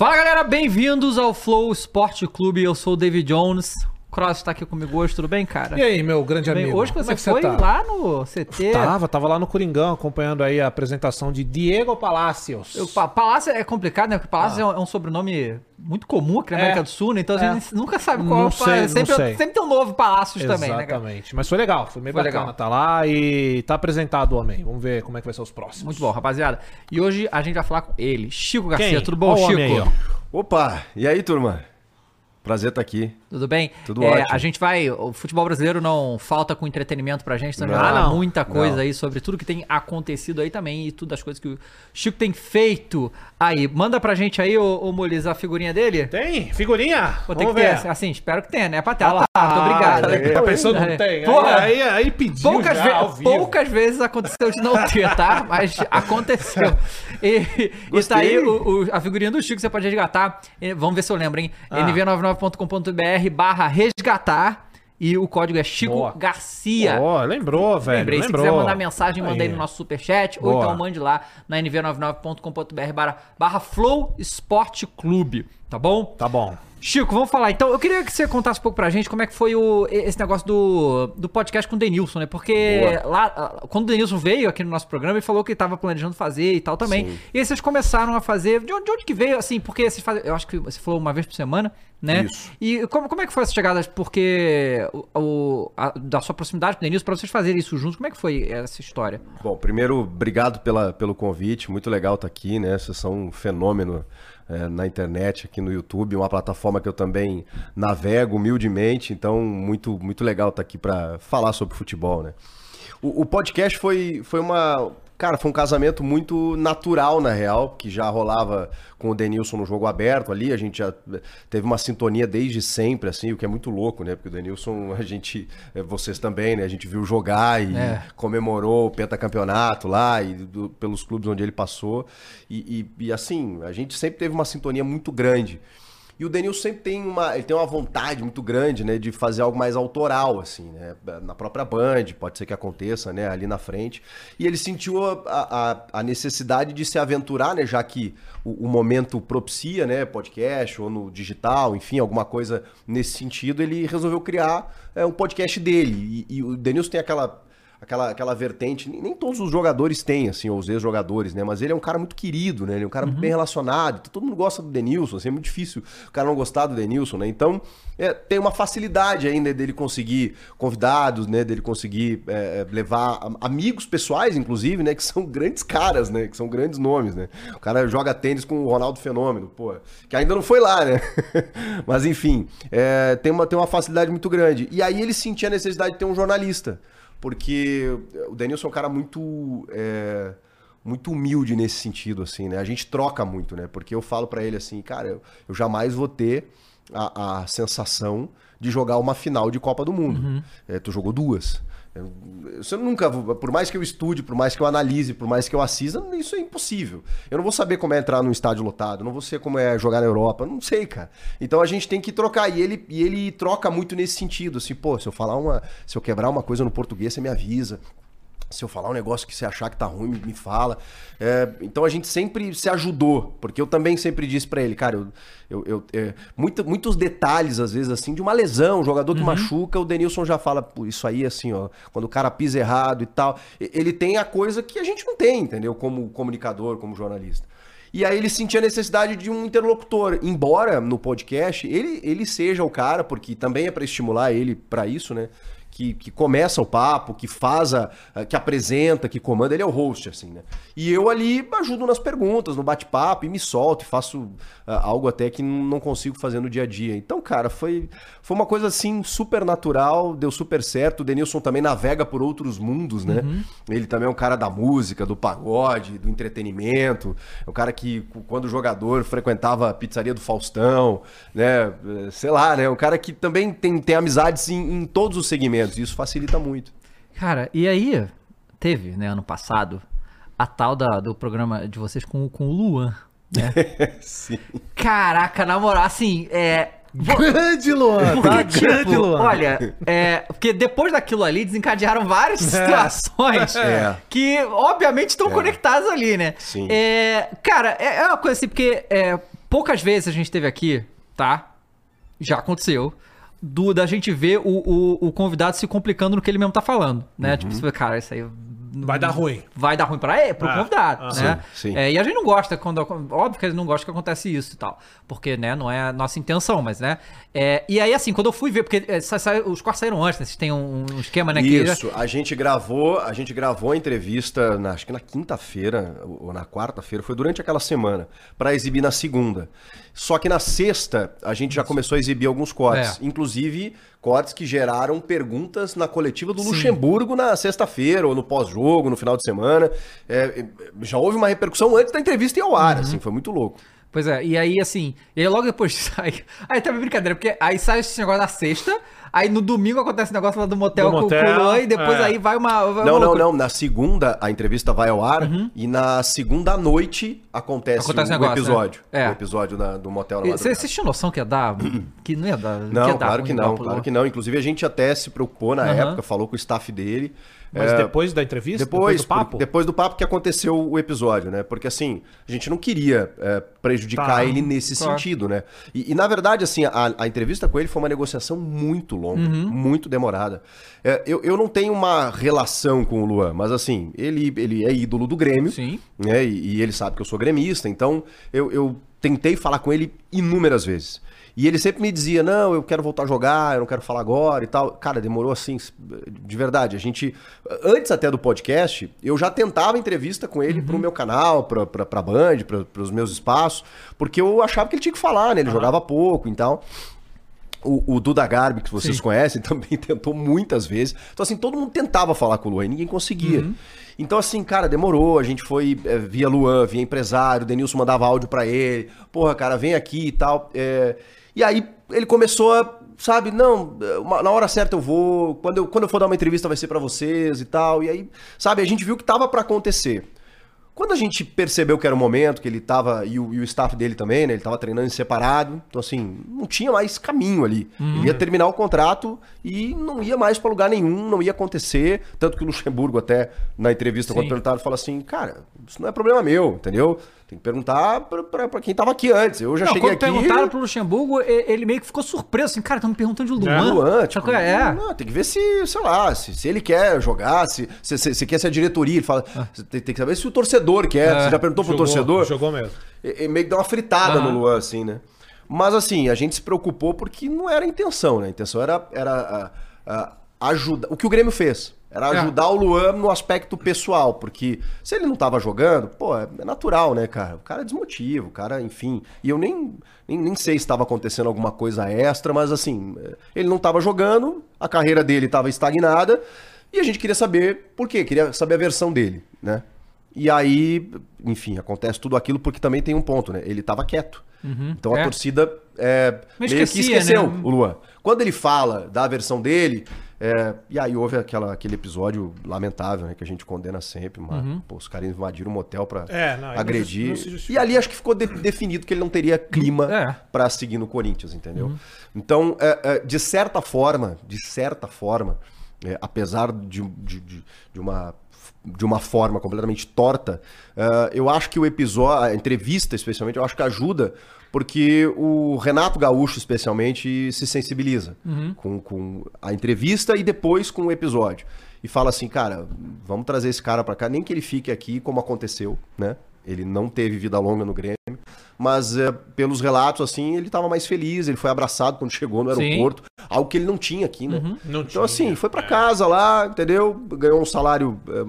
Fala galera, bem-vindos ao Flow Esporte Clube. Eu sou o David Jones. Cross tá aqui comigo hoje, tudo bem, cara? E aí, meu grande Bem, amigo? hoje que Como você é foi tá? lá no CT. Tava, tava lá no Coringão acompanhando aí a apresentação de Diego Palacios. Eu- Pa- Palácio é complicado, né? Porque Palácio é, um, é um sobrenome muito comum aqui na É. América do Sul, né? Então a É. gente nunca sabe qual Não é o sei, não sempre, sei. sempre tem um novo Palácios também, né? Exatamente. Mas foi legal, foi bem Foi bacana legal. tá lá e tá apresentado o homem. Vamos ver como é que vai ser os próximos. Muito bom, rapaziada. E hoje a gente vai falar com ele, Chico Garcia. Quem? Tudo bom, Chico? homem aí, ó. Opa, e aí, turma? Prazer estar aqui. Tudo bem? Tudo É, ótimo. A gente vai. O futebol brasileiro não falta com entretenimento pra gente, também Não. vai falar Ah, não. muita coisa Não. aí sobre tudo que tem acontecido aí também e tudo das coisas que o Chico tem feito aí. Manda pra gente aí, ô, ô Mulis, a figurinha dele. Tem? Figurinha? Vou ter que Vamos ter, ver. assim, espero que tenha, né? Pra ter. Ah lá. Muito obrigado. Ah, Tá pensando É. não tem? Porra. Aí, aí, aí pediu Poucas, já, ve- ao vivo. poucas vezes aconteceu de não ter, tá? Mas aconteceu. E, e tá aí o- o- a figurinha do Chico, você pode resgatar. Vamos ver se eu lembro, hein? Ah. nv99.com.br barra resgatar. E o código é Chico Boa. Garcia. Ó, lembrou, velho. Lembrei, se lembrou. quiser mandar mensagem, manda aí, no nosso superchat. Ou Boa. então mande lá na nv99.com.br barra, barra Flow Esporte Clube. Tá bom? Tá bom. Chico, vamos falar. Então, eu queria que você contasse um pouco pra gente como é que foi o, esse negócio do, do podcast com o Denilson, né? Porque lá, ah, quando o Denilson veio aqui no nosso programa, ele falou que tava planejando fazer e tal também. Sim. E aí vocês começaram a fazer. De onde, de onde que veio, assim? Porque vocês fazem. Eu acho que você falou uma vez por semana, né? Isso. E como, como é que foi essa chegada? Porque o, o- a- da sua proximidade com o Denilson, pra vocês fazerem isso juntos, como é que foi essa história? Bom, primeiro, obrigado pela, pelo convite. Muito legal estar aqui, né? Vocês são um fenômeno é, na internet, aqui no YouTube, uma plataforma que eu também navego humildemente. Então, muito, muito legal estar aqui para falar sobre futebol, né? O, o podcast foi, foi uma. Cara, foi um casamento muito natural, na real, que já rolava com o Denilson no jogo aberto ali. A gente já teve uma sintonia desde sempre, assim, o que é muito louco, né? Porque o Denilson, a gente, eh, vocês também, né? A gente viu jogar e É. comemorou o pentacampeonato lá e do- pelos clubes onde ele passou. E, e- e, assim, a gente sempre teve uma sintonia muito grande. E o Denilson sempre tem uma, ele tem uma vontade muito grande, né, de fazer algo mais autoral, assim, né, na própria Band, pode ser que aconteça, né, ali na frente. E ele sentiu a, a, a necessidade de se aventurar, né, já que o, o momento propicia, né, podcast ou no digital, enfim, alguma coisa nesse sentido, ele resolveu criar é, um podcast dele. E, e o Denilson tem aquela aquela, aquela vertente, nem, todos os jogadores têm, assim, ou os ex-jogadores, né? Mas ele é um cara muito querido, né? Ele é um cara muito bem relacionado. Então, todo mundo gosta do Denilson, assim, é muito difícil o cara não gostar do Denilson, né? Então, é, tem uma facilidade ainda dele conseguir convidados, né? Dele conseguir é, levar am- amigos pessoais, inclusive, né? Que são grandes caras, né? Que são grandes nomes, né? O cara joga tênis com o Ronaldo Fenômeno, pô, que ainda não foi lá, né? Mas, enfim, é, tem, uma, tem uma facilidade muito grande. E aí ele sentia a necessidade de ter um jornalista porque o Denilson é um cara muito é, muito humilde nesse sentido assim né? A gente troca muito né? Porque eu falo pra ele assim cara eu, eu jamais vou ter a, a sensação de jogar uma final de Copa do Mundo. É, tu jogou duas Eu- Você nunca, por mais que eu estude, por mais que eu analise, por mais que eu assista, isso é impossível. Eu não vou saber como é entrar num estádio lotado, não vou saber como é jogar na Europa, não sei, cara. Então a gente tem que trocar e ele, e ele troca muito nesse sentido, assim, pô, se eu falar uma, se eu quebrar uma coisa no português, você me avisa. Se eu falar um negócio que você achar que tá ruim, me, fala. É, então a gente sempre se ajudou, porque eu também sempre disse pra ele, cara, eu, eu, eu- é, muita- muitos detalhes, às vezes, assim, de uma lesão, um jogador que machuca, o Denilson já fala, isso aí, assim, ó, quando o cara pisa errado e tal. Ele tem a coisa que a gente não tem, entendeu? Como comunicador, como jornalista. E aí ele sentia a necessidade de um interlocutor. Embora no podcast ele, ele seja o cara, porque também é para estimular ele para isso, né? Que, que começa o papo, que faz a, que apresenta, que comanda, ele é o host, assim, né? E eu ali ajudo nas perguntas, no bate-papo, e me solto, e faço ah, algo até que não consigo fazer no dia a dia. Então, cara, foi, foi uma coisa assim super natural, deu super certo. O Denilson também navega por outros mundos, né? Ele também é um cara da música, do pagode, do entretenimento. É um cara que, quando jogador, frequentava a pizzaria do Faustão, né? Eh, Sei lá, né? Um cara que também tem, tem amizades em, em todos os segmentos. E isso facilita muito. Cara, e aí, teve, né, ano passado, a tal da, do programa de vocês com, com o Luan. Né? Sim. Caraca, na moral, assim, é. Grande Luan, Porque, tá? tipo, Grande Luan. olha, é, porque depois daquilo ali desencadearam várias situações É. que, obviamente, estão conectadas ali, né? Sim. É, cara, é, é uma coisa assim, porque é, poucas vezes a gente teve aqui, tá? Já aconteceu. Do, da gente ver o, o, o convidado se complicando no que ele mesmo tá falando, né? Tipo, você vê, cara, isso aí Vai dar ruim. vai dar ruim pra ele, pro Ah, convidado, ah. né? Sim, sim. É, e a gente não gosta quando. Óbvio que a gente não gosta que acontece isso e tal. Porque, né, não é a nossa intenção, mas, né? É, e aí, assim, quando eu fui ver, porque é, sa- sa- os cortes saíram antes, né? Vocês têm um, um esquema, né? que- Isso, a gente gravou, a gente gravou a entrevista, na- acho que na quinta-feira ou na quarta-feira, foi durante aquela semana, pra exibir na segunda. Só que na sexta a gente já começou a exibir alguns cortes, É. inclusive cortes que geraram perguntas na coletiva do Luxemburgo na sexta-feira ou no pós-jogo, no final de semana. É, já houve uma repercussão antes da entrevista ir ao ar, Uhum. assim, foi muito louco. Pois é, e aí assim, e aí logo depois sai. Aí tá brincadeira, porque aí sai esse negócio na sexta, aí no domingo acontece o negócio lá do motel, Do com motel, com o Luan, e depois é. aí vai uma. vai Não, uma não, não. Na segunda a entrevista vai ao ar e na segunda noite acontece, Uhum. Acontece o, o negócio, episódio. né? É. O episódio da- do motel na madrugada. Você tinha noção que ia dar. que não ia dar. Não, ia dar claro que não, claro que não. Inclusive a gente até se preocupou na Aham. época, falou com o staff dele. Mas É, depois da entrevista? depois, do papo? por- depois do papo que aconteceu o episódio, né? Porque assim, a gente não queria é, prejudicar Tá. ele nesse Claro. sentido, né? E, e, na verdade, assim, a, a entrevista com ele foi uma negociação muito longa, Uhum. muito demorada. É, eu, eu não tenho uma relação com o Luan, mas assim, ele, ele é ídolo do Grêmio, Sim. né? E, e ele sabe que eu sou gremista, então eu, eu tentei falar com ele inúmeras vezes. E ele sempre me dizia: Não, eu quero voltar a jogar, eu não quero falar agora e tal. Cara, demorou assim, de verdade. A gente, antes até do podcast, eu já tentava entrevista com ele pro meu canal, pra, pra, pra Band, pra, pros meus espaços, porque eu achava que ele tinha que falar, né? Ele jogava pouco e tal. O, o Duda Garbi, que vocês Sim. conhecem, também tentou muitas vezes. Então, assim, todo mundo tentava falar com o Luan e ninguém conseguia. Então, assim, cara, demorou. A gente foi é, via Luan, via empresário, o Denilson mandava áudio pra ele. Porra, cara, vem aqui e tal. É, E aí ele começou a, sabe, não, uma- na hora certa eu vou. Quando eu, quando eu for dar uma entrevista vai ser pra vocês e tal. E aí, sabe, a gente viu que tava pra acontecer. Quando a gente percebeu que era o momento, que ele tava, e o, e o staff dele também, né? Ele tava treinando em separado. Então, assim, não tinha mais caminho ali. Ele ia terminar o contrato e não ia mais pra lugar nenhum, não ia acontecer. Tanto que o Luxemburgo, até na entrevista, quando Sim. perguntaram, fala assim: cara, isso não é problema meu, entendeu? Tem que perguntar pra quem tava aqui antes. Eu já Não, cheguei quando aqui. perguntaram pro Luxemburgo, ele meio que ficou surpreso, assim, cara, estão me perguntando de Luan. É, Luan, tipo, qual é? não, tem que ver se, sei lá, se, se ele quer jogar, se, se, se, se quer ser a diretoria. Ele fala, você tem, tem que saber se o torcedor quer. É, Você já perguntou pro Jogou- torcedor? Jogou mesmo. E, e meio que deu uma fritada Aham. no Luan, assim, né? Mas assim, a gente se preocupou porque não era a intenção, né? A intenção era, era ah, ah, ajudar. O que o Grêmio fez. Era É. ajudar o Luan no aspecto pessoal, porque se ele não tava jogando, pô, é é natural, né, cara? O cara é desmotivo, o cara, enfim. E eu nem, nem, nem sei se estava acontecendo alguma coisa extra, mas assim, ele não tava jogando, a carreira dele estava estagnada, e a gente queria saber por quê, queria saber a versão dele, né? E aí, enfim, acontece tudo aquilo porque também tem um ponto, né? Ele tava quieto. Então a É. torcida é, meio que esquecia, esqueceu né? o Luan. Quando ele fala da versão dele, é, e aí houve aquela, aquele episódio lamentável, né? Que a gente condena sempre, mas Uhum. pô, os caras invadiram o motel pra É, não, não agredir. não se justifica. e ali acho que ficou de- definido que ele não teria clima É. Uhum. pra seguir no Corinthians, entendeu? Então, é, é, de certa forma, de certa forma, é, apesar de, de, de- de uma de uma forma completamente torta, eu acho que o episódio, a entrevista especialmente, eu acho que ajuda, porque o Renato Gaúcho especialmente se sensibiliza com, com a entrevista e depois com o episódio. E fala assim, cara, vamos trazer esse cara pra cá, nem que ele fique aqui como aconteceu, né? Ele não teve vida longa no Grêmio, mas é, pelos relatos, assim, ele tava mais feliz, ele foi abraçado quando chegou no Sim. aeroporto, algo que ele não tinha aqui, né? Não então, tinha, assim, foi pra é. casa lá, entendeu? Ganhou um salário é,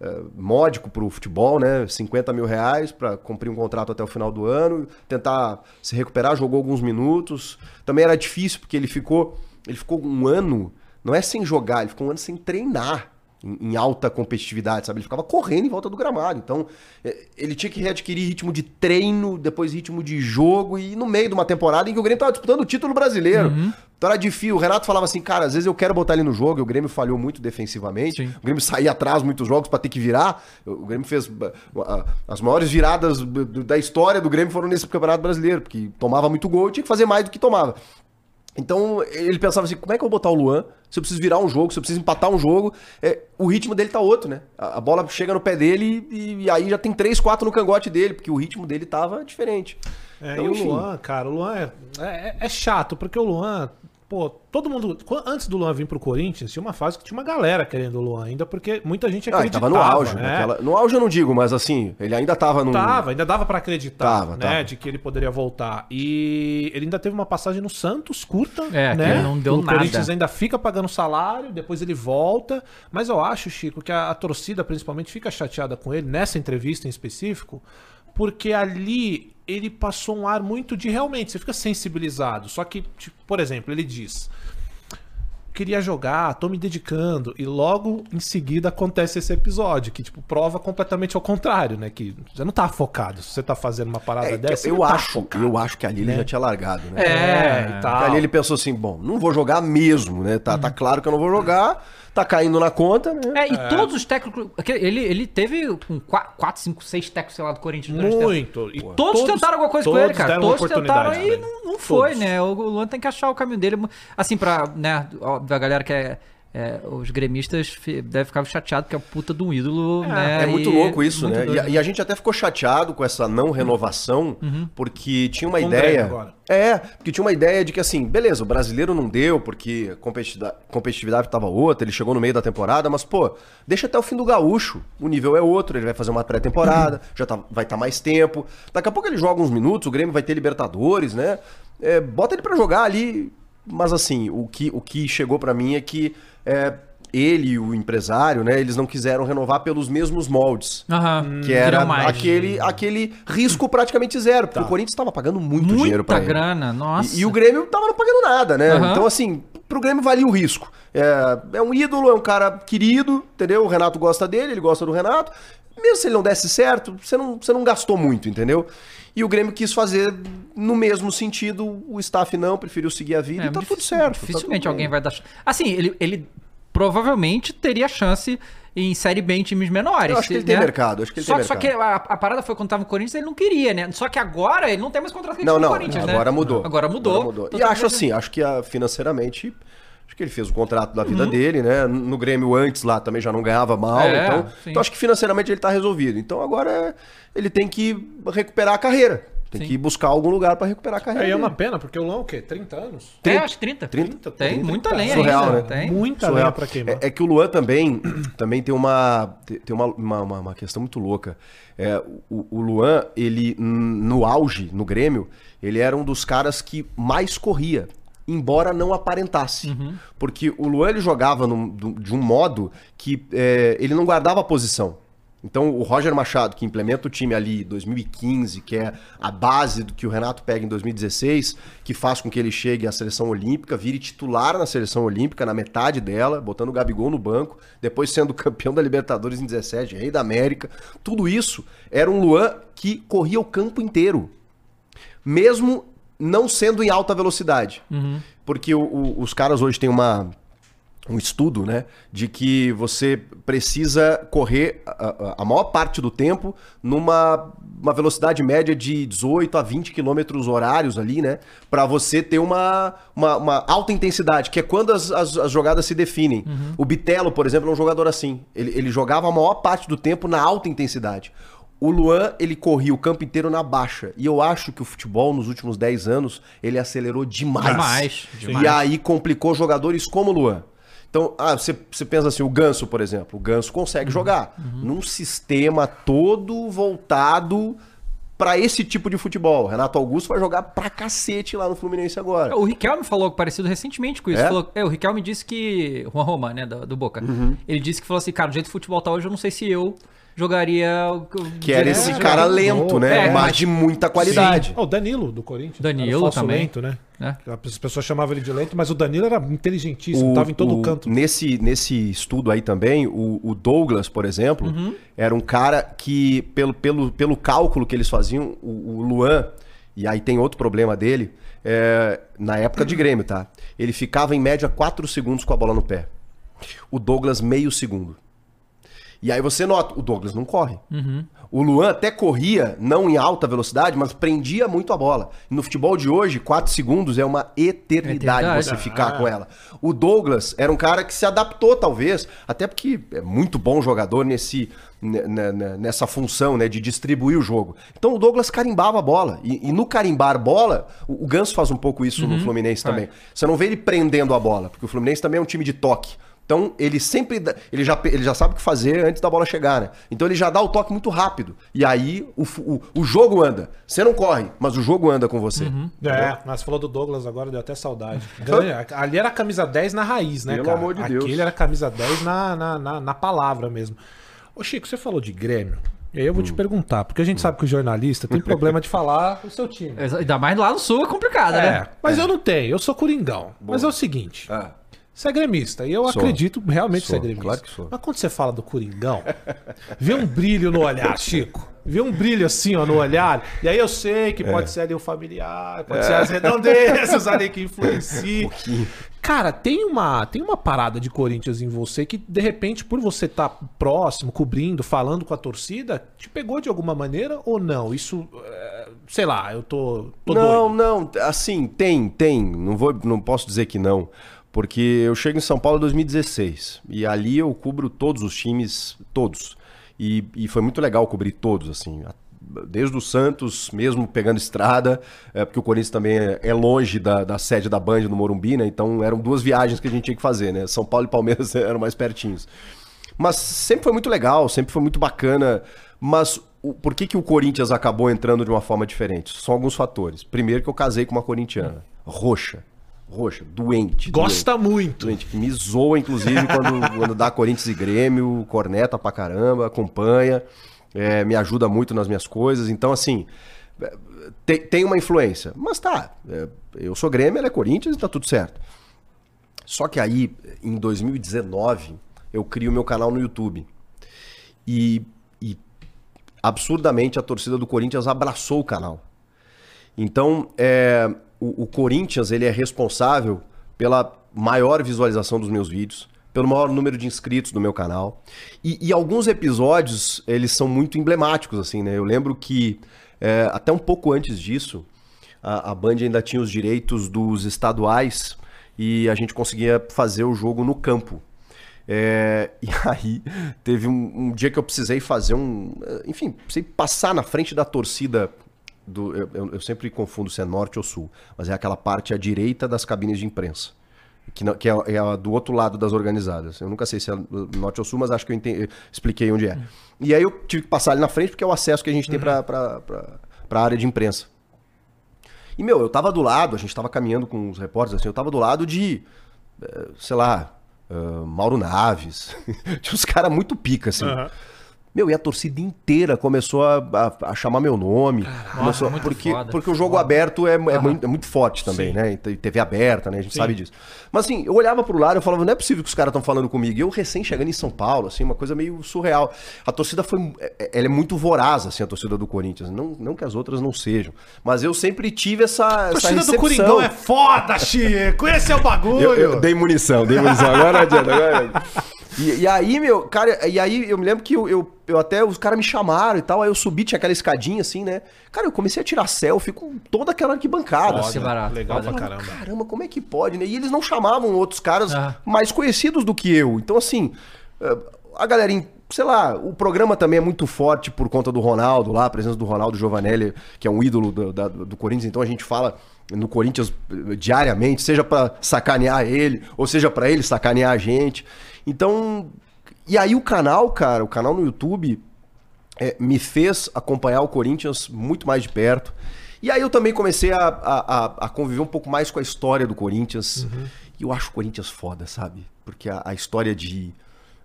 é, módico pro futebol, né? 50 mil reais pra cumprir um contrato até o final do ano, tentar se recuperar, jogou alguns minutos. Também era difícil, porque ele ficou, ele ficou um ano, não é sem jogar, ele ficou um ano sem treinar em, alta competitividade, sabe? Ele ficava correndo em volta do gramado. Então, é, ele tinha que readquirir ritmo de treino, depois ritmo de jogo, e no meio de uma temporada em que o Grêmio tava disputando o título brasileiro. Então era difícil. O Renato falava assim, cara, às vezes eu quero botar ele no jogo, e o Grêmio falhou muito defensivamente. Sim. O Grêmio saía atrás muitos jogos pra ter que virar. O Grêmio fez. uh, As maiores viradas da história do Grêmio foram nesse Campeonato Brasileiro, porque tomava muito gol e tinha que fazer mais do que tomava. Então ele pensava assim: como é que eu vou botar o Luan? Se eu preciso virar um jogo, se eu preciso empatar um jogo, é, o ritmo dele tá outro, né? A, a bola chega no pé dele e, e aí já tem três, quatro no cangote dele, porque o ritmo dele tava diferente. É, Então, e o enfim. Luan, cara, o Luan é, é, é chato, porque o Luan, pô, todo mundo. Antes do Luan vir pro Corinthians, tinha uma fase que tinha uma galera querendo o Luan ainda, porque muita gente Ah, ele acreditava. tava no auge. né? naquela- No auge eu não digo, mas assim, ele ainda tava num. Tava, ainda dava pra acreditar, Tava, né, tava. de que ele poderia voltar. E ele ainda teve uma passagem no Santos curta, É, que né? não deu o nada. Corinthians ainda fica pagando salário, depois ele volta. Mas eu acho, Chico, que a, a torcida principalmente fica chateada com ele nessa entrevista em específico, porque ali ele passou um ar muito de realmente, você fica sensibilizado. Só que, tipo, por exemplo, ele diz: queria jogar, tô me dedicando. E logo em seguida acontece esse episódio, que, tipo, prova completamente ao contrário, né? Que você não tá focado. Se você tá fazendo uma parada É, dessa, eu tá acho, focado. eu acho que ali ele né? já tinha largado, né? É, e Porque tal. ali ele pensou assim, bom, não vou jogar mesmo, né? Tá, tá Uhum. claro que eu não vou jogar, tá caindo na conta, né? É, e todos os técnicos. Ele, ele teve com 4, 5, 6 técnicos, sei lá, do Corinthians. Muito. E Todos, tentaram alguma coisa com ele, cara. Todos tentaram e não, não foi, Todos. né? O Luan tem que achar o caminho dele. Assim, pra, né, óbvio, a galera que é. É, os gremistas devem ficar chateados porque é a puta de um ídolo, né? É muito e- louco isso, muito né? E, a- e a gente até ficou chateado com essa não renovação, porque tinha uma Com ideia. É, porque tinha uma ideia de que assim, beleza, o brasileiro não deu porque a competitividade, competitividade tava outra, ele chegou no meio da temporada, mas pô, deixa até o fim do gaúcho. O nível é outro, ele vai fazer uma pré-temporada, já tá, vai estar mais tempo. Daqui a pouco ele joga uns minutos, o Grêmio vai ter Libertadores, né? É, bota ele pra jogar ali. Mas assim, o que, o que chegou pra mim é que é, ele e o empresário, né, eles não quiseram renovar pelos mesmos moldes. Aham. Que era Queriam mais. aquele, aquele risco praticamente zero, porque o Corinthians estava pagando muito dinheiro Muita pra ele. grana, nossa. E, e o Grêmio tava não pagando nada, né? Aham. Então, assim, pro Grêmio valia o risco. É, é um ídolo, é um cara querido, entendeu? O Renato gosta dele, ele gosta do Renato. Mesmo se ele não desse certo, você não, você não gastou muito, entendeu? E o Grêmio quis fazer no mesmo sentido, o staff não, preferiu seguir a vida É, e tá difícil- tudo certo. tá Dificilmente tudo alguém vai dar. Assim, ele, ele provavelmente teria chance em Série B em times menores. Eu acho que ele tem né? mercado, acho que ele só, tem Só que a, a parada foi quando tava no Corinthians, ele não queria, né? Só que agora ele não tem mais contrato que Não, tinha no não, Corinthians, né? agora mudou. Agora mudou. E acho assim, acho que ah, financeiramente, acho que ele fez o contrato da Uhum. vida dele, né? No Grêmio antes lá também já não ganhava mal, É, então, então acho que financeiramente ele tá resolvido. Então agora é- ele tem que recuperar a carreira. Tem Sim. que buscar algum lugar pra recuperar a carreira. Aí é uma pena, porque o Luan, o quê? 30 anos? É, acho que 30. 30, Tem 30, muita cara. lenha Surreal, ainda. né? Tem. Muita Surreal. lenha pra queimar. É, é que o Luan também, também tem uma tem uma, uma, uma- uma questão muito louca. É, o, o Luan, ele no auge, no Grêmio, ele era um dos caras que mais corria. Embora não aparentasse. Porque o Luan ele jogava num- do- de um modo que é, ele não guardava a posição. Então, o Roger Machado, que implementa o time ali em 2015, que é a base do que o Renato pega em 2016, que faz com que ele chegue à seleção olímpica, vire titular na seleção olímpica, na metade dela, botando o Gabigol no banco, depois sendo campeão da Libertadores em 17, rei da América. Tudo isso era um Luan que corria o campo inteiro mesmo não sendo em alta velocidade. Porque o- o- os caras hoje têm uma, um estudo, né, de que você precisa correr a, a- maior parte do tempo numa uma velocidade média de 18 a 20 quilômetros horários ali, né, para você ter uma, uma, uma alta intensidade, que é quando as, as, as jogadas se definem. O Bitelo, por exemplo, é um jogador assim. Ele, ele jogava a maior parte do tempo na alta intensidade. O Luan, ele corria o campo inteiro na baixa. E eu acho que o futebol, nos últimos 10 anos, ele acelerou demais. Demais, demais. E aí complicou jogadores como o Luan. Então, ah, você, você pensa assim, o Ganso, por exemplo. O Ganso consegue jogar num sistema todo voltado pra esse tipo de futebol. Renato Augusto vai jogar pra cacete lá no Fluminense agora. O Riquelme falou algo parecido recentemente com isso. É? Falou- é, o Riquelme disse que. Juan Roma, né, do, do Boca. Uhum. Ele disse que falou assim, cara, do jeito que o futebol tá hoje, eu não sei se eu jogaria. o que era É, esse é, cara é, lento, né? É, mas de muita qualidade. Sim. Ó, o Danilo, do Corinthians. Danilo também. lento, né? né? As pessoas chamavam ele de lento, mas o Danilo era inteligentíssimo, tava em todo o- canto. Nesse, nesse estudo aí também, o, o Douglas, por exemplo, Uhum. era um cara que, pelo, pelo, pelo cálculo que eles faziam, o, o Luan, e aí tem outro problema dele, é, na época de Grêmio, tá? Ele ficava em média 4 segundos com a bola no pé. O Douglas, meio segundo. E aí você nota, o Douglas não corre. O Luan até corria, não em alta velocidade, mas prendia muito a bola. No futebol de hoje, 4 segundos é uma eternidade, Eternidade. você ficar com ela. O Douglas era um cara que se adaptou, talvez, até porque é muito bom jogador nesse, ne- ne- ne- nessa função né, de distribuir o jogo. Então o Douglas carimbava a bola. E, e no carimbar bola, o, o Ganso faz um pouco isso no Fluminense também. Você não vê ele prendendo a bola, porque o Fluminense também é um time de toque. Então ele sempre dá- ele já, ele já sabe o que fazer antes da bola chegar, né? Então ele já dá o toque muito rápido. E aí o, o, o jogo anda. Você não corre, mas o jogo anda com você. É, mas você falou do Douglas agora, deu até saudade. Ganha. Ali era camisa 10 na raiz, né, Pelo cara? amor de Aquele Deus. era camisa 10 na, na, na, na palavra mesmo. Ô, Chico, você falou de Grêmio. E aí eu vou Hum. te perguntar, porque a gente sabe que o jornalista tem problema de falar o seu time. Ainda mais lá no sul é complicado, É, né? mas eu não tenho, eu sou coringão. Mas é o seguinte, Ah. Você é gremista, e eu Sou. acredito realmente que você é Sou, gremista. claro que sou. Mas quando você fala do coringão, vê um brilho no olhar, Chico. Vê um brilho assim, ó, no olhar. E aí eu sei que É. pode ser ali o familiar, pode ser as redondezas ali que influenciam. Cara, tem uma, tem uma parada de Corinthians em você que, de repente, por você estar próximo, cobrindo, falando com a torcida, te pegou de alguma maneira ou não? Isso, é, sei lá, eu tô, tô não, doido. não, assim, tem, tem. Não vou, não posso dizer que não, porque eu chego em São Paulo em 2016 e ali eu cubro todos os times, todos. E, e foi muito legal cobrir todos, assim. Desde o Santos, mesmo pegando estrada, é, porque o Corinthians também é, é longe da, da sede da Band no Morumbi, né? Então eram duas viagens que a gente tinha que fazer, né? São Paulo e Palmeiras eram mais pertinhos. Mas sempre foi muito legal, sempre foi muito bacana. Mas o- por que, que o Corinthians acabou entrando de uma forma diferente? São alguns fatores. Primeiro que eu casei com uma corintiana. Roxa. Roxa. Doente. Gosta doente, muito. Doente. Que me zoa, inclusive, quando, quando dá Corinthians e Grêmio, corneta pra caramba, acompanha, é, me ajuda muito nas minhas coisas. Então, assim, é, tem, tem uma influência. Mas tá, é, eu sou Grêmio, ela é Corinthians e tá tudo certo. Só que aí, em 2019, eu crio meu canal no YouTube. E, e absurdamente a torcida do Corinthians abraçou o canal. Então, é, o, o Corinthians ele é responsável pela maior visualização dos meus vídeos, pelo maior número de inscritos do meu canal. E, e alguns episódios, eles são muito emblemáticos, assim, né? Eu lembro que é, até um pouco antes disso, a, a Band ainda tinha os direitos dos estaduais e a gente conseguia fazer o jogo no campo. É, e aí, teve um, um dia que eu precisei fazer um. Enfim, precisei passar na frente da torcida. Do, eu, eu- eu sempre confundo se é norte ou sul, mas é aquela parte à direita das cabines de imprensa. Que, não- que é, é a do outro lado das organizadas. Eu nunca sei se é norte ou sul, mas acho que eu ente- expliquei onde é. E aí eu tive que passar ali na frente, porque é o acesso que a gente tem para a área de imprensa. E, meu, eu tava do lado, a gente tava caminhando com os repórteres, assim, eu tava do lado de, eh, sei lá, ah, Mauro Naves. Tinha uns caras muito pica, assim. Meu, e a torcida inteira começou a, a- a chamar meu nome. começou, muito porque, foda. porque o jogo aberto é, é muito, é muito forte também, né? E TV aberta, né? A gente sabe disso. Mas assim, eu olhava pro lado e falava, não é possível que os caras estão falando comigo. E eu recém chegando em São Paulo, assim, uma coisa meio surreal. A torcida foi. é- Ela é muito voraz, assim, a torcida do Corinthians. Não, não que as outras não sejam. Mas eu sempre tive essa. A essa torcida do recepção. Coringão é foda, Chico. Esse é o bagulho. Eu, eu dei munição, dei munição. Agora não adianta. Agora... E, e aí, meu, cara, e aí eu me lembro que eu, eu, eu até os caras me chamaram e tal, aí eu subi, tinha aquela escadinha assim, né? Cara, eu comecei a tirar selfie com toda aquela arquibancada. Foda. assim. barato, Legal foda. pra caramba. Caramba, como é que pode, né? E eles não chamavam outros caras Ah. mais conhecidos do que eu. Então, assim, eh, a galera, sei lá, o programa também é muito forte por conta do Ronaldo lá, a presença do Ronaldo Giovanelli, que é um ídolo do, da- do Corinthians. Então a gente fala no Corinthians eh, diariamente, seja pra sacanear ele, ou seja pra ele sacanear a gente. Então, e aí o canal, cara, o canal no YouTube é, me fez acompanhar o Corinthians muito mais de perto. E aí eu também comecei a, a, a- conviver um pouco mais com a história do Corinthians. E eu acho o Corinthians foda, sabe? Porque a, a história de,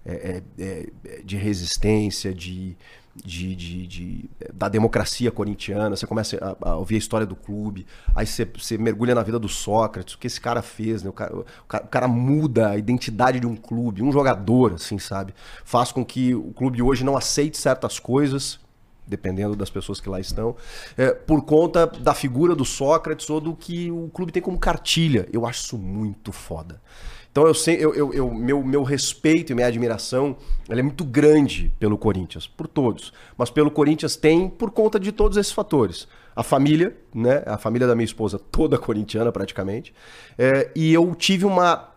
é, é, é, de resistência, de, de, de- de- da democracia corintiana, você começa a, a ouvir a história do clube, aí você, você mergulha na vida do Sócrates, o que esse cara fez, né? O cara, o cara- o cara muda a identidade de um clube, um jogador, assim, sabe? Faz com que o clube hoje não aceite certas coisas, dependendo das pessoas que lá estão, é, por conta da figura do Sócrates ou do que o clube tem como cartilha. Eu acho isso muito foda. Então eu sei, eu, eu, eu- meu, meu respeito e minha admiração ela é muito grande pelo Corinthians, por todos. Mas pelo Corinthians tem por conta de todos esses fatores. A família, né? A família da minha esposa, toda corintiana praticamente. É, e eu tive uma.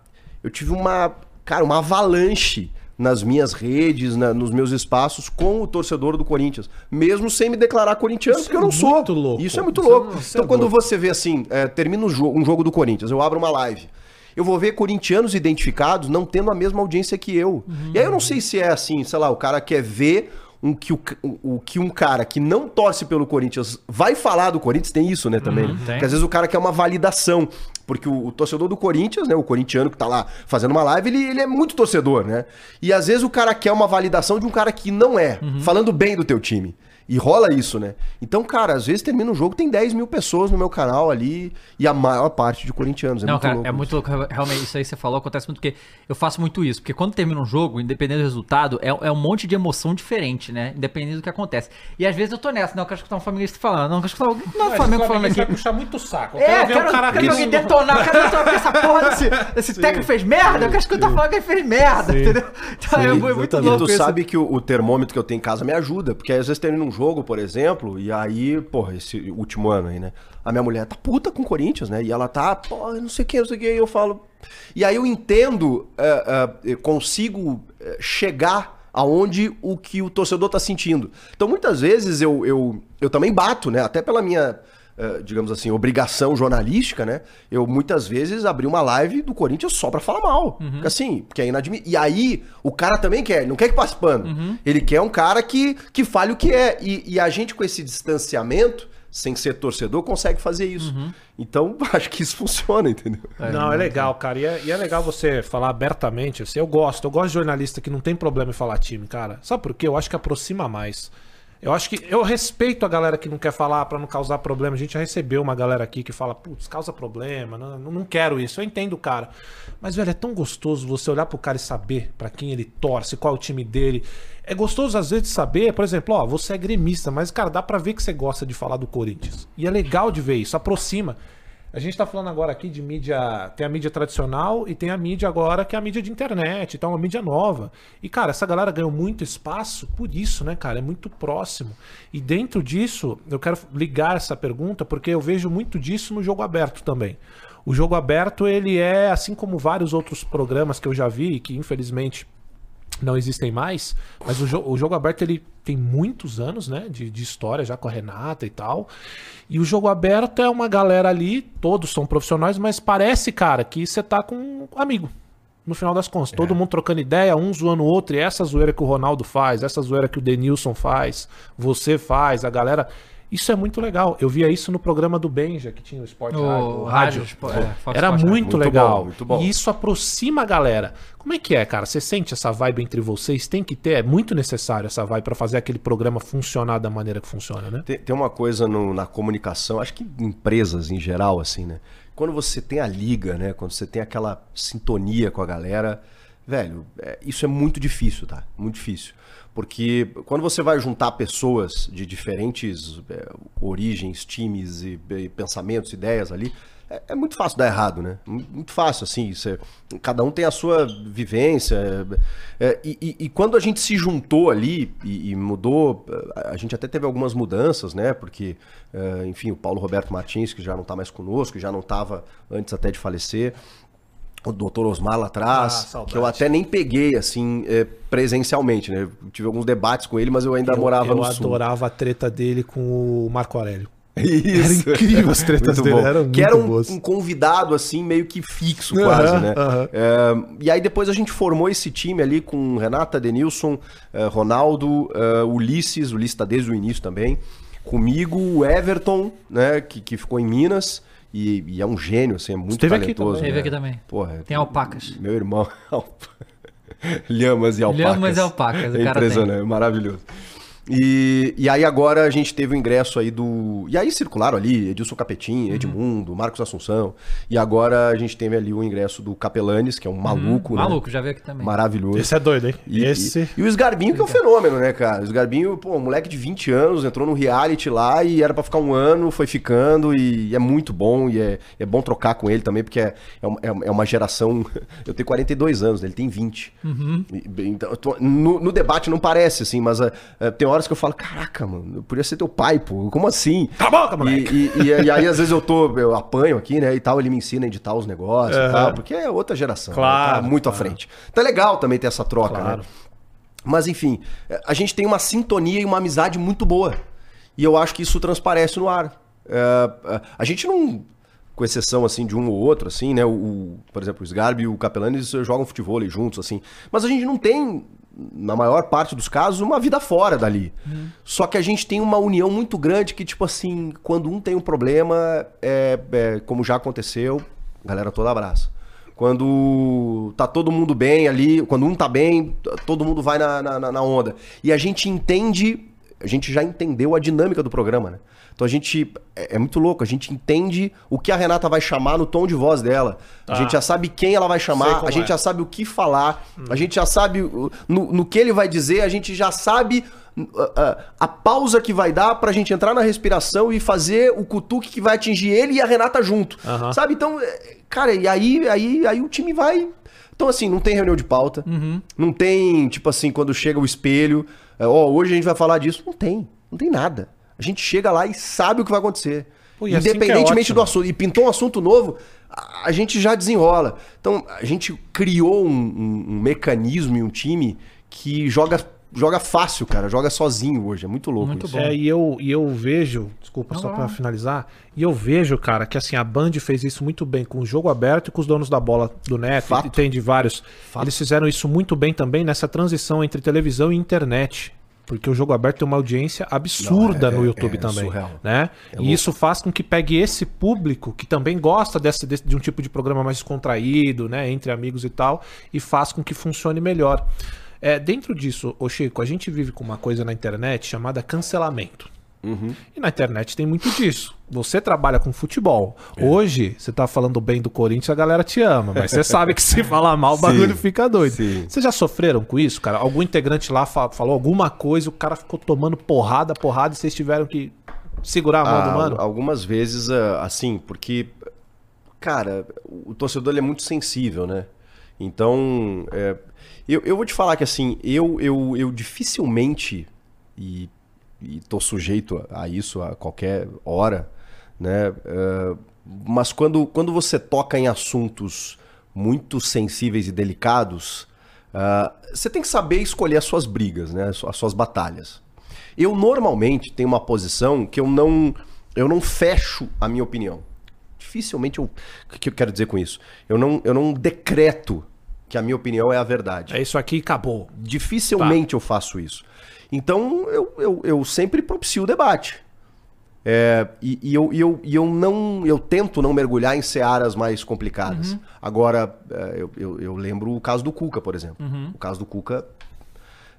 Eu tive uma. Cara, uma avalanche nas minhas redes, na- nos meus espaços com o torcedor do Corinthians, mesmo sem me declarar corintiano, Isso porque eu é não sou. muito louco. Isso é muito Isso é- louco. é então, quando você vê assim, é, termina um jogo, um jogo do Corinthians, eu abro uma live. Eu vou ver corintianos identificados não tendo a mesma audiência que eu. E aí eu não sei se é assim, sei lá, o cara quer ver um que o, o, que um cara que não torce pelo Corinthians vai falar do Corinthians, tem isso, né, também. né? tem. Porque às vezes o cara quer uma validação. Porque o, o torcedor do Corinthians, né, o corintiano que tá lá fazendo uma live, ele, ele é muito torcedor, né? E às vezes o cara quer uma validação de um cara que não é, falando bem do teu time. E rola isso, né? Então, cara, às vezes termina o jogo, tem 10 mil pessoas no meu canal ali e a maior parte de corintianos. É não, muito cara, louco. é muito louco. Realmente, isso aí que você falou acontece muito porque eu faço muito isso. Porque quando termina um jogo, independente do resultado, é, é um monte de emoção diferente, né? Independente do que acontece. E às vezes eu tô nessa, não, eu quero escutar um flamenguista falando. Não, eu quero escutar alguém. Não, o Flamengo falando aqui. vai puxar muito saco. Eu É, ver quero, um cara quero alguém detonar, eu quero detonar essa porra desse, desse técnico fez merda, eu quero escutar falando que ele fez merda, entendeu? Então é mu- muito E louco tu isso. sabe que o, o termômetro que eu tenho em casa me ajuda, porque às vezes termina um jogo, por exemplo, e aí, porra, esse último ano aí, né? A minha mulher tá puta com o Corinthians, né? E ela tá, pô, não sei o que, não sei o que, eu falo. E aí eu entendo, eu consigo é, chegar aonde o que o torcedor tá sentindo. Então muitas vezes eu, eu, eu também bato, né? Até pela minha. Eh, digamos assim, obrigação jornalística, né? Eu muitas vezes abri uma live do Corinthians só pra falar mal. Porque, Assim, porque é inadmissível. E aí, o cara também quer, não quer que passe pano. Ele quer um cara que, que fale o que é. E, e a gente, com esse distanciamento, sem ser torcedor, consegue fazer isso. Então, acho que isso funciona, entendeu? Não, é legal, cara. E é, e é legal você falar abertamente. Assim, eu gosto. Eu gosto de jornalista que não tem problema em falar time, cara. Sabe por quê? Eu acho que aproxima mais. Eu acho que. Eu respeito a galera que não quer falar pra não causar problema. A gente já recebeu uma galera aqui que fala, putz, causa problema. Não, não quero isso. Eu entendo o cara. Mas, velho, é tão gostoso você olhar pro cara e saber pra quem ele torce, qual é o time dele. É gostoso, às vezes, saber, por exemplo, ó, você é gremista, mas, cara, dá pra ver que você gosta de falar do Corinthians. E é legal de ver isso, aproxima. A gente tá falando agora aqui de mídia. Tem a mídia tradicional e tem a mídia agora que é a mídia de internet, então uma mídia nova. E, cara, essa galera ganhou muito espaço por isso, né, cara? É muito próximo. E dentro disso, eu quero ligar essa pergunta porque eu vejo muito disso no jogo aberto também. O jogo aberto, ele é, assim como vários outros programas que eu já vi, que infelizmente não existem mais, mas o, jo- o jogo aberto ele tem muitos anos, né, de, de história já com a Renata e tal. E o jogo aberto é uma galera ali, todos são profissionais, mas parece, cara, que você tá com um amigo. No final das contas, todo mundo trocando ideia, um zoando o outro, e essa zoeira que o Ronaldo faz, essa zoeira que o Denilson faz, você faz, a galera. Isso é muito legal. Eu via isso no programa do Benja, que tinha o Sport O Rádio. o rádio, é, Era muito, Muito legal. bom, muito bom. E isso aproxima a galera. Como é que é, cara? Você sente essa vibe entre vocês? Tem que ter, é muito necessário essa vibe pra fazer aquele programa funcionar da maneira que funciona, né? Tem, tem uma coisa no- na comunicação, acho que em empresas em geral, assim, né? Quando você tem a liga, né? Quando você tem aquela sintonia com a galera, velho, é, isso é muito difícil, tá? Muito difícil. Porque quando você vai juntar pessoas de diferentes é, origens, times e, e pensamentos, ideias ali, é, é muito fácil dar errado, né? Mu- Muito fácil, assim. cada um tem a sua vivência. é, é, e, e- e quando a gente se juntou ali e, e mudou, a gente até teve algumas mudanças, né? Porque, é, enfim, o Paulo Roberto Martins, que já não está mais conosco, já não estava antes até de falecer. O doutor Osmar lá Ah, atrás, saudade. que eu até nem peguei, assim, é, presencialmente, né? Eu tive alguns debates com ele, mas eu ainda Eu, morava eu no sul. adorava a treta dele com o Marco Aurélio. Isso. Era incrível as tretas Muito dele, bom. eram Que era um, um convidado, assim, meio que fixo quase, né? É, e aí depois a gente formou esse time ali com Renata, Denilson, eh, Ronaldo, eh, Ulisses, o Ulisses tá desde o início também. Comigo, o Everton, né, que, que ficou em Minas. E, e é um gênio, assim, é muito Esteve aqui talentoso. também. Teve né? aqui também. Porra, Tem alpacas. Meu irmão. Lhamas e alpacas. Lhamas e alpacas, o cara É impressionante, é maravilhoso. E, e aí agora a gente teve o ingresso aí do. E aí circularam ali Edilson Capetinho, Uhum. Edmundo, Marcos Assunção. E agora a gente teve ali o ingresso do Capelanes, que é um maluco, né? Uhum. Maluco, já veio aqui também. Maravilhoso. Esse é doido, hein? E, Esse. e, e o Sgarbinho, que é um fenômeno, né, cara? O Sgarbinho, pô, um moleque de 20 anos, entrou no reality lá e era pra ficar um ano, foi ficando e é muito bom. E é, é bom trocar com ele também, porque é, é, uma- é uma geração. Eu tenho 42 anos, né? ele tem 20. E, bem, então, no, no debate não parece, assim, mas ah, tem horas que eu falo: caraca, mano, eu podia ser teu pai, pô, como assim? Cala a boca, E, moleque! e, e- e aí, às vezes, eu tô, eu apanho aqui, né? E tal, ele me ensina a editar os negócios e tal, porque é outra geração. né, Claro, tá muito à claro. frente. Então é legal também ter essa troca, Claro. né? Mas enfim, eh, a gente tem uma sintonia e uma amizade muito boa. E eu acho que isso transparece no ar. Eh, a gente não, com exceção assim de um ou outro, assim, né? O, o- por exemplo, o Sgarbi e o Capelani eles jogam futebol juntos, assim. Mas a gente não tem, na maior parte dos casos, uma vida fora dali. Só que a gente tem uma união muito grande que, tipo assim, quando um tem um problema, é, é, como já aconteceu, a galera toda abraça. Quando tá todo mundo bem ali, quando um tá bem, todo mundo vai na, na, na onda. E a gente entende, a gente já entendeu a dinâmica do programa, né? Então a gente. É, é muito louco, a gente entende o que a Renata vai chamar no tom de voz dela. A Tá. gente já sabe quem ela vai chamar, a gente é. já sabe o que falar, a gente já sabe no, no que ele vai dizer, a gente já sabe uh, uh, a pausa que vai dar pra gente entrar na respiração e fazer o cutuque que vai atingir ele e a Renata junto. Sabe? Então, é, cara, e aí, aí, aí o time vai. Então, assim, não tem reunião de pauta. Não tem, tipo assim, quando chega o espelho, é, ó, hoje a gente vai falar disso. Não tem. Não tem nada. A gente chega lá e sabe o que vai acontecer. Pô, e assim é Independentemente ótimo. do assunto. E pintou um assunto novo, a, a gente já desenrola. Então, a gente criou um, um- um mecanismo e um time que joga, joga fácil, cara. Joga sozinho hoje. É muito louco Muito isso. bom. É, e eu, e eu vejo, desculpa, Não, só lá. finalizar, e eu vejo, cara, que assim, a Band fez isso muito bem com o jogo aberto e com os donos da bola do Neto, Fato. e tem de vários. Fato. Eles fizeram isso muito bem também nessa transição entre televisão e internet. Porque o jogo aberto tem uma audiência absurda Não, é- no YouTube é também. surreal. Né? É e isso faz com que pegue esse público que também gosta desse, desse- de um tipo de programa mais descontraído, né? Entre amigos e tal, e faz com que funcione melhor. É, dentro disso, ô Chico, a gente vive com uma coisa na internet chamada cancelamento. Uhum. E na internet tem muito disso. Você trabalha com futebol. É. Hoje, você tá falando bem do Corinthians, a galera te ama. Mas você sabe que se falar mal, o Sim, bagulho fica doido. sim. Vocês já sofreram com isso, cara? Algum integrante lá fa- falou alguma coisa, o cara ficou tomando porrada, porrada, e vocês tiveram que segurar a mão do Ah, mano? Algumas vezes, ah, assim, porque, cara, o torcedor ele é muito sensível, né? Então, é, eu, eu vou te falar que, assim, eu, eu, eu dificilmente, e, e tô sujeito a, isso a qualquer hora, né? É, mas quando, quando você toca em assuntos muito sensíveis e delicados, ah, você tem que saber escolher as suas brigas, né? As su- as suas batalhas. Eu normalmente tenho uma posição que eu não eu não fecho a minha opinião. Dificilmente eu o que eu quero dizer com isso? Eu não eu não decreto que a minha opinião é a verdade. É isso aqui acabou. Dificilmente eu faço isso. Então eu, eu, eu sempre propicio o debate. É, e, e eu, e eu, e eu não eu tento não mergulhar em searas mais complicadas. Agora, é, eu, eu, eu lembro o caso do Cuca, por exemplo. O caso do Cuca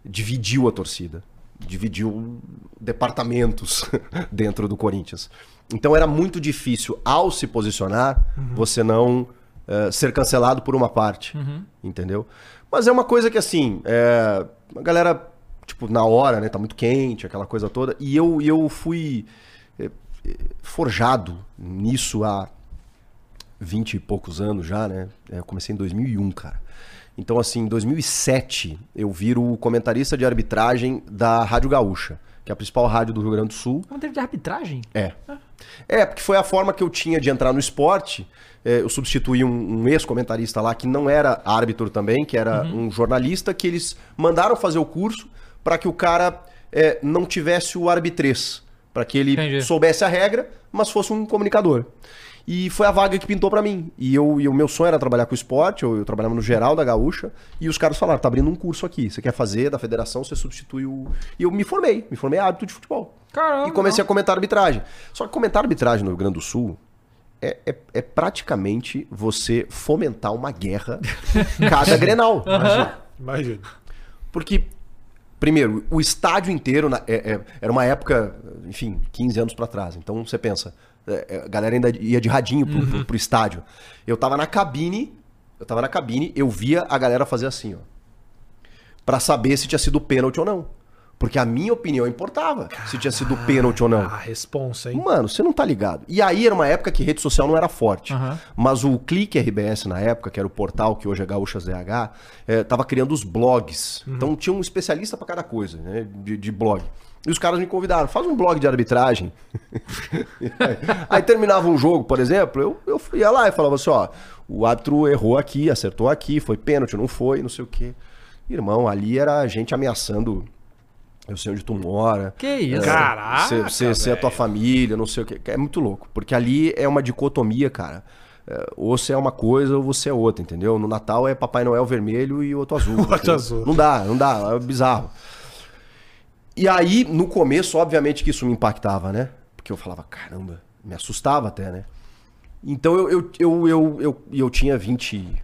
dividiu a torcida, dividiu departamentos dentro do Corinthians. Então era muito difícil, ao se posicionar, você não eh, ser cancelado por uma parte, entendeu? Mas é uma coisa que assim, é, a galera, tipo, na hora, né, tá muito quente, aquela coisa toda, e eu, eu fui eh, forjado nisso há 20 e poucos anos já, né? É, Eu comecei em 2001, cara. Então, assim, em 2007, eu viro comentarista de arbitragem da Rádio Gaúcha, que é a principal rádio do Rio Grande do Sul. Teve de arbitragem? É. É, porque foi a forma que eu tinha de entrar no esporte. É, eu substituí um, um ex-comentarista lá que não era árbitro também, que era um jornalista, que eles mandaram fazer o curso para que o cara é, não tivesse o arbitrez. Para que ele Entendi. soubesse a regra, mas fosse um comunicador. E foi a vaga que pintou para mim. E, eu, e o meu sonho era trabalhar com esporte, eu, eu trabalhava no geral da Gaúcha, e os caras falaram: tá abrindo um curso aqui, você quer fazer da federação, você substitui o. E eu me formei, me formei árbitro de futebol. Caramba. E comecei a comentar arbitragem. Só que comentar arbitragem no Rio Grande do Sul é, é, é praticamente você fomentar uma guerra cada Grenal. Imagina. Porque primeiro, o estádio inteiro na- é- é- era uma época, enfim, 15 anos pra trás. Então você pensa, é, é, a galera ainda ia de radinho pro, pro- pro estádio. Eu tava na cabine, eu tava na cabine, eu via a galera fazer assim, ó. Pra saber se tinha sido pênalti ou não. Porque a minha opinião importava se tinha sido pênalti ou não. A responsa, hein? Mano, você não tá ligado. E aí era uma época que rede social não era forte. Aham. Mas o Clique RBS na época, que era o portal que hoje é Gaúchas DH, eh, tava criando os blogs. Então tinha um especialista pra cada coisa, né? De, de blog. E os caras me convidaram, faz um blog de arbitragem. aí, aí terminava um jogo, por exemplo, eu, eu ia lá e falava assim, ó, o árbitro errou aqui, acertou aqui, foi pênalti, não foi, não sei o quê. Irmão, ali era a gente ameaçando. Eu sei onde tu mora. Que isso? Caraca, Ser, ser, ser a tua família, não sei o que. É muito louco. Porque ali é uma dicotomia, cara. É, ou você é uma coisa ou você é outra, entendeu? No Natal é Papai Noel vermelho e outro azul. outro azul. Não dá, não dá. É bizarro. E aí, no começo, obviamente que isso me impactava, né? Porque eu falava, caramba, me assustava até, né? Então eu, eu, eu, eu, eu, e eu tinha 20.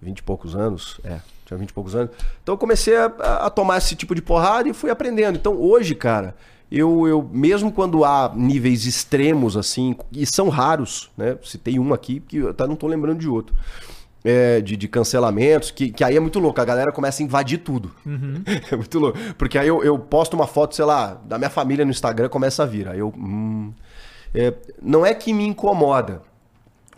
20 e poucos anos. É, tinha 20 e poucos anos. Então eu comecei a, a tomar esse tipo de porrada e fui aprendendo. Então hoje, cara, eu, eu mesmo quando há níveis extremos assim, e são raros, né? Citei um aqui que eu até não tô lembrando de outro. é, de, de cancelamentos, que, que aí é muito louco, a galera começa a invadir tudo. É muito louco. Porque aí eu, eu posto uma foto, sei lá, da minha família no Instagram, começa a vir. Aí eu. hum, é, não é que me incomoda,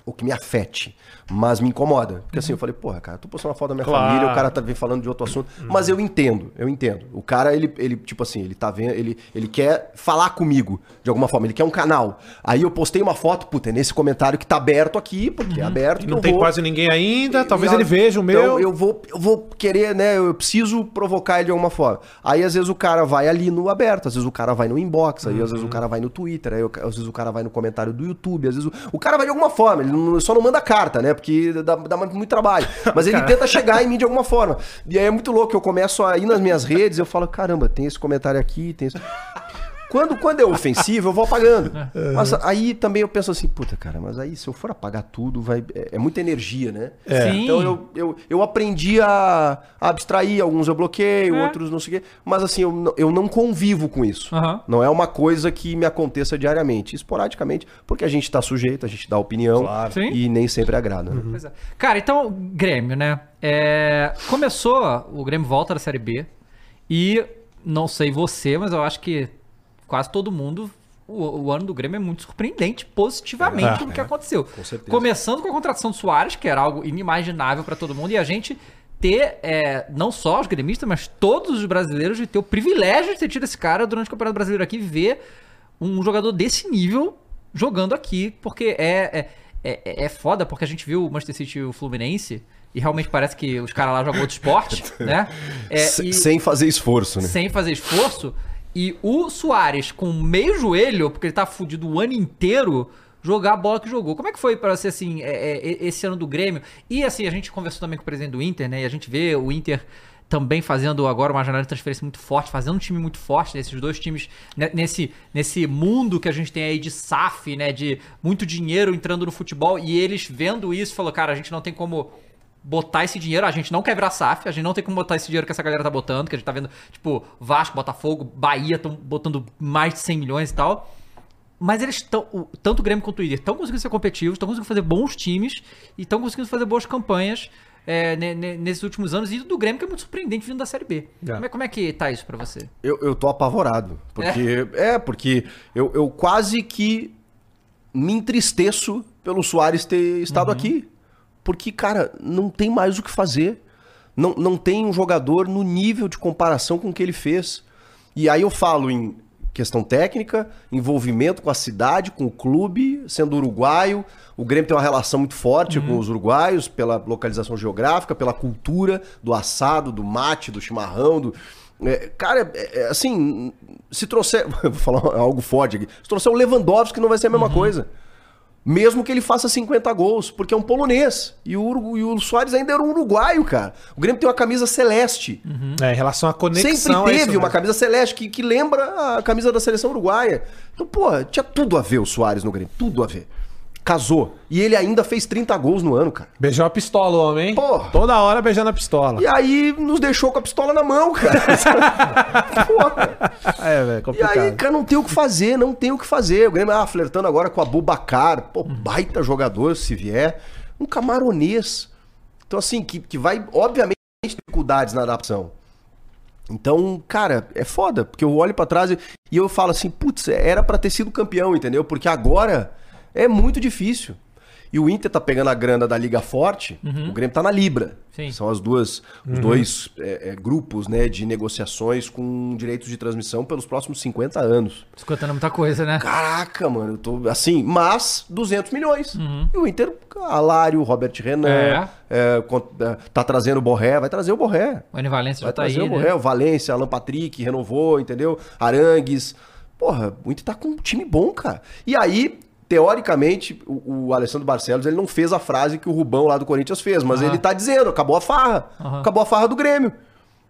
ou que me afete, mas me incomoda. Porque assim, eu falei, porra, cara, tô postando uma foto da minha Claro. família, o cara tá vem falando de outro assunto. Mas eu entendo, eu entendo. O cara, ele, ele tipo assim, ele tá vendo, ele, ele quer falar comigo de alguma forma, ele quer um canal. Aí eu postei uma foto, puta, é nesse comentário que tá aberto aqui, porque é aberto. E não tem vou- quase ninguém ainda, talvez e- ele veja o então, meu. eu vou, eu vou querer, né? Eu preciso provocar ele de alguma forma. Aí, às vezes, o cara vai ali no aberto, às vezes o cara vai no inbox, aí, às vezes, o cara vai no Twitter, aí, às vezes, o cara vai no comentário do YouTube, às vezes, o, o cara vai de alguma forma, ele não- só não manda carta, né? Porque dá, dá muito trabalho. Mas ele tenta chegar em mim de alguma forma. E aí é muito louco, eu começo a ir nas minhas redes, eu falo, caramba, tem esse comentário aqui, tem esse. Quando, quando é ofensivo, eu vou apagando. Mas aí também eu penso assim, puta, cara, mas aí se eu for apagar tudo, vai, é, é muita energia, né? É. Sim. Então eu, eu, eu aprendi a, a abstrair, alguns eu bloqueio, É. outros não sei o quê. Mas assim, eu, não- eu não convivo com isso. Aham. Não é uma coisa que me aconteça diariamente, esporadicamente, porque a gente tá sujeito, a gente dá opinião Claro. E nem sempre agrada. né? Pois é. Cara, então, Grêmio, né? É, Começou, o Grêmio volta da Série B. E não sei você, mas eu acho que quase todo mundo. O, o ano do Grêmio é muito surpreendente positivamente É, no que aconteceu. certeza. Começando com a contratação do Soares, que era algo inimaginável para todo mundo, e a gente ter, é, não só os gremistas, mas todos os brasileiros, de ter o privilégio de ter tido esse cara durante o Campeonato Brasileiro aqui e ver um jogador desse nível jogando aqui, porque é, é, é, é foda, porque a gente viu o Manchester City e o Fluminense, e realmente parece que os caras lá jogam outro esporte, né? É, Se- e- Sem fazer esforço, né? sem fazer esforço. E o Soares, com meio joelho, porque ele tá fudido o ano inteiro, jogar a bola que jogou. Como é que foi pra você, assim, é, é, esse ano do Grêmio? E, assim, a gente conversou também com o presidente do Inter, né? E a gente vê o Inter também fazendo agora uma janela de transferência muito forte, fazendo um time muito forte, nesses dois times, né, nesse, nesse mundo que a gente tem aí de SAF, né? De muito dinheiro entrando no futebol. E eles vendo isso, falou, cara, a gente não tem como botar esse dinheiro. A gente não quer virar SAF, a gente não tem como botar esse dinheiro que essa galera tá botando, que a gente tá vendo, tipo, Vasco, Botafogo, Bahia estão botando mais de 100 milhões e tal. Mas eles estão, tanto o Grêmio quanto o Inter, estão conseguindo ser competitivos, estão conseguindo fazer bons times e estão conseguindo fazer boas campanhas é, ne- ne- nesses últimos anos. E do Grêmio, que é muito surpreendente vindo da Série B. É. Como, é, como é que tá isso pra você? Eu, eu tô apavorado. Porque. É, porque eu, eu quase que me entristeço pelo Soares ter estado aqui. Porque, cara, não tem mais o que fazer. Não, não tem um jogador no nível de comparação com o que ele fez. E aí eu falo em questão técnica, envolvimento com a cidade, com o clube, sendo uruguaio. O Grêmio tem uma relação muito forte com os uruguaios, pela localização geográfica, pela cultura do assado, do mate, do chimarrão, do. É, cara, é, é, assim, se trouxer. Vou falar algo forte aqui. Se trouxer o Lewandowski, não vai ser a mesma coisa. Mesmo que ele faça 50 gols, porque é um polonês. E o, e o Soares ainda era um uruguaio, cara. O Grêmio tem uma camisa celeste. É, em relação à conexão. Sempre é teve uma mesmo. camisa celeste que, que lembra a camisa da seleção uruguaia. Então, pô, tinha tudo a ver o Soares no Grêmio. Tudo a ver. Casou. E ele ainda fez 30 gols no ano, cara. Beijou a pistola, o homem, hein? Porra. Toda hora beijando a pistola. E aí nos deixou com a pistola na mão, cara. Porra. É, velho, E complicado. aí, cara, não tem o que fazer, não tem o que fazer. O Grêmio, ah, flertando agora com a Bubacar. Pô, baita jogador, se vier. Um camaronês. Então, assim, que, que vai, obviamente, dificuldades na adaptação. Então, cara, é foda, porque eu olho pra trás e, e eu falo assim, putz, era pra ter sido campeão, entendeu? Porque agora é muito difícil. E o Inter tá pegando a grana da Liga Forte, o Grêmio tá na Libra. Sim. São as duas, os dois é, é, grupos né, de negociações com direitos de transmissão pelos próximos 50 anos. Escutando muita coisa, né? Caraca, mano, eu tô assim, mas 200 milhões. E o Inter, Alário, Robert Renan, É. é, é, tá trazendo o Borré, vai trazer o Borré. O Anivalência já Vai tá aí, trazer o né? Borré, o Valência, Alan Patrick, renovou, entendeu? Arangues. Porra, o Inter tá com um time bom, cara. E aí, teoricamente, o, o Alessandro Barcelos, ele não fez a frase que o Rubão lá do Corinthians fez, mas ele tá dizendo, acabou a farra. Aham. Acabou a farra do Grêmio.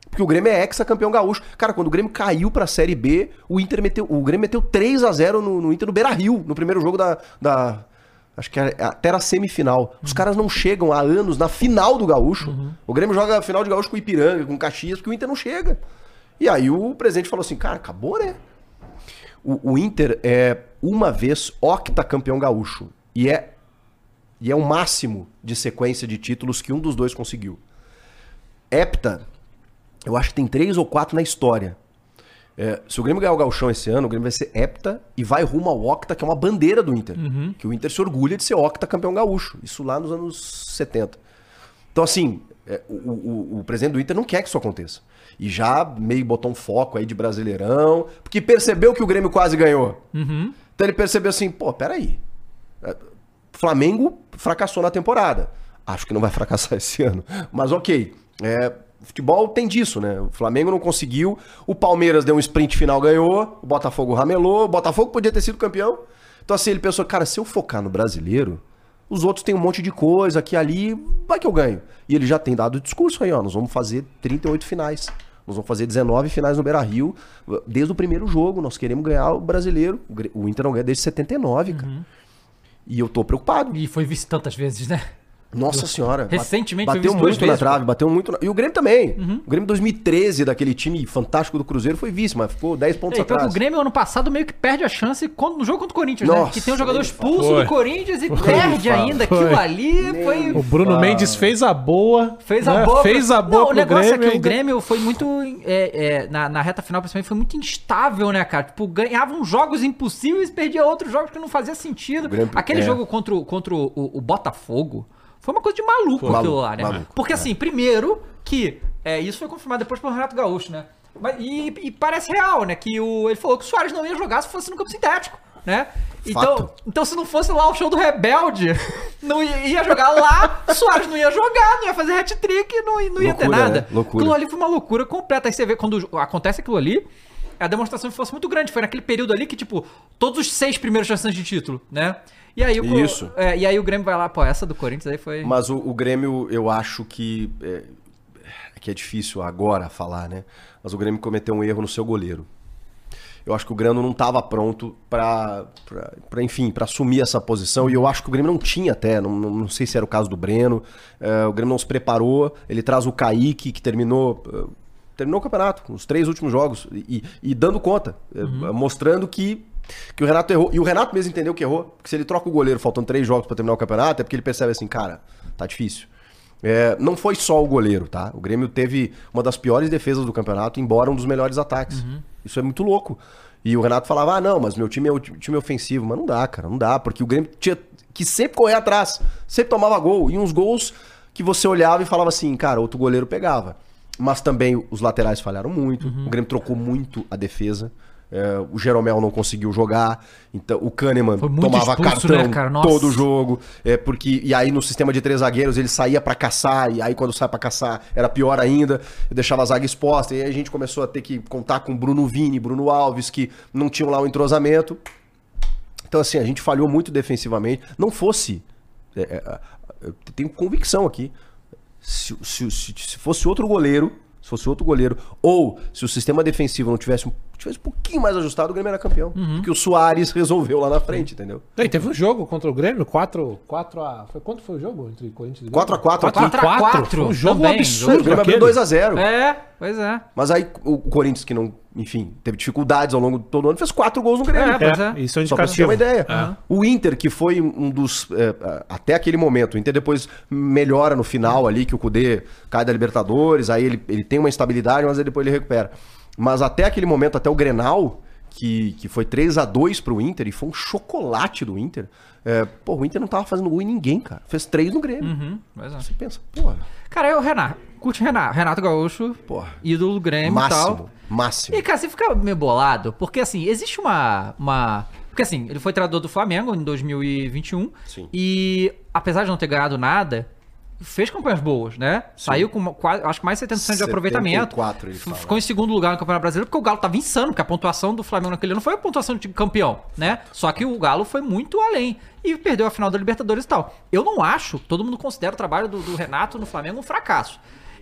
Porque o Grêmio é ex-campeão gaúcho. Cara, quando o Grêmio caiu pra Série B, o Inter meteu, o Grêmio meteu 3 a 0 no, no Inter no Beira-Rio, no primeiro jogo da, da acho que era, até era semifinal. Os caras não chegam há anos na final do gaúcho. O Grêmio joga a final de gaúcho com o Ipiranga, com o Caxias, porque o Inter não chega. E aí o presidente falou assim, cara, acabou, né? O, o Inter é uma vez octacampeão gaúcho. E é, e é o máximo de sequência de títulos que um dos dois conseguiu. Hepta, eu acho que tem três ou quatro na história. É, se o Grêmio ganhar o Gauchão esse ano, o Grêmio vai ser hepta e vai rumo ao octa, que é uma bandeira do Inter. Que o Inter se orgulha de ser octa campeão gaúcho. Isso lá nos anos 70. Então, assim, é, o, o- o presidente do Inter não quer que isso aconteça. E já meio botou um foco aí de brasileirão, porque percebeu que o Grêmio quase ganhou. Então ele percebeu assim, pô, peraí. É, Flamengo fracassou na temporada. Acho que não vai fracassar esse ano. Mas ok. É, futebol tem disso, né? O Flamengo não conseguiu. O Palmeiras deu um sprint final, ganhou. O Botafogo ramelou. O Botafogo podia ter sido campeão. Então assim, ele pensou, cara, se eu focar no brasileiro, os outros têm um monte de coisa aqui ali, vai que eu ganho. E ele já tem dado o discurso aí, ó. Nós vamos fazer 38 finais. Nós vamos fazer 19 finais no Beira Rio. Desde o primeiro jogo, nós queremos ganhar o brasileiro. O Inter não ganha desde 79, cara. E eu tô preocupado. E foi visto tantas vezes, né? Nossa senhora. Recentemente foi bateu muito na trave, bateu muito. na- E o Grêmio também. O Grêmio 2013, daquele time fantástico do Cruzeiro, foi vice, mas ficou 10 pontos É, então, atrás. o Grêmio ano passado meio que perde a chance quando- no jogo contra o Corinthians, né? Nossa, Que tem um jogador expulso Foi. do Corinthians e perde fala. ainda. Foi. Aquilo ali foi. O Bruno Mendes fez a boa. Fez a né? boa. Fez a boa Não, o negócio Grêmio. é que o ainda- Grêmio foi muito. é, é, na, na reta final, principalmente, foi muito instável, né, cara? Tipo, ganhavam jogos impossíveis perdia outros jogos que não fazia sentido. O Grêmio- Aquele é. jogo contra, o- contra o, o- o Botafogo foi uma coisa de maluco Foi. aquilo Maluco, lá, né? maluco, Porque assim, primeiro que. é, isso foi confirmado depois pelo Renato Gaúcho, né? Mas, e, e parece real, né? Que o, ele falou que o Soares não ia jogar se fosse no campo sintético, né? Então, Fato. então, se não fosse lá o show do Rebelde, não ia, ia jogar lá, o Soares não ia jogar, não ia fazer hat-trick, não, ia- não ia ter Loucura, nada. né? Loucura. Aquilo ali foi uma loucura completa. Aí você vê, quando acontece aquilo ali, a demonstração de força muito grande. Foi naquele período ali que, tipo, todos os seis primeiros chances de título, né? E aí, o, Isso. é, e aí o Grêmio vai lá, pô, essa do Corinthians aí foi... Mas o, o Grêmio, eu acho que. É, que é difícil agora falar, né? Mas o Grêmio cometeu um erro no seu goleiro. Eu acho que o Grêmio não estava pronto para, enfim, para assumir essa posição. E eu acho que o Grêmio não tinha até. Não, não, sei se era o caso do Breno. É, o Grêmio não se preparou. Ele traz o Kaique, que terminou. Terminou o campeonato, os três últimos jogos, e, e dando conta, eh, mostrando que, que o Renato errou. E o Renato mesmo entendeu que errou, porque se ele troca o goleiro faltando três jogos para terminar o campeonato, é porque ele percebe assim, cara, tá difícil. É, não foi só o goleiro, tá? O Grêmio teve uma das piores defesas do campeonato, embora um dos melhores ataques. Isso é muito louco. E o Renato falava: ah, não, mas meu time é o ti- time ofensivo. Mas não dá, cara, não dá, porque o Grêmio tinha que sempre correr atrás, sempre tomava gol. E uns gols que você olhava e falava assim, cara, outro goleiro pegava. Mas também os laterais falharam muito. O Grêmio trocou muito a defesa. É, o Jeromel não conseguiu jogar. Então, o Kahneman tomava expulso, cartão né, cara? Todo jogo. É, porque, e aí no sistema de três zagueiros ele saía pra caçar. E aí quando sai pra caçar era pior ainda. Deixava a zaga exposta. E aí a gente começou a ter que contar com Bruno Vini, Bruno Alves, que não tinham lá o entrosamento. Então, assim, a gente falhou muito defensivamente. Não fosse. é, é, eu tenho convicção aqui. Se, se- se- se fosse outro goleiro, se fosse outro goleiro, ou se o sistema defensivo não tivesse, tivesse um pouquinho mais ajustado, o Grêmio era campeão. Uhum. Porque o Soares resolveu lá na frente, entendeu? E teve um jogo contra o Grêmio, 4, 4 a. Foi, quanto foi o jogo entre Corinthians e 4 a 4 aqui. 4 a 4 Foi um jogo também, O absurdo. Grêmio abriu aquele. 2x0. É, pois é. Mas aí o Corinthians, que não, enfim, teve dificuldades ao longo de todo o ano, fez 4 gols no Grêmio. É, pois É, isso é Só pra você ter indicativo. uma ideia. O Inter, que foi um dos. é, até aquele momento, o Inter depois melhora no final ali, que o Kudê cai da Libertadores, aí ele, ele tem uma estabilidade, mas aí depois ele recupera. Mas até aquele momento, até o Grenal, que, que foi 3 a 2 pro Inter, e foi um chocolate do Inter. É, pô, o Inter não tava fazendo gol em ninguém, cara. Fez 3 no Grêmio. Uhum, é. Você pensa, porra, Cara, é o Renato. Curte o Renato. Renato Gaúcho, porra. ídolo do Grêmio e tal. Máximo, máximo. E, cara, você fica meio bolado, porque assim, existe uma. uma... Porque assim, ele foi treinador do Flamengo em 2021. Sim. E apesar de não ter ganhado nada, fez campanhas boas, né? Saiu com quase, acho que mais de 70% de aproveitamento. 74 ele fala. Ficou em segundo lugar no Campeonato Brasileiro, porque o Galo tava insano, porque a pontuação do Flamengo naquele ano foi a pontuação de campeão, né? Só que o Galo foi muito além. E perdeu a final da Libertadores e tal. Eu não acho, todo mundo considera o trabalho do, do Renato no Flamengo um fracasso.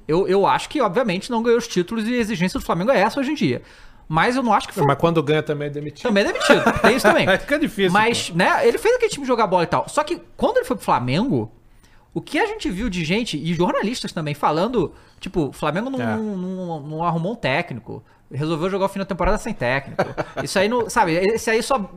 Eu, eu acho que, obviamente, não ganhou os títulos e a exigência do Flamengo é essa hoje em dia. Mas eu não acho que foi. Mas quando ganha também é demitido. Também é demitido. Tem isso também. Fica difícil, Mas, né, ele fez aquele time jogar bola e tal. Só que quando ele foi pro Flamengo, o que a gente viu de gente, e jornalistas também, falando, tipo, o Flamengo não, É. não, não arrumou um técnico. Resolveu jogar o fim da temporada sem técnico. Isso aí não. Sabe, esse aí só.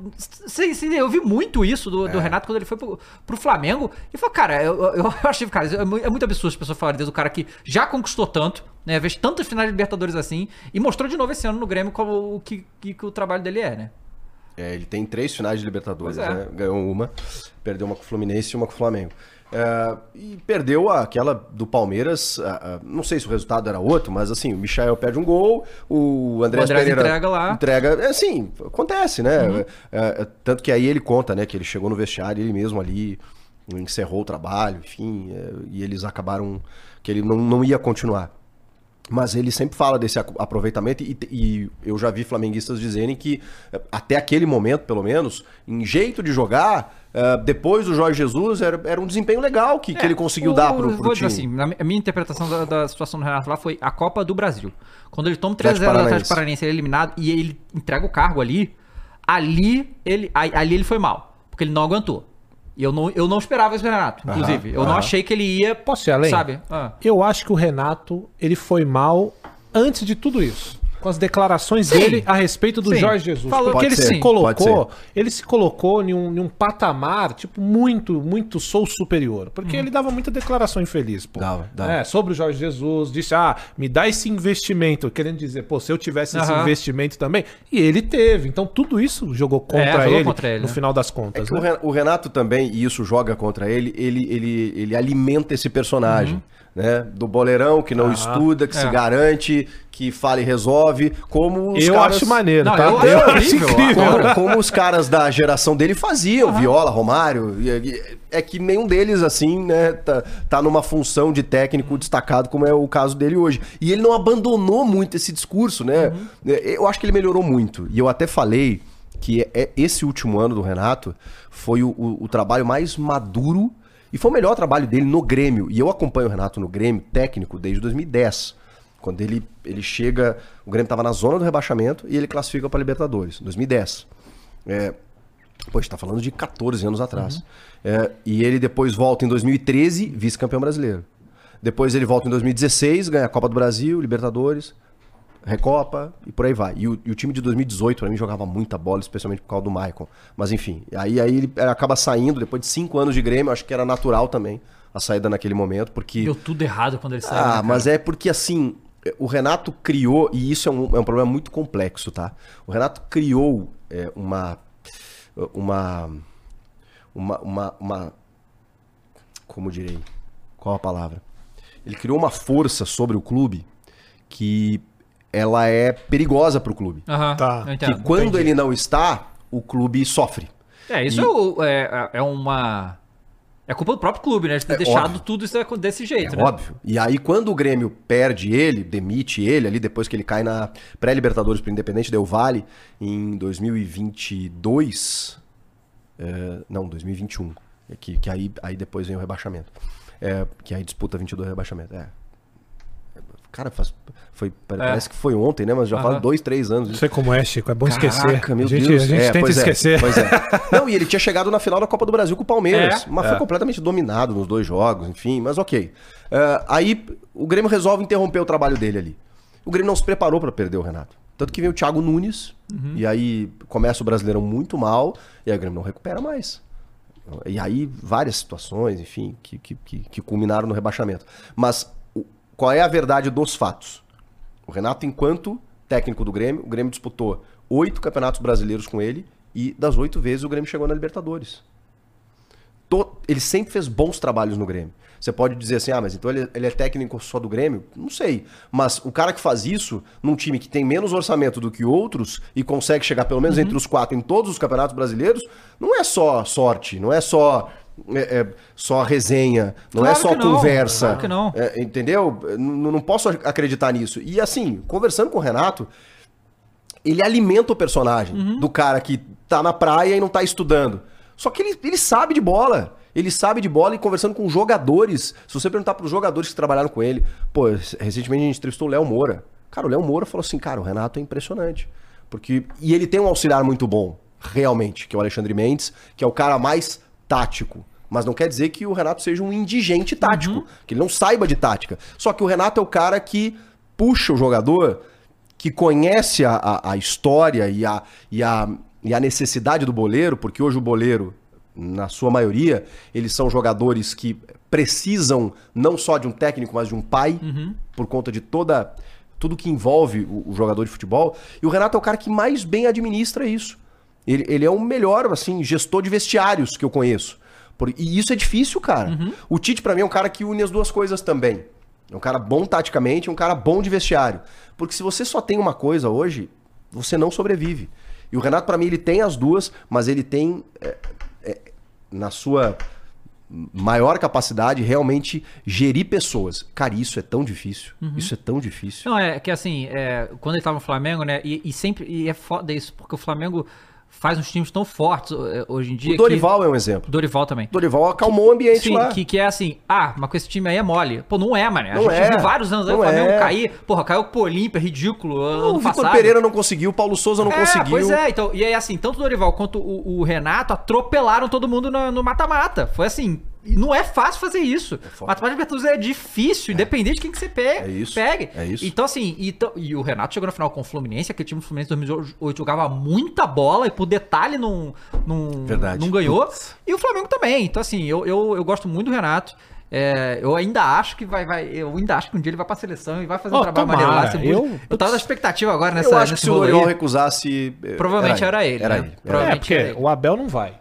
Eu vi muito isso do, É. do Renato quando ele foi pro, pro Flamengo. E falou, cara, eu, eu, eu achei, cara, é é muito absurdo as pessoas falarem do cara que já conquistou tanto, né? Fez tantas finais de Libertadores assim, e mostrou de novo esse ano no Grêmio como o que, que, que o trabalho dele é, né? É, ele tem três finais de Libertadores, é. né? Ganhou uma, perdeu uma com o Fluminense e uma com o Flamengo. É, e perdeu aquela do Palmeiras. ah, ah, não sei se o resultado era outro, mas assim, o Michael perde um gol, o André Pereira entrega lá. Entrega, é assim, acontece, né? Uhum. É, é, tanto que aí ele conta, né, que ele chegou no vestiário, ele mesmo ali encerrou o trabalho, enfim, é, e eles acabaram que ele não, não ia continuar. Mas ele sempre fala desse aproveitamento e, e eu já vi flamenguistas dizerem que eh, até aquele momento, pelo menos, em jeito de jogar, eh, depois do Jorge Jesus, era, era um desempenho legal que, que ele conseguiu É, O- dar pro, vou pro dizer time. assim, na a minha interpretação da, da situação do Renato lá foi a Copa do Brasil. Quando ele toma Atlético 3x0 do Atlético Paranaense. Paranaense, ele é eliminado e ele entrega o cargo ali, ali ele, ali ele foi mal. Porque ele não aguentou. E eu não, eu não esperava do Renato, inclusive. eu não aham. achei que ele ia. Posso ir além? Sabe? Ah. Eu acho que o Renato, ele foi mal antes de tudo isso. Com as declarações Sim. dele a respeito do Sim. Jorge Jesus. Falou- porque Pode ele ser, se colocou, ele se colocou em um, em um patamar, tipo, muito, muito sou superior. Porque ele dava muita declaração infeliz, pô. Dava, dava. É, sobre o Jorge Jesus, disse, ah, me dá esse investimento. Querendo dizer, pô, se eu tivesse esse investimento também. E ele teve. Então tudo isso jogou contra, É, jogou ele, contra ele, no né? final das É contas. que o né? O Renato também, e isso joga contra ele, ele, ele, ele alimenta esse personagem. Né? Do boleirão que não Aham. estuda, que se É. garante, que fala e resolve, como os Eu caras... acho maneiro, Não, tá? eu acho incrível, Como, como os caras da geração dele faziam, Viola, Romário. e- e- É que nenhum deles, assim, né, tá, tá numa função de técnico destacado, como é o caso dele hoje. E ele não abandonou muito esse discurso, né? É, Eu acho que ele melhorou muito. E eu até falei que é esse último ano do Renato foi o, o- o trabalho mais maduro e foi o melhor trabalho dele no Grêmio. E eu acompanho o Renato no Grêmio técnico desde 2010. Quando ele, ele chega, o Grêmio estava na zona do rebaixamento e ele classifica para Libertadores, 2010. É, pô, a gente tá falando de 14 anos atrás. É, e ele depois volta em 2013, vice-campeão brasileiro. Depois ele volta em 2016, ganha a Copa do Brasil, Libertadores, Recopa e por aí vai. E o, e o time de 2018 para mim jogava muita bola, especialmente por causa do Maicon. Mas enfim, aí, aí ele acaba saindo depois de cinco anos de Grêmio, acho que era natural também a saída naquele momento, porque... Deu tudo errado quando ele saiu. né, Ah, cara? mas é porque assim, o Renato criou, e isso é um, é um problema muito complexo, tá? O Renato criou é, uma, uma, uma, uma, uma. Como direi? Qual a palavra? Ele criou uma força sobre o clube que ela é perigosa pro clube. Aham, Tá. Que quando entendi. ele não está, o clube sofre. É, isso E- é, o- é, é uma. É culpa do próprio clube, né? De ter É deixado óbvio. tudo isso desse jeito, É né? óbvio. E aí, quando o Grêmio perde ele, demite ele ali, depois que ele cai na pré-Libertadores pro Independente Del Vale, em 2022. é, não, 2021. é Que, que aí, aí depois vem o rebaixamento. É, que aí disputa 22 rebaixamento. É. Cara, faz, foi, parece que foi ontem, né? Mas já faz dois, três anos. Não sei como é, Chico. É bom esquecer. Caraca, meu a gente, Deus. a gente É, tenta pois é, esquecer. pois é. Não, e ele tinha chegado na final da Copa do Brasil com o Palmeiras, É. mas foi completamente dominado nos dois jogos, enfim, mas ok. É, aí o Grêmio resolve interromper o trabalho dele ali. O Grêmio não se preparou para perder o Renato. Tanto que vem o Thiago Nunes, e aí começa o Brasileirão muito mal, e aí o Grêmio não recupera mais. E aí várias situações, enfim, que, que, que, que culminaram no rebaixamento. Mas qual é a verdade dos fatos? O Renato, enquanto técnico do Grêmio, o Grêmio disputou oito campeonatos brasileiros com ele e das oito vezes o Grêmio chegou na Libertadores. Ele sempre fez bons trabalhos no Grêmio. Você pode dizer assim, ah, mas então ele, ele é técnico só do Grêmio? Não sei. Mas o cara que faz isso num time que tem menos orçamento do que outros e consegue chegar pelo menos entre os quatro em todos os campeonatos brasileiros, não é só sorte, não é só. É- é só resenha, não é Claro só que não, conversa. claro que não. É, entendeu? N- não posso acreditar nisso. E assim, conversando com o Renato, ele alimenta o personagem Uhum. do cara que tá na praia e não tá estudando. Só que ele, ele sabe de bola. Ele sabe de bola e conversando com jogadores. Se você perguntar pros jogadores que trabalharam com ele, pô, recentemente a gente entrevistou o Léo Moura. Cara, o Léo Moura falou assim, cara, o Renato é impressionante. Porque e ele tem um auxiliar muito bom, realmente, que é o Alexandre Mendes, que é o cara mais tático. Mas não quer dizer que o Renato seja um indigente tático, que ele não saiba de tática. Só que o Renato é o cara que puxa o jogador que conhece a, a, a história e a, e, a, e a necessidade do boleiro, porque hoje o boleiro, na sua maioria, eles são jogadores que precisam não só de um técnico, mas de um pai, por conta de toda tudo que envolve o, o jogador de futebol. E o Renato é o cara que mais bem administra isso. Ele, ele é o melhor, assim, gestor de vestiários que eu conheço. Por- e isso é difícil, cara. O Tite, pra mim, é um cara que une as duas coisas também. É um cara bom taticamente, um cara bom de vestiário. Porque se você só tem uma coisa hoje, você não sobrevive. E o Renato, pra mim, ele tem as duas, mas ele tem, é, é, na sua maior capacidade, realmente gerir pessoas. Cara, isso é tão difícil. Isso é tão difícil. Não, é que assim, é, quando ele tava no Flamengo, né? E, e sempre. E é foda isso, porque o Flamengo faz uns times tão fortes é, hoje em dia. O Dorival é um exemplo. Que, Dorival também. Dorival acalmou o ambiente Sim, lá. que, que é assim, ah, mas com esse time aí é mole. Pô, não é, mano. A Não gente é. viu vários anos aí o Não Flamengo é. cair. Porra, caiu com o Olímpia, ridículo. ano o Vitor. Pereira não conseguiu, o Paulo Souza não é, conseguiu. Pois é, então, e aí assim, tanto o Dorival quanto o, o Renato atropelaram todo mundo no mata-mata. Foi assim, não é fácil fazer isso. foda. Mata-mata de Libertadores é difícil, independente de quem que você pega. É isso, pegue. é isso. Então assim, e, to- e o Renato chegou na final com o Fluminense, aquele time do Fluminense em 2008 jogava muita bola e por detalhe não, não, Verdade. não ganhou. Putz. E o Flamengo também. Então assim, eu, eu, eu gosto muito do Renato. É, eu ainda acho que vai, vai. Eu ainda acho que um dia ele vai pra seleção e vai fazer um Ó, trabalho tomara. maneiro lá. muito- Eu- eu tava na expectativa agora nessa eu acho que se o. Dorival recusasse. eh, Provavelmente era ele, Era né? ele. Era Provavelmente. É, porque era ele. o Abel não vai.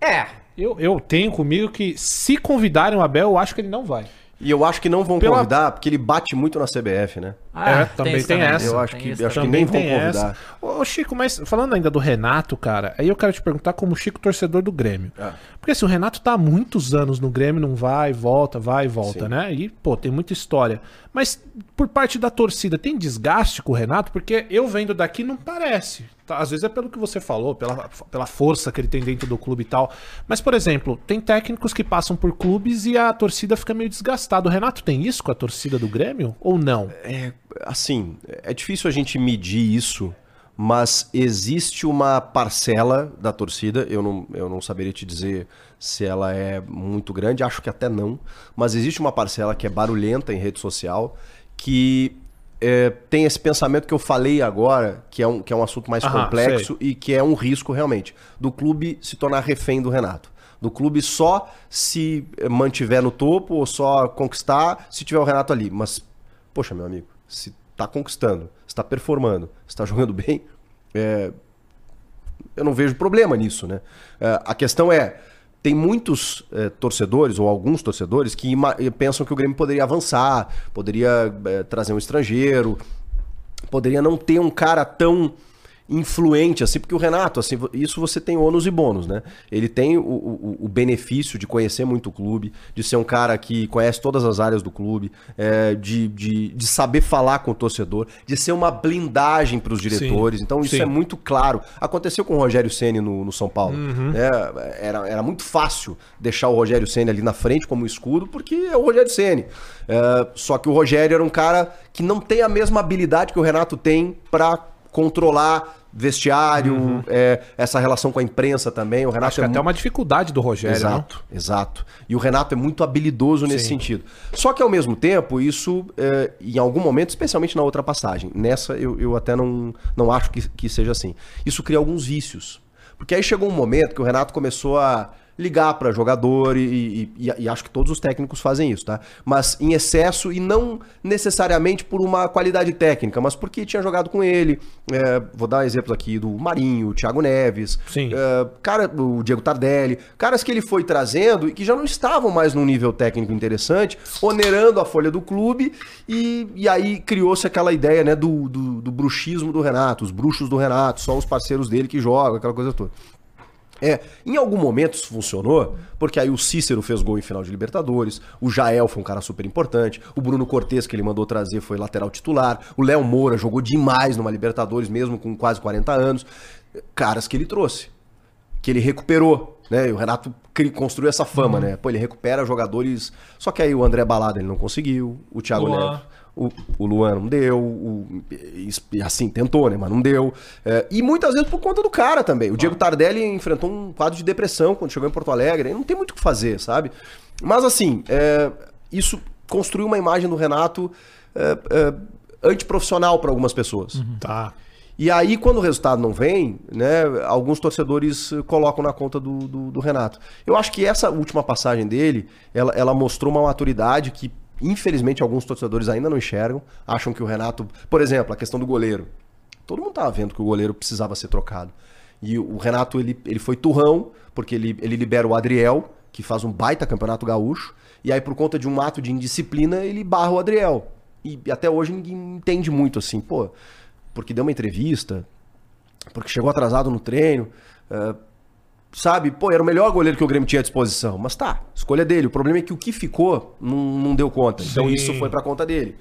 É. Eu, eu tenho comigo que se convidarem o Abel, eu acho que ele não vai. E eu acho que não vão Pela- convidar, porque ele bate muito na CBF, né? É, também isso tem essa. Eu acho tem que- acho que nem vão convidar. Ô, ô, Chico, mas falando ainda do Renato, cara, aí eu quero te perguntar como Chico torcedor do Grêmio. É. Porque assim, o Renato tá há muitos anos no Grêmio, não vai, volta, vai e volta, Sim. né? E, pô, tem muita história. Mas por parte da torcida, tem desgaste com o Renato? Porque eu vendo daqui não parece. Tá? Às vezes é pelo que você falou, pela, pela força que ele tem dentro do clube e tal. Mas, por exemplo, tem técnicos que passam por clubes e a torcida fica meio desgastada. O Renato tem isso com a torcida do Grêmio? Ou não? É, assim, é difícil a gente medir isso, mas existe uma parcela da torcida, eu não, eu não saberia te dizer se ela é muito grande, acho que até não, mas existe uma parcela que é barulhenta em rede social, que é, tem esse pensamento que eu falei agora, que é um, que é um assunto mais Aham, complexo e que é um risco realmente, do clube se tornar refém do Renato. Do clube só se mantiver no topo ou só conquistar se tiver o Renato ali. Mas, poxa, meu amigo, se tá conquistando, se tá performando, se tá jogando bem, é, eu não vejo problema nisso, né? É, a questão é, tem muitos é, torcedores, ou alguns torcedores, que ima- pensam que o Grêmio poderia avançar, poderia é, trazer um estrangeiro, poderia não ter um cara tão influente, assim, porque o Renato, assim, isso você tem ônus e bônus, né? Ele tem o, o, o, benefício de conhecer muito o clube, de ser um cara que conhece todas as áreas do clube, é, de, de, de, saber falar com o torcedor, de ser uma blindagem para os diretores. Sim, então isso sim. é muito claro. Aconteceu com o Rogério Ceni no, no São Paulo. Uhum. Né? Era, era muito fácil deixar o Rogério Ceni ali na frente como escudo, porque é o Rogério Ceni. É, só que o Rogério era um cara que não tem a mesma habilidade que o Renato tem para controlar vestiário, uhum. é, essa relação com a imprensa também. O Renato Acho é, é até uma dificuldade do Rogério. Exato, não? exato. E o Renato é muito habilidoso nesse Sim. sentido. Só que ao mesmo tempo, isso, é, em algum momento, especialmente na outra passagem, nessa eu, eu até não, não acho que, que seja assim. Isso cria alguns vícios. Porque aí chegou um momento que o Renato começou a ligar para jogador e, e, e, acho que todos os técnicos fazem isso, tá? Mas em excesso e não necessariamente por uma qualidade técnica, mas porque tinha jogado com ele. É, vou dar exemplos aqui do Marinho, o Thiago Neves, Sim. É, cara, o Diego Tardelli, caras que ele foi trazendo e que já não estavam mais num nível técnico interessante, onerando a folha do clube e, e aí criou-se aquela ideia né, do, do, do bruxismo do Renato, os bruxos do Renato, só os parceiros dele que jogam, aquela coisa toda. É, em algum momento isso funcionou, porque aí o Cícero fez gol em final de Libertadores, o Jael foi um cara super importante, o Bruno Cortes que ele mandou trazer foi lateral titular, o Léo Moura jogou demais numa Libertadores, mesmo com quase 40 anos. Caras que ele trouxe, que ele recuperou, né? E o Renato construiu essa fama, uhum. né? Pô, ele recupera jogadores. Só que aí o André Balada ele não conseguiu, o Thiago Neves o, o Luan não deu, o, assim, tentou, né? Mas não deu. É, e muitas vezes por conta do cara também. O Diego Tardelli enfrentou um quadro de depressão quando chegou em Porto Alegre. Não tem muito o que fazer, sabe? Mas assim, é, isso construiu uma imagem do Renato é, é antiprofissional para algumas pessoas. Uhum. Tá. E aí, quando o resultado não vem, né, alguns torcedores colocam na conta do, do, do Renato. Eu acho que essa última passagem dele, ela, ela mostrou uma maturidade que Infelizmente, alguns torcedores ainda não enxergam, acham que o Renato. Por exemplo, a questão do goleiro. Todo mundo estava vendo que o goleiro precisava ser trocado. E o Renato ele, ele foi turrão, porque ele, ele libera o Adriel, que faz um baita campeonato gaúcho, e aí, por conta de um ato de indisciplina, ele barra o Adriel. E até hoje ninguém entende muito assim, pô, porque deu uma entrevista, porque chegou atrasado no treino. Uh, sabe, pô, era o melhor goleiro que o Grêmio tinha à disposição. Mas tá, escolha dele. O problema é que o que ficou não, não deu conta. Então Sim. isso foi pra conta dele.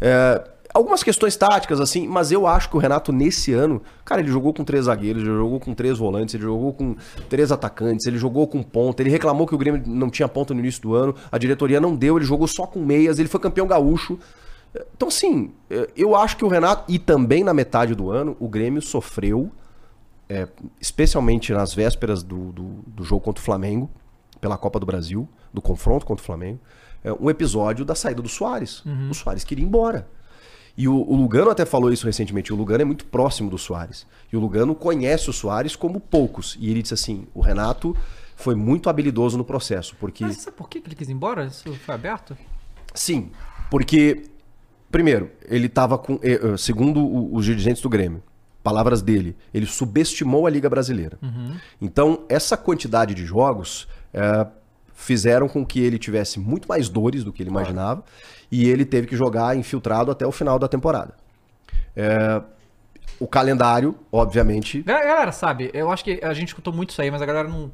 É, algumas questões táticas, assim, mas eu acho que o Renato, nesse ano, cara, ele jogou com três zagueiros, ele jogou com três volantes, ele jogou com três atacantes, ele jogou com ponta, ele reclamou que o Grêmio não tinha ponta no início do ano, a diretoria não deu, ele jogou só com meias, ele foi campeão gaúcho. Então, assim, eu acho que o Renato, e também na metade do ano, o Grêmio sofreu é, especialmente nas vésperas do, do, do, jogo contra o Flamengo, pela Copa do Brasil, do confronto contra o Flamengo, é, um episódio da saída do Soares. Uhum. O Soares queria ir embora. E o, o, Lugano até falou isso recentemente. O Lugano é muito próximo do Soares. E o Lugano conhece o Soares como poucos. E ele disse assim: o Renato foi muito habilidoso no processo. Porque... Mas sabe por que ele quis ir embora? Isso foi aberto? Sim, porque, primeiro, ele estava com. Eh, eh, segundo os dirigentes do Grêmio, palavras dele, ele subestimou a Liga Brasileira. Uhum. Então, essa quantidade de jogos é, fizeram com que ele tivesse muito mais dores do que ele imaginava e ele teve que jogar infiltrado até o final da temporada. É, o calendário, obviamente. Galera, sabe, eu acho que a gente escutou muito isso aí, mas a galera não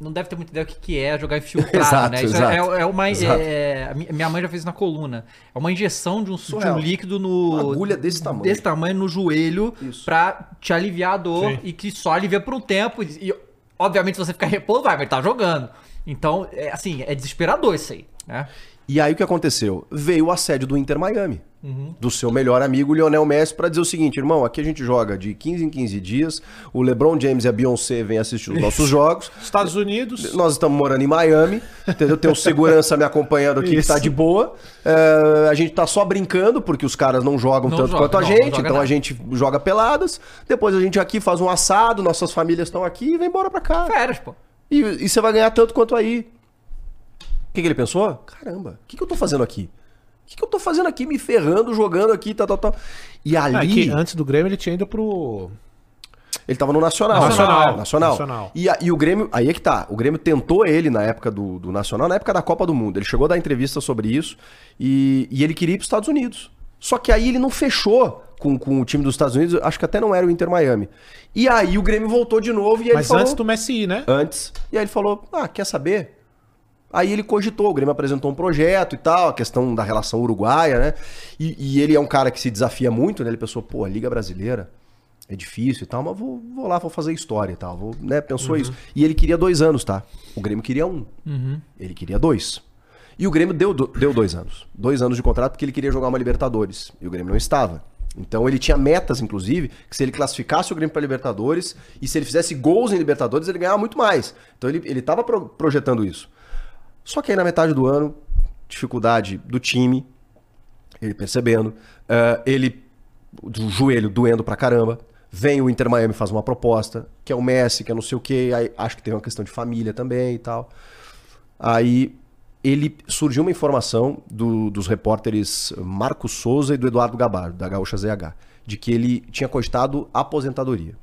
não deve ter muita ideia o que, que é jogar infiltrado, exato, né? Isso é, é, uma. É, minha mãe já fez na coluna. É uma injeção de um, de um líquido no. Uma agulha desse tamanho. Desse tamanho no joelho Isso. pra te aliviar a dor Sim. e que só alivia por um tempo. E, obviamente, se você ficar repouso, vai, vai estar tá jogando. Então, é, assim, é desesperador isso aí, né? E aí o que aconteceu? Veio o assédio do Inter Miami. Uhum. Do seu melhor amigo Lionel Messi para dizer o seguinte, irmão, aqui a gente joga de 15 em 15 dias. O LeBron James e a Beyoncé vêm assistir os nossos jogos. Estados Unidos. Nós estamos morando em Miami, entendeu? Tem um segurança me acompanhando aqui Isso. que tá de boa. É, a gente tá só brincando porque os caras não jogam não tanto joga, quanto a não, gente, não então nada. a gente joga peladas. Depois a gente aqui faz um assado, nossas famílias estão aqui e vem embora para cá. Férias, pô. E, e você vai ganhar tanto quanto aí que, que ele pensou? Caramba, o que, que eu tô fazendo aqui? O que, que eu tô fazendo aqui, me ferrando, jogando aqui, tal, tal, tal. E ali. É que antes do Grêmio ele tinha ido pro. Ele tava no Nacional. Nacional. Nacional. Nacional. E, e, o Grêmio, aí é que tá. O Grêmio tentou ele na época do, do Nacional, na época da Copa do Mundo. Ele chegou a dar entrevista sobre isso e, e ele queria ir pros Estados Unidos. Só que aí ele não fechou com, com o time dos Estados Unidos, acho que até não era o Inter Miami. E aí o Grêmio voltou de novo e ele Mas falou... antes do Messi né? Antes. E aí ele falou: Ah, quer saber? Aí ele cogitou, o Grêmio apresentou um projeto e tal, a questão da relação uruguaia, né? E, e ele é um cara que se desafia muito, né? Ele pensou, pô, a Liga Brasileira é difícil e tal, mas vou, vou lá, vou fazer história e tal. Vou, né? Pensou isso. E ele queria dois anos, tá? O Grêmio queria um. Ele queria dois. E o Grêmio deu, deu dois anos. Dois anos de contrato porque ele queria jogar uma Libertadores. E o Grêmio não estava. Então ele tinha metas, inclusive, que se ele classificasse o Grêmio para Libertadores e se ele fizesse gols em Libertadores, ele ganhava muito mais. Então ele, ele tava pro- projetando isso. Só que aí na metade do ano, dificuldade do time, ele percebendo, eh, ele, o joelho doendo pra caramba, vem o Inter Miami faz uma proposta, que é o Messi, que é não sei o quê, aí acho que tem uma questão de família também e tal. Aí ele surgiu uma informação do- dos repórteres Marcos Souza e do Eduardo Gabardo, da Gaúcha ZH, de que ele tinha cogitado aposentadoria.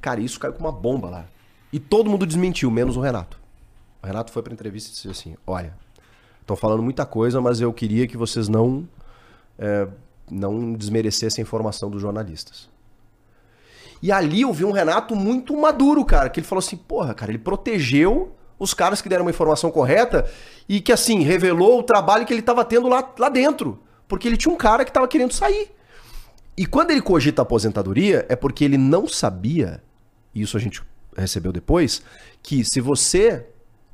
Cara, isso caiu com uma bomba lá. E todo mundo desmentiu, menos o Renato. O Renato foi pra entrevista e disse assim: Olha, estão falando muita coisa, mas eu queria que vocês não, é, não desmerecessem a informação dos jornalistas. E ali eu vi um Renato muito maduro, cara, que ele falou assim: Porra, cara, ele protegeu os caras que deram uma informação correta e que, assim, revelou o trabalho que ele estava tendo lá, lá dentro. Porque ele tinha um cara que estava querendo sair. E quando ele cogita a aposentadoria, é porque ele não sabia, e isso a gente recebeu depois, que se você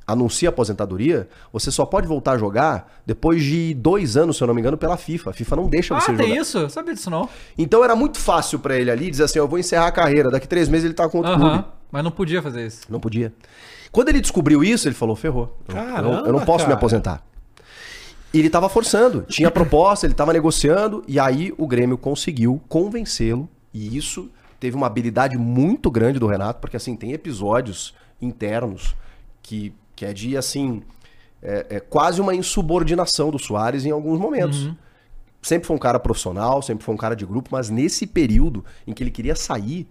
anuncia a aposentadoria, você só pode voltar a jogar depois de dois anos, se eu não me engano, pela FIFA. A FIFA não deixa Ah, você tem jogar. isso? Eu sabia disso não. Então era muito fácil pra ele ali dizer assim: eu vou encerrar a carreira, daqui três meses ele tá com outro Aham. clube. Mas não podia fazer isso. Não podia. Quando ele descobriu isso, ele falou: ferrou. Eu- eu, não, eu não posso me Caramba, aposentar. E ele tava forçando, tinha proposta, ele tava negociando, e aí o Grêmio conseguiu convencê-lo, e isso teve uma habilidade muito grande do Renato, porque assim, tem episódios internos que, que é de assim. É, é quase uma insubordinação do Soares em alguns momentos. Sempre foi um cara profissional, sempre foi um cara de grupo, mas nesse período em que ele queria sair,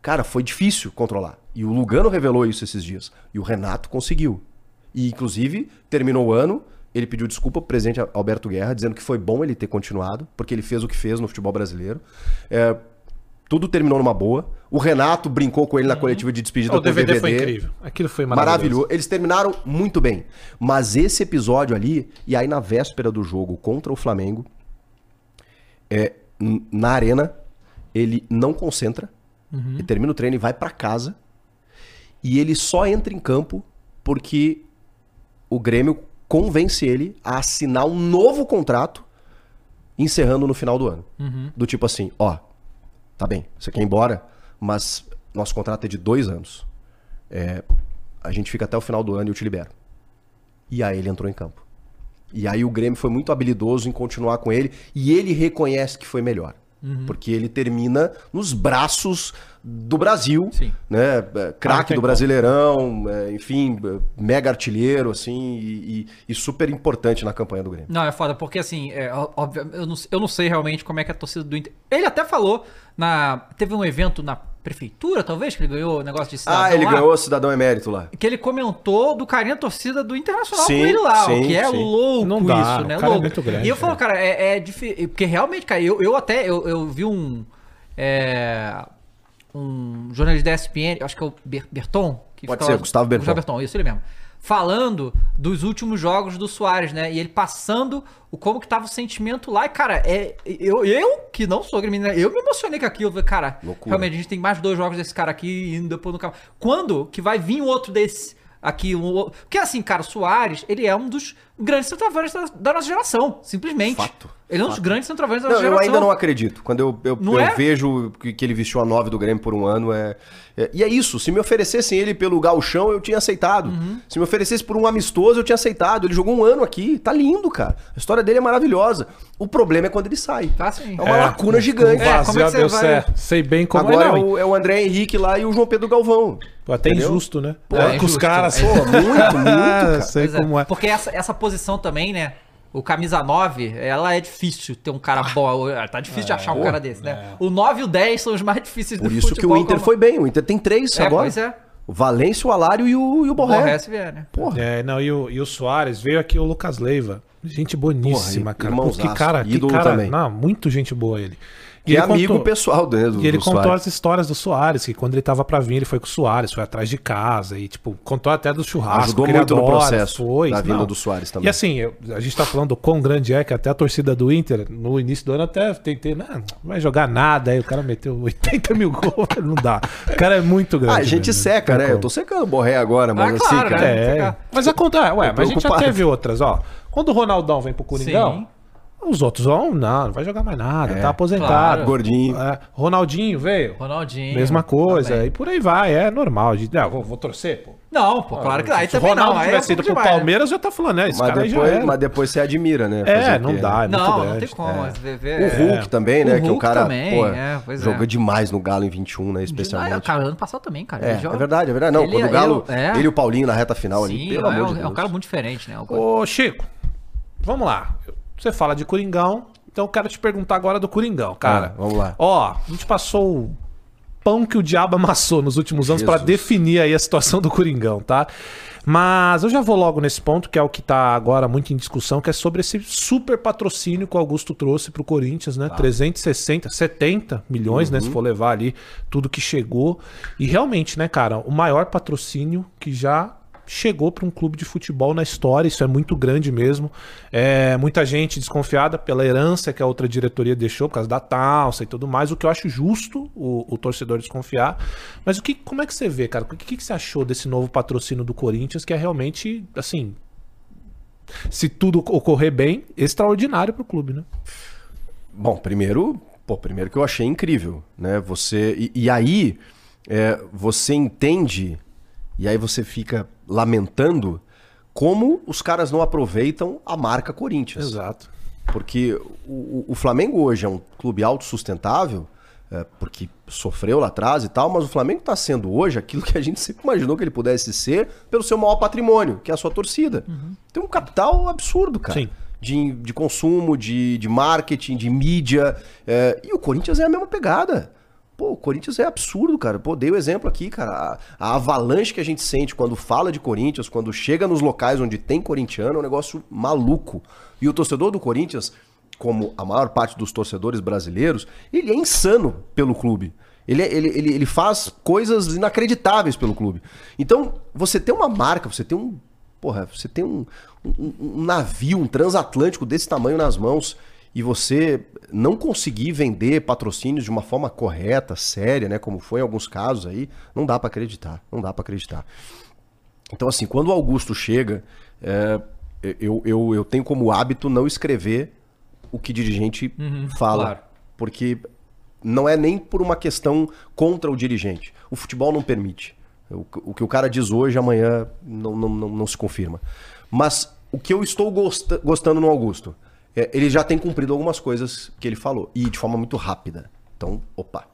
cara, foi difícil controlar. E o Lugano revelou isso esses dias. E o Renato conseguiu. E, inclusive, terminou o ano, ele pediu desculpa pro presidente Alberto Guerra, dizendo que foi bom ele ter continuado, porque ele fez o que fez no futebol brasileiro. É, tudo terminou numa boa. O Renato brincou com ele na coletiva de despedida O com DVD foi incrível. Aquilo foi maravilhoso. Maravilhoso. Eles terminaram muito bem. Mas esse episódio ali, e aí na véspera do jogo contra o Flamengo, é, na arena, ele não concentra, ele termina o treino e vai pra casa, e ele só entra em campo porque o Grêmio convence ele a assinar um novo contrato encerrando no final do ano. Do tipo assim, ó, tá bem, você quer ir embora, mas nosso contrato é de dois anos. É, a gente fica até o final do ano e eu te libero. E aí ele entrou em campo. E aí o Grêmio foi muito habilidoso em continuar com ele e ele reconhece que foi melhor. Porque ele termina nos braços do Brasil, Sim. né? É, Ah, Craque do. Brasileirão, é, enfim, é, mega artilheiro, assim, e, e- e super importante na campanha do Grêmio. Não, é foda, porque assim, é, óbvio, eu, não, eu não sei realmente como é que é a torcida do Inter. Ele até falou na. Teve um evento na prefeitura, talvez, que ele ganhou o negócio de cidadão Ah, ele lá, ganhou o cidadão emérito lá. Que ele comentou do carinho da torcida do Internacional Sim, com ele lá, sim, o que é sim. louco Não dá, isso, o né? é louco. muito grande, e eu falo, é. cara, é, é difícil. Porque realmente, cara, eu, eu até eu, eu vi um. é, um jornalista da ESPN, acho que é o Ber- Berton. Que Pode ser, Gustavo Berton. Gustavo Berton, isso ele mesmo. Falando dos últimos jogos do Soares, né? E ele passando o como que tava o sentimento lá. E, cara, é, eu, eu que não sou gremista, né, eu me emocionei com aquilo. Falei, Cara, Loucura. realmente a gente tem mais dois jogos desse cara aqui indo depois no carro. Quando que vai vir outro desse aqui? Um, porque assim, cara, o Soares, ele é um dos grandes centroavantes da, da nossa geração, simplesmente. Fato, Ele é um dos grandes centroavantes da Não, nossa eu geração. ainda não acredito. Quando eu, eu, Não eu é? vejo que, que ele vestiu a 9 do Grêmio por um ano, é, é- E é isso. Se me oferecessem ele pelo galchão, eu tinha aceitado. Uhum. Se me oferecesse por um amistoso, eu tinha aceitado. Ele jogou um ano aqui. Tá lindo, cara. A história dele é maravilhosa. O problema é quando ele sai. Tá sim. É uma lacuna gigante. É, como é que deu vai- certo. Sei bem como Agora é, é não. o, é o André Henrique lá e o João Pedro Galvão. Pô, Até Entendeu? injusto, né? Pô, É, é com os caras. é. Pô, muito, muito, cara. Sei Pois é, como é. Porque essa, essa posição também, né? O camisa 9, ela é difícil ter um cara bom. Tá difícil de achar um pô, cara desse, né? O 9 e o 10 são os mais difíceis Por do isso que o Inter como- foi bem. O Inter tem três É, agora. pois é. O Valência, o Alário e o, e o Borré. Borré se vier, né? Porra. É, não, e o, e o Soares veio aqui o Lucas Leiva. Gente boníssima, Porra, cara. Pô, que cara, que Ídolo cara. também. Não, muito gente boa ele. Que é amigo contou- pessoal do, E ele do contou Suárez. as histórias do Soares, que quando ele tava pra vir, ele foi com o Soares, foi atrás de casa e, tipo, contou até do churrasco. Ajudou muito no processo foi, da vinda não. do Soares também. E assim, eu- a gente tá falando do quão grande é, que até a torcida do Inter, no início do ano, até tentei, não, não vai jogar nada, aí o cara meteu 80 mil gols, não dá. O cara é muito grande. Ah, a gente mesmo, seca, né? Eu tô secando o Borré agora, mas Ah, assim, claro, cara. né? É, mas acontece, ué, Tô mas a gente já teve outras, ó. Quando o Ronaldão vem pro Coringão, Sim. Os outros vão, não, não vai jogar mais nada, É, tá aposentado. claro. Gordinho. É, Ronaldinho veio, Ronaldinho. mesma coisa, também. e por aí vai, é normal. De, não, vou, vou torcer, pô. Não, pô, claro que não. Aí Se também Ronaldo não. É tivesse um ido pro demais, né? Palmeiras, eu ia tá falando, é, esse Mas cara já depois, era. mas depois você admira, né? É, não dá, né? é muito Não, não tem como. ver- O Hulk também, né? O que o Hulk cara também, pô, é, pois é. joga demais no Galo em 21, né? Ah, Especialmente. cara, ano passado também, cara. É, Ele joga- é verdade, é verdade. Não, Ele- quando o Galo, ele- é. ele e o Paulinho na reta final ali, Sim, pelo é, amor um- de é Deus. um cara muito diferente, né? O- Ô, Chico, vamos lá. Você fala de Coringão, então eu quero te perguntar agora do Coringão, cara. Ah, vamos lá. Ó, a gente passou o pão que o diabo amassou nos últimos anos Jesus. definir aí a situação do Coringão, tá? Mas eu já vou logo nesse ponto, que é o que tá agora muito em discussão, que é sobre esse super patrocínio que o Augusto trouxe pro Corinthians, Tá. né? 360, 70 milhões, né? Se Uhum. for levar ali tudo que chegou. E realmente, né, cara, o maior patrocínio que já chegou para um clube de futebol na história, isso é muito grande mesmo. É, muita gente desconfiada pela herança que a outra diretoria deixou por causa da taça e tudo mais, o que eu acho justo o, o torcedor desconfiar. Mas o que, como é que você vê, cara? O que, que você achou desse novo patrocínio do Corinthians, que é realmente, assim, se tudo ocorrer bem, extraordinário para o clube, né? Bom, primeiro, pô, primeiro que eu achei incrível, né? Você e, e aí é, você entende e aí você fica lamentando como os caras não aproveitam a marca Corinthians. Exato. Porque o, o Flamengo hoje é um clube autossustentável, é, porque sofreu lá atrás e tal, mas o Flamengo está sendo hoje aquilo que a gente sempre imaginou que ele pudesse ser pelo seu maior patrimônio, que é a sua torcida. Tem um capital absurdo, cara. Sim. De, de consumo, de, de marketing, de mídia. é, e o Corinthians é a mesma pegada. Pô, o Corinthians é absurdo, cara. Pô, dei o exemplo aqui, cara. A, a avalanche que a gente sente quando fala de Corinthians, quando chega nos locais onde tem corintiano, é um negócio maluco. E o torcedor do Corinthians, como a maior parte dos torcedores brasileiros, ele é insano pelo clube. Ele, é- ele, ele, ele faz coisas inacreditáveis pelo clube. Então, você tem uma marca, você tem um. Porra, você tem um, um, um navio, um transatlântico desse tamanho nas mãos e você não conseguir vender patrocínios de uma forma correta, séria, né, como foi em alguns casos aí, não dá pra acreditar, não dá pra acreditar. Então assim, quando o Augusto chega, é, eu, eu, eu tenho como hábito não escrever o que dirigente fala, claro. porque não é nem por uma questão contra o dirigente. O futebol não permite. O, o que o cara diz hoje, amanhã não, não, não, não se confirma. Mas o que eu estou gosta- gostando no Augusto, ele já tem cumprido algumas coisas que ele falou, e de forma muito rápida. Então, opa.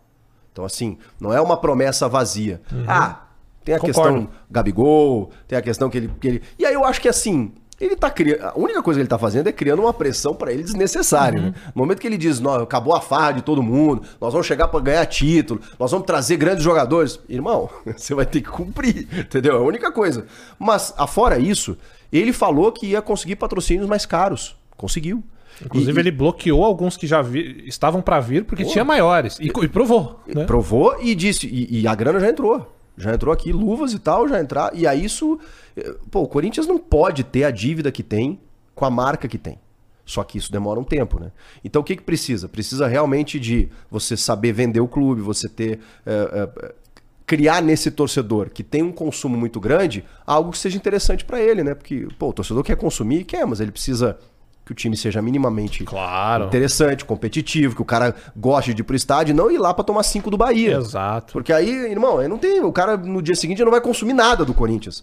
Então, assim, não é uma promessa vazia. Ah, tem a Concordo. questão Gabigol, tem a questão que ele, que ele. E aí eu acho que assim. Ele tá criando. A única coisa que ele tá fazendo é criando uma pressão pra ele desnecessária, né? No momento que ele diz, "Nó, acabou a farra de todo mundo, nós vamos chegar pra ganhar título, nós vamos trazer grandes jogadores. Irmão, você vai ter que cumprir, entendeu? É a única coisa. Mas, afora isso, ele falou que ia conseguir patrocínios mais caros. Conseguiu. Inclusive, E- ele bloqueou alguns que já vi- estavam para vir porque tinha maiores. E, e provou, né? Provou e disse. E, e a grana já entrou. Já entrou aqui, luvas e tal, já entrar. E aí isso. eh, Pô, o Corinthians não pode ter a dívida que tem com a marca que tem. Só que isso demora um tempo, né? Então o que, que precisa? Precisa realmente de você saber vender o clube, você ter. eh, eh, criar nesse torcedor que tem um consumo muito grande algo que seja interessante pra ele, né? Porque, pô, o torcedor quer consumir, quer, mas ele precisa que o time seja minimamente Claro. interessante, competitivo, que o cara goste de ir pro estádio e não ir lá pra tomar cinco do Bahia. Exato. Porque aí, irmão, não tem. O cara no dia seguinte não vai consumir nada do Corinthians.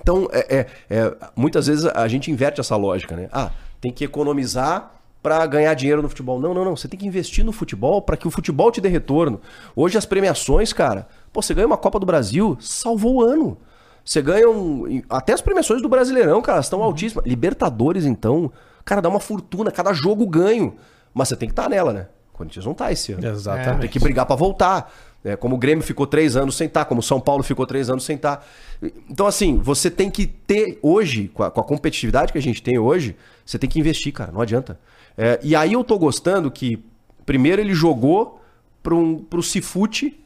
Então, é, é- é- muitas vezes a gente inverte essa lógica, né? Ah, tem que economizar pra ganhar dinheiro no futebol. Não, não, não. Você tem que investir no futebol pra que o futebol te dê retorno. Hoje as premiações, cara, pô, você ganha uma Copa do Brasil, salvou o ano. Você ganha um. Até as premiações do Brasileirão, cara, estão altíssimas. Libertadores, então, cara, dá uma fortuna, cada jogo ganho. Mas você tem que estar nela, né? O Corinthians não tá esse ano. Exatamente. Tem que brigar pra voltar. É, como o Grêmio ficou três anos sem estar, como o São Paulo ficou três anos sem estar. Então, assim, você tem que ter hoje, com a, com a competitividade que a gente tem hoje, você tem que investir, cara. Não adianta. É, e aí eu tô gostando que Primeiro ele jogou pro, pro Cifute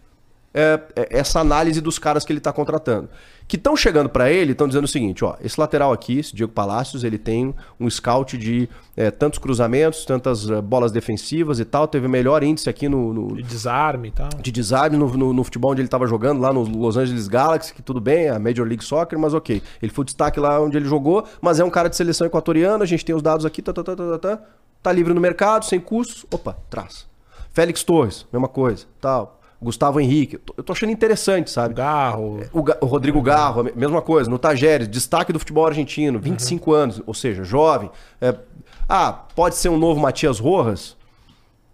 é, é, essa análise dos caras que ele tá contratando. Que estão chegando para ele, estão dizendo o seguinte, ó, esse lateral aqui, esse Diego Palácios, ele tem um scout de é, tantos cruzamentos, tantas é, bolas defensivas e tal, teve melhor índice aqui no, no De desarme e tal. de desarme no, no- no futebol onde ele estava jogando, lá no Los Angeles Galaxy, que tudo bem, é a Major League Soccer, mas ok. Ele foi destaque lá onde ele jogou, mas é um cara de seleção equatoriana, a gente tem os dados aqui, tá, tá, tá, tá, tá, tá, tá livre no mercado, sem custos, opa, traz. Félix Torres, mesma coisa, tal. Gustavo Henrique, eu tô, achando interessante, sabe? Garro. O, Ga- o Rodrigo Garro, mesma coisa. No Tajeres, destaque do futebol argentino, 25 anos, ou seja, jovem. É, ah, pode ser um novo Matias Rojas?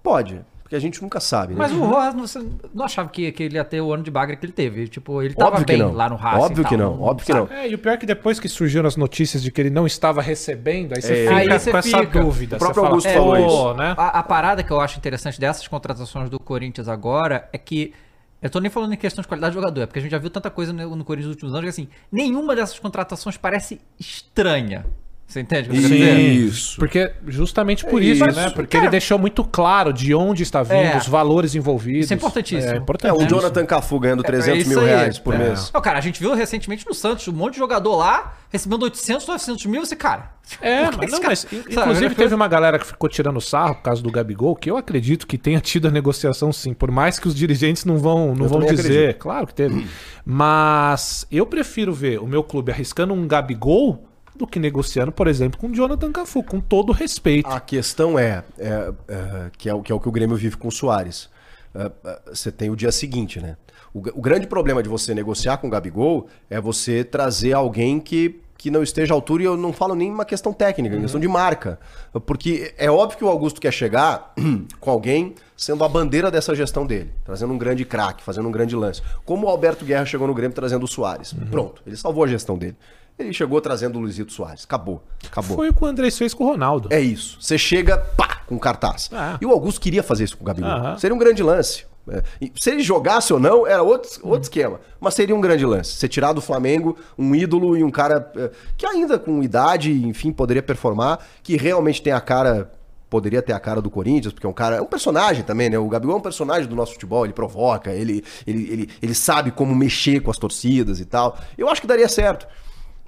Pode, porque a gente nunca sabe, né? Mas o Rojas, você não achava que, que ele ia ter o ano de bagre que ele teve. Tipo, ele tava Óbvio bem não. lá no Racing. Óbvio que não, óbvio que não. É, e o pior é que depois que surgiram as notícias de que ele não estava recebendo, aí você É. fica Aí você com essa fica. dúvida. O próprio você fala, Augusto é, falou isso. né? A, a parada que eu acho interessante dessas contratações do Corinthians agora é que. Eu tô nem falando em questão de qualidade de jogador, é porque a gente já viu tanta coisa no, no Corinthians nos últimos anos que assim, nenhuma dessas contratações parece estranha. Você entende o que eu? Isso. Porque justamente por É isso, isso. né? Porque Cara, ele deixou muito claro de onde está vindo, É. os valores envolvidos. Isso é importantíssimo. É É, importantíssimo. o Jonathan Cafu ganhando 300 isso mil aí. reais por É. mês. Não, cara, a gente viu recentemente no Santos um monte de jogador lá recebendo 800, 900 mil. Você, cara. É, mas, esse não, mas sabe, inclusive né? teve uma galera que ficou tirando sarro por causa do Gabigol, que eu acredito que tenha tido a negociação sim, por mais que os dirigentes não vão, não vão também dizer. acredito. Claro que teve. Mas eu prefiro ver o meu clube arriscando um Gabigol do que negociando, por exemplo, com o Jonathan Cafu, com todo respeito. A questão é, é, é, que, é o, que é o que o Grêmio vive com o Soares. É, é, Você tem o dia seguinte, né? O, o grande problema de você negociar com o Gabigol é você trazer alguém que, que não esteja à altura, e eu não falo nem uma questão técnica, é questão de marca. Porque é óbvio que o Augusto quer chegar com alguém sendo a bandeira dessa gestão dele, trazendo um grande craque, fazendo um grande lance. Como o Alberto Guerra chegou no Grêmio trazendo o Soares. Pronto, ele salvou a gestão dele. Ele chegou trazendo o Luizito Soares. Acabou. Acabou. Foi o que o Andrés fez com o Ronaldo. É isso. Você chega, pá, com cartaz. Ah. E o Augusto queria fazer isso com o Gabigol. Aham. Seria um grande lance. É, e se ele jogasse ou não, era outro, outro esquema. Mas seria um grande lance. Você tirar do Flamengo um ídolo e um cara é, que ainda com idade, enfim, poderia performar, que realmente tem a cara. Poderia ter a cara do Corinthians, porque é um cara. É um personagem também, né? O Gabigol é um personagem do nosso futebol, ele provoca, ele, ele, ele, ele sabe como mexer com as torcidas e tal. Eu acho que daria certo.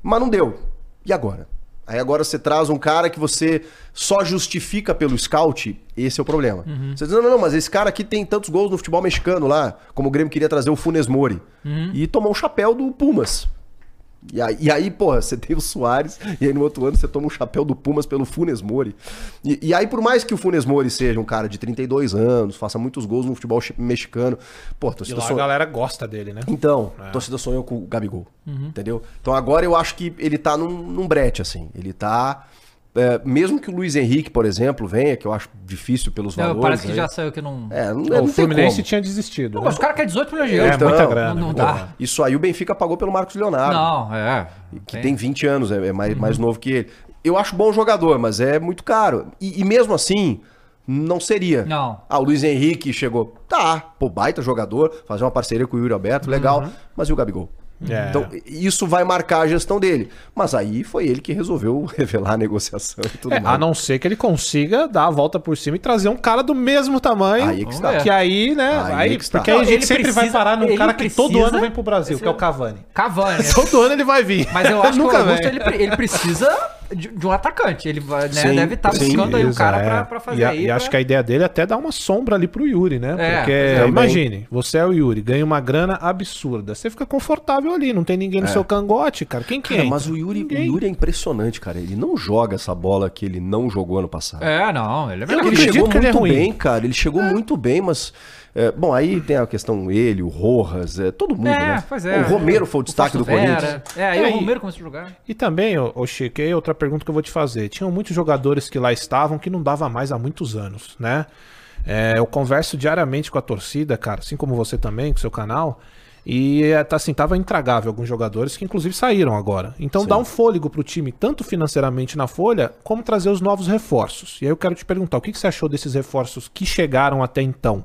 Mas não deu. E agora? Aí agora você traz um cara que você só justifica pelo scout, esse é o problema. Você diz, não, não, não, mas esse cara aqui tem tantos gols no futebol mexicano lá, como o Grêmio queria trazer o Funes Mori. E tomou um chapéu do Pumas. E aí, e aí, porra, você tem o Soares, e aí no outro ano você toma um chapéu do Pumas pelo Funes Mori. E, e aí, por mais que o Funes Mori seja um cara de 32 anos, faça muitos gols no futebol mexicano, pô, a E torcida lá a galera gosta dele, né? então, a torcida sonhou com o Gabigol. Entendeu? Então agora eu acho que ele tá num, num brete, assim. Ele tá. É, mesmo que o Luiz Henrique, por exemplo, venha, que eu acho difícil pelos Não, valores. parece que né? já saiu que não. É, não, o não tem Fluminense tinha desistido. Não, né? mas o cara quer 18 milhões de É, euros. Então, muita grana. não, não muita dá. grana. Isso aí o Benfica pagou pelo Marcos Leonardo. Não, é. que tem 20 anos, é, é mais, mais novo que ele. Eu acho bom jogador, mas é muito caro. E, e mesmo assim, não seria. Não. Ah, o Luiz Henrique chegou. Tá, pô, baita jogador, fazer uma parceria com o Yuri Alberto, legal. Mas e o Gabigol? É. Então, isso vai marcar a gestão dele. Mas aí foi ele que resolveu revelar a negociação e tudo É, mais. a não ser que ele consiga dar a volta por cima e trazer um cara do mesmo tamanho. Aí é que está. Que aí, né? Aí Aí, é que está. porque aí a gente sempre vai precisa- parar num cara que todo ano vem pro Brasil, que é o Cavani. Cavani. né? Todo ano ele vai vir. Mas eu acho que o Augusto ele, ele precisa de, de um atacante. Ele vai, né, Sim, deve estar sim, buscando aí o cara é. pra, pra fazer e, a- aí. e pra- acho que a ideia dele é até dar uma sombra ali pro Yuri, né? É, Porque também. imagine, você é o Yuri, ganha uma grana absurda. Você fica confortável ali, não tem ninguém no seu cangote, cara. Quem que entra? mas o Yuri, o. Yuri é impressionante, cara. Ele não joga essa bola que ele não jogou ano passado. É, não, ele é melhor Ele chegou é muito ruim. bem, cara. Ele chegou muito bem, mas. É, bom, aí tem a questão ele, o Rojas, é, todo mundo, É, né? pois é. O Romero foi o destaque do Fausto Vera. Corinthians. É, aí É, o e- Romero começou a jogar. E também, ô, ô Chico, aí outra pergunta que eu vou te fazer. Tinham muitos jogadores que lá estavam que não dava mais há muitos anos, né? É, eu converso diariamente com a torcida, cara, assim como você também, com o seu canal. E é, tá assim, tava intragável alguns jogadores que inclusive saíram agora. Então dá um fôlego pro time, tanto financeiramente na folha, como trazer os novos reforços. E aí eu quero te perguntar, o que, que você achou desses reforços que chegaram até então?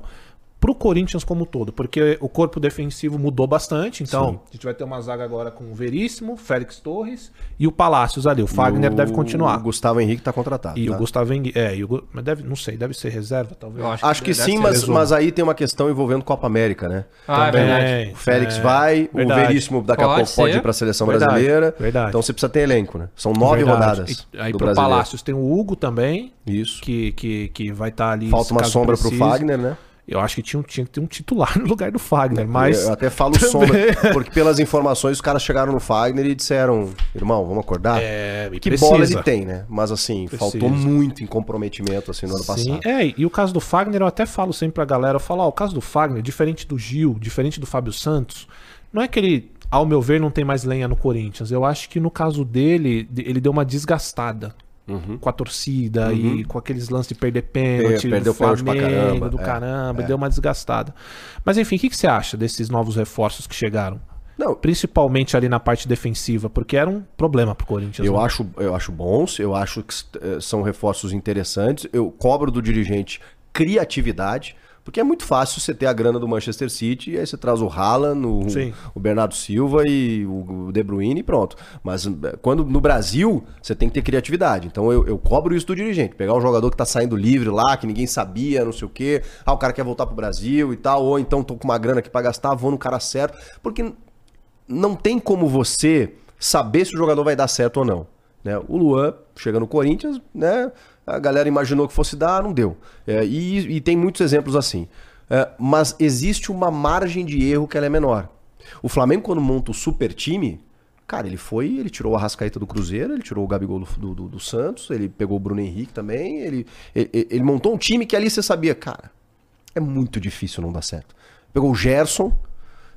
Pro Corinthians como um todo, porque o corpo defensivo mudou bastante, então a gente vai ter uma zaga agora com o Veríssimo, Félix Torres e o Palácios ali. O Fagner o- deve continuar. O Gustavo Henrique tá contratado. E tá? o Gustavo Henrique, é, e o, mas deve, não sei, deve ser reserva, talvez. Eu acho Acho que deve sim, mas, resumo. mas aí tem uma questão envolvendo Copa América, né? Ah, é Também. verdade. O Félix É, vai, o verdade. Veríssimo daqui a pouco pode ir pra seleção Verdade, brasileira. verdade. Então você precisa ter elenco, né? São nove Verdade. rodadas. E, aí do pro brasileiro. Palácios tem o Hugo também, Isso. que, que, que vai estar ali. Falta uma sombra pro precise. Fagner, né? Eu acho que tinha, tinha que ter um titular no lugar do Fagner, mas. Eu até falo sombra, porque pelas informações os caras chegaram no Fagner e disseram, irmão, vamos acordar? É, que precisa. bola ele tem, né? Mas assim, Precisa. faltou muito em comprometimento assim no ano Sim, passado. é, e o caso do Fagner, eu até falo sempre pra galera, eu falo, ó, o caso do Fagner, diferente do Gil, diferente do Fábio Santos, não é que ele, ao meu ver, não tem mais lenha no Corinthians. Eu acho que no caso dele, de- ele deu uma desgastada Uhum. com a torcida e com aqueles lances de perder pênalti, Per- perdeu do pra caramba, do é, caramba, deu uma desgastada. Mas enfim, o que, que você acha desses novos reforços que chegaram? Não, Principalmente ali na parte defensiva, porque era um problema pro Corinthians. Eu né? acho, eu acho bons, eu acho que eh, são reforços interessantes. Eu cobro do dirigente criatividade, porque é muito fácil você ter a grana do Manchester City e aí você traz o Haaland, o, o Bernardo Silva e o o De Bruyne e pronto. Mas eh, quando no Brasil, você tem que ter criatividade. Então eu, eu cobro isso do dirigente. Pegar um jogador que tá saindo livre lá, que ninguém sabia, não sei o quê. Ah, o cara quer voltar pro Brasil e tal. Ou então tô com uma grana aqui pra gastar, vou no cara certo. Porque não tem como você saber se o jogador vai dar certo ou não. né? O Luan chega no Corinthians, né? A galera imaginou que fosse dar, não deu. É, e, e tem muitos exemplos assim. É, mas existe uma margem de erro que ela é menor. O Flamengo, quando monta o super time, cara, ele foi, ele tirou o Arrascaeta do Cruzeiro, ele tirou o Gabigol do, do- do Santos, ele pegou o Bruno Henrique também, ele, ele, ele montou um time que ali você sabia, cara, é muito difícil não dar certo. Pegou o Gerson,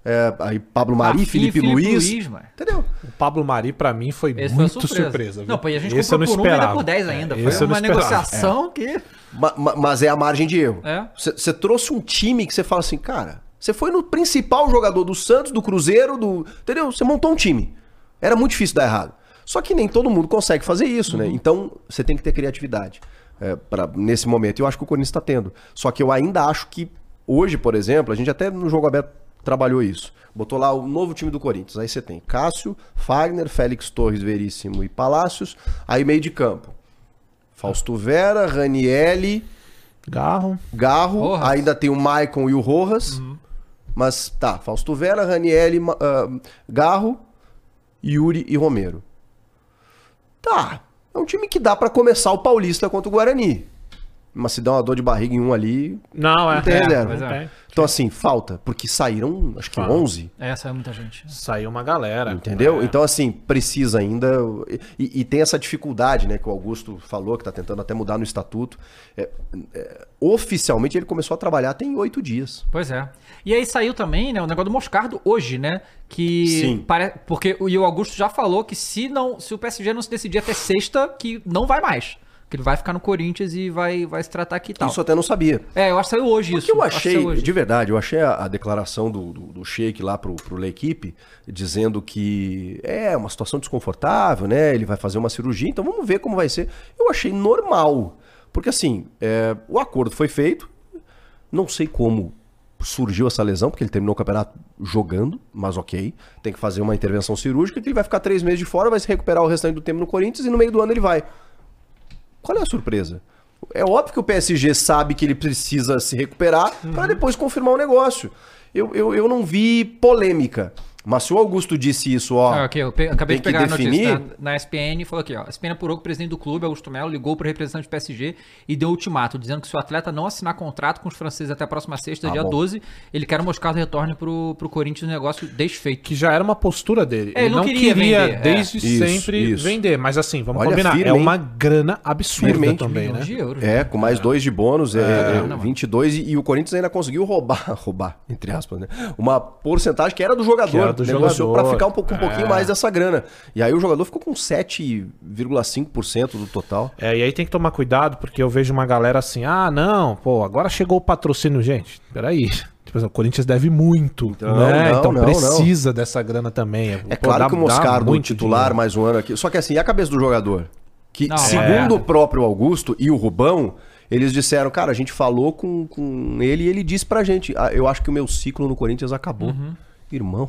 é, aí Pablo Mari, Rafinha e Felipe, Luiz, mano. Entendeu? O Pablo Mari, pra mim, foi Esse muito foi surpresa. surpresa. viu? Não, pô, e a gente Esse eu comprou não por um e ainda esperava. por 10 ainda. É, Foi uma esperava. negociação que... Ma- ma- Mas é a margem de erro. É. Você trouxe um time que você fala assim, cara, você foi no principal jogador do Santos, do Cruzeiro, do. Entendeu? Você montou um time. Era muito difícil dar errado. Só que nem todo mundo consegue fazer isso, né? Então você tem que ter criatividade é, pra, nesse momento. E eu acho que o Corinthians está tendo. Só que eu ainda acho que hoje, por exemplo, a gente até no jogo aberto trabalhou isso. Botou lá o novo time do Corinthians. Aí você tem Cássio, Fagner, Félix Torres, Veríssimo e Palácios. Aí meio de campo. Fausto Vera, Ranielli, Garro. Garro, Rojas. ainda tem o Maicon e o Rojas. Mas tá, Fausto Vera, Ranielli, Ma- ah, Garro, Yuri e Romero. Tá, é um time que dá pra começar o Paulista contra o Guarani. Mas se der uma dor de barriga em um ali. Não, é. Não tem é, reserva. não Pois é. tem. Então, assim, falta. Porque saíram, acho que Ah. 11. É, saiu muita gente. Saiu uma galera. Entendeu? É. Então, assim, precisa ainda. E, e tem essa dificuldade, né, que o Augusto falou, que tá tentando até mudar no estatuto. É, é, oficialmente ele começou a trabalhar tem oito dias. Pois é. E aí saiu também, né, o negócio do Moscardo hoje, né? Que Sim. pare... porque o, e o Augusto já falou que se não, se o PSG não se decidir até sexta, que não vai mais. Que ele vai ficar no Corinthians e vai, vai se tratar aqui e tal. Isso eu até não sabia. É, eu acho que saiu hoje Porque isso. eu Acho que achei, hoje. de verdade, eu achei a, a declaração do, do, do Sheik lá pro, pro L'Equipe, dizendo que é uma situação desconfortável, né? Ele vai fazer uma cirurgia, então vamos ver como vai ser. Eu achei normal. Porque assim, é, o acordo foi feito, não sei como surgiu essa lesão, porque ele terminou o campeonato jogando, mas ok. Tem que fazer uma intervenção cirúrgica, que ele vai ficar três meses de fora, vai se recuperar o restante do tempo no Corinthians e no meio do ano ele vai. Qual é a surpresa? É óbvio que o PSG sabe que ele precisa se recuperar para depois confirmar o negócio. Eu, eu, eu não vi polêmica. Mas se o Augusto disse isso, ó. Ah, ok, eu pe- acabei de tem que pegar a notícia definir- na, na SPN e falou aqui, ó. A SPN apurou que o presidente do clube, Augusto Melo, ligou para o representante do PSG e deu ultimato, dizendo que se o atleta não assinar contrato com os franceses até a próxima sexta, Ah, dia bom. 12, ele quer que o Moscardo retorne pro, pro Corinthians negócio desfeito. Que já era uma postura dele. É, ele ele não queria, queria vender, é. desde Isso, sempre isso. vender. Mas assim, vamos Olha, combinar. firme, é uma grana absurda Firme, também, né? De euros. É, com mais dois de bônus, é, é, não, mano. 22, e, e o Corinthians ainda conseguiu roubar, roubar, entre aspas, né? Uma porcentagem que era do jogador. Do negociou jogador. pra ficar um, pouco, um pouquinho É. mais dessa grana. E aí o jogador ficou com 7,5% do total. É, e aí tem que tomar cuidado, porque eu vejo uma galera assim, ah, não, pô, agora chegou o patrocínio, gente. Peraí. Tipo assim, o Corinthians deve muito, Então, né? não, então não, precisa dessa grana também. É Pô, claro dá- que o Moscardo, titular, dinheiro. mais um ano aqui. Só que assim, e a cabeça do jogador? Que, Não, segundo é. o próprio Augusto e o Rubão, Eles disseram, cara, a gente falou com, com ele e ele disse pra gente, ah, eu acho que o meu ciclo no Corinthians acabou. Uhum. Irmão,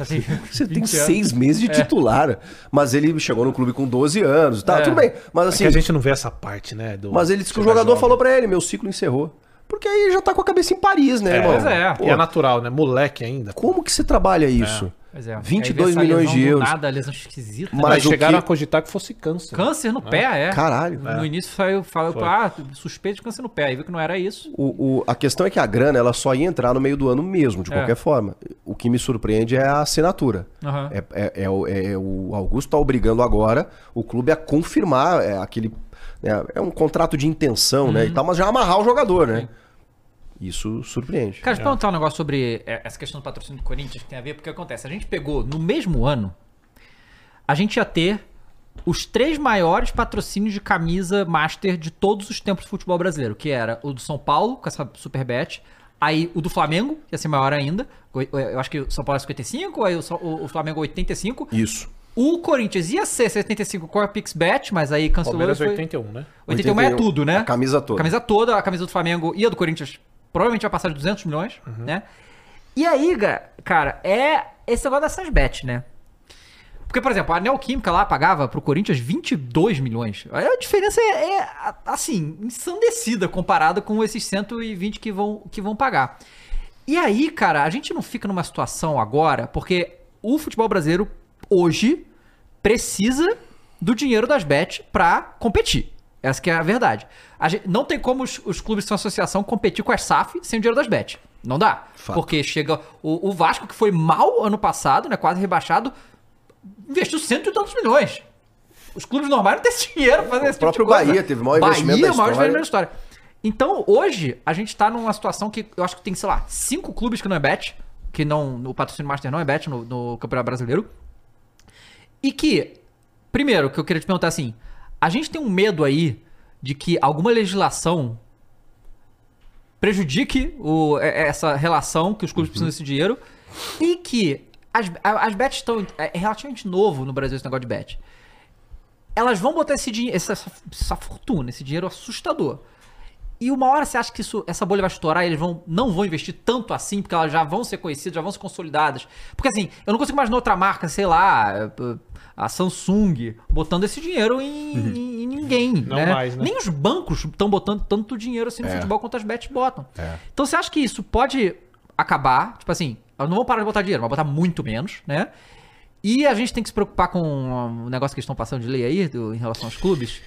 Assim, você tem 20 anos. seis meses de titular. Mas ele chegou no clube com 12 anos. Tá, É. tudo bem. Mas É assim, que a gente não vê essa parte, né? do- mas ele disse que o jogador falou pra ele, meu ciclo encerrou. Porque aí já tá com a cabeça em Paris, né, É, irmão? pois é. Pô, E é natural, né? Moleque ainda. Como que você trabalha isso? Pois é. 22 Aí vê essa milhões de euros. Nada, lesão esquisita. Mas né? Mas o chegaram que- a cogitar que fosse câncer. Câncer no pé, é. Caralho. No início saiu, falou, ah, suspeito de câncer no pé. Aí viu que não era isso. O, o- a questão é que a grana ela só ia entrar no meio do ano mesmo, de É. qualquer forma. O que me surpreende é a assinatura. Aham. É, é- é o- é o Augusto tá obrigando agora o clube a confirmar é, aquele. né, é um contrato de intenção, Uhum. né? E tal, mas já amarrar o jogador, né? Isso surpreende. Cara, deixa eu perguntar um negócio sobre é, essa questão do patrocínio do Corinthians que tem a ver, porque acontece. A gente pegou no mesmo ano, a gente ia ter os três maiores patrocínios de camisa master de todos os tempos do futebol brasileiro, que era o do São Paulo, com essa Superbet, aí o do Flamengo, ia ser maior ainda, eu acho que o São Paulo é 55, aí o, o- Flamengo é 85, Isso. o Corinthians ia ser 75 com a PixBet, mas aí cancelou Palmeiras e foi... 81, né? 81 é tudo, né? A camisa toda. A camisa toda, a camisa do Flamengo e a do Corinthians provavelmente vai passar de 200 milhões, né? E aí, cara, é esse negócio dessas bets, né? Porque, por exemplo, a Neoquímica lá pagava pro Corinthians 22 milhões. A diferença é, é, assim, ensandecida comparada com esses 120 que vão, que vão pagar. E aí, cara, a gente não fica numa situação agora, porque o futebol brasileiro hoje precisa do dinheiro das bets pra competir. Essa que é a verdade. A gente- não tem como os, os clubes de associação competir com as SAF sem o dinheiro das bets. Não dá. Fato. Porque chega o, o Vasco, que foi mal ano passado, né, quase rebaixado, investiu cento e tantos milhões. Os clubes normais não têm esse dinheiro pra fazer esse tipo de próprio coisa. Bahia teve o maior investimento Bahia, da o maior história. investimento da história. Então, hoje, a gente tá numa situação que eu acho que tem, sei lá, cinco clubes que não é bet, que não, no patrocínio Master não é bet no, no Campeonato Brasileiro. E que, primeiro, que eu queria te perguntar assim, a gente tem um medo aí de que alguma legislação prejudique o- é- essa relação que os clubes precisam desse dinheiro e que as, as bets estão. É relativamente novo no Brasil esse negócio de bet. Elas vão botar esse dinheiro, essa, essa fortuna, esse dinheiro assustador. E uma hora você acha que isso, essa bolha vai estourar e eles vão, não vão investir tanto assim, porque elas já vão ser conhecidas, já vão ser consolidadas. Porque assim, eu não consigo imaginar outra marca, sei lá, a Samsung, botando esse dinheiro em, em- em ninguém. Né? mais, né? Nem os bancos estão botando tanto dinheiro assim no É. futebol quanto as bets botam. É. Então você acha que isso pode acabar? Tipo assim, elas não vão parar de botar dinheiro, vão botar muito menos, né? E a gente tem que se preocupar com o negócio que eles estão passando de lei aí, do- em relação aos clubes.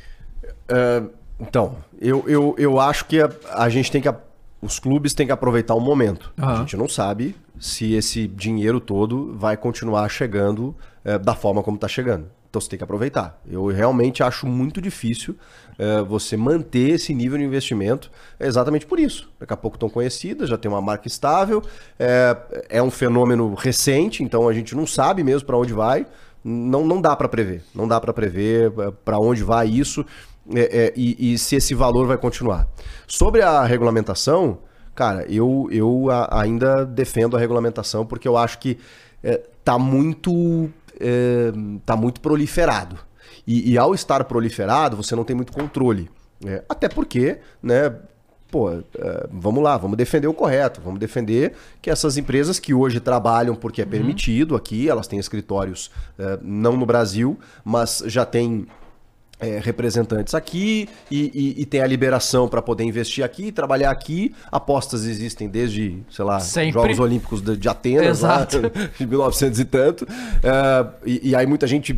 É, então, eu, eu, eu acho que a, a gente tem que. a- os clubes têm que aproveitar o momento. A Aham. gente não sabe se esse dinheiro todo vai continuar chegando é, da forma como está chegando. Então você tem que aproveitar. Eu realmente acho muito difícil é, você manter esse nível de investimento exatamente por isso. Daqui a pouco estão conhecidas, já tem uma marca estável, é, é um fenômeno recente, então a gente não sabe mesmo para onde vai. Não, não dá para prever. Não dá para prever para onde vai isso é, e, e se esse valor vai continuar. Sobre a regulamentação, cara, eu, eu a- ainda defendo a regulamentação porque eu acho que é, tá muito é, tá muito proliferado. E, e ao estar proliferado, você não tem muito controle. É, até porque, né? Pô, é, vamos lá, vamos defender o correto, vamos defender que essas empresas que hoje trabalham porque é permitido aqui, elas têm escritórios é, não no Brasil, mas já tem é, representantes aqui e, e- e tem a liberação para poder investir aqui e trabalhar aqui. Apostas existem desde, sei lá, Sempre. Jogos Olímpicos de, de Atenas, lá, Exato. de 1900 e tanto. É, e, e aí muita gente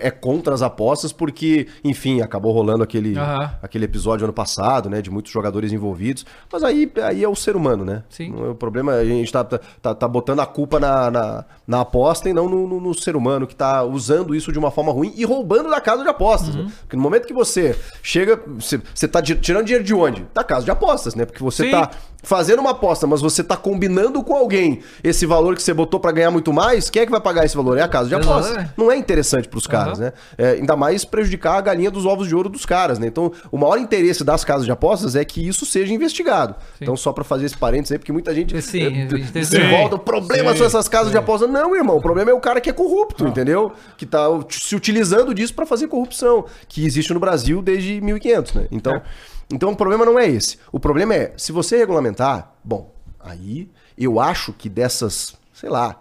é contra as apostas porque, enfim, acabou rolando aquele, Aham. aquele episódio ano passado, né, de muitos jogadores envolvidos. Mas aí, aí é o ser humano, né? Sim. O problema é a gente tá, tá, tá botando a culpa na, na, na aposta e não no, no- no ser humano que tá usando isso de uma forma ruim e roubando da casa de apostas. Uhum. Né? Porque no momento que você chega, você, você tá tirando dinheiro de onde? Da casa de apostas, né? Porque você Sim. tá fazendo uma aposta, mas você tá combinando com alguém esse valor que você botou pra ganhar muito mais, quem é que vai pagar esse valor? É a casa de apostas. Exatamente. Não é interessante pros caras, Aham. né? É, ainda mais prejudicar a galinha dos ovos de ouro dos caras, né? Então, o maior interesse das casas de apostas é que isso seja investigado. Então, só pra fazer esse parênteses aí, porque muita gente Sim, a gente tem se volta, o problema Sim, são essas casas de apostas. Não, irmão, o problema é o cara que é corrupto, entendeu? Que tá se utilizando disso pra fazer corrupção, que existe no Brasil desde 1500, né? Então, Então o problema não é esse. O problema é, se você regulamentar, bom, aí eu acho que dessas, sei lá,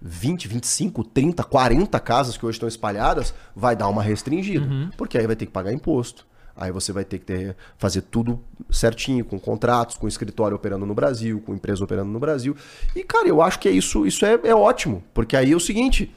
20, 25, 30, 40 casas que hoje estão espalhadas, vai dar uma restringida. Porque aí vai ter que pagar imposto. Aí você vai ter que ter, fazer tudo certinho, com contratos, com escritório operando no Brasil, com empresa operando no Brasil. E, cara, eu acho que é isso, isso é, é ótimo. Porque aí é o seguinte: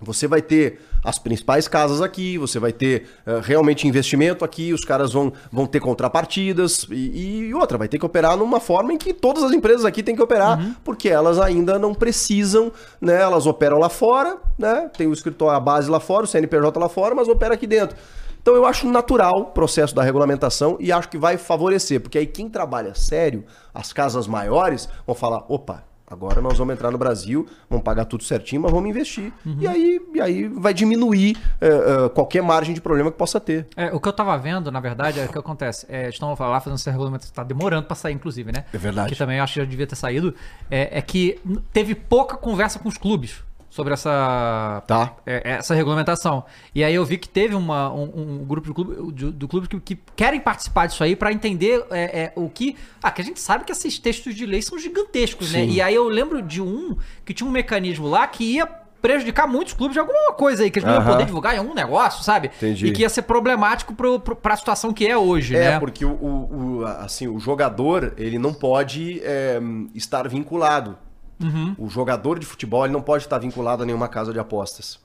você vai ter as principais casas aqui, você vai ter eh, realmente investimento aqui, os caras vão, vão ter contrapartidas e, e outra, vai ter que operar numa forma em que todas as empresas aqui têm que operar, porque elas ainda não precisam, né? Elas operam lá fora, né? Tem o escritório, a base lá fora, o CNPJ lá fora, mas opera aqui dentro. Então eu acho natural o processo da regulamentação e acho que vai favorecer, porque aí quem trabalha sério, as casas maiores, vão falar, opa, Agora nós vamos entrar no Brasil, vamos pagar tudo certinho, mas vamos investir. E, aí, e aí vai diminuir eh, eh, qualquer margem de problema que possa ter. É, o que eu tava vendo, na verdade, é o que acontece. É, estão lá fazendo essa regulamentação, tá demorando pra sair, inclusive, né? É verdade. Que também eu acho que já devia ter saído. É, é que teve pouca conversa com os clubes sobre essa, Tá. é, essa regulamentação. E aí eu vi que teve uma, um, um grupo de clube, de- do clube que, que querem participar disso aí pra entender é, é, o que. Ah, que a gente sabe que esses textos de lei são gigantescos, né? Sim. E aí eu lembro de um que tinha um mecanismo lá que ia prejudicar muitos clubes de alguma coisa aí, que eles não iam Aham. poder divulgar em algum negócio, sabe? Entendi. E que ia ser problemático pro, pro, pra situação que é hoje, É, né? porque o, o- o- assim, o jogador ele não pode é, estar vinculado. Uhum. O jogador de futebol ele não pode estar vinculado a nenhuma casa de apostas.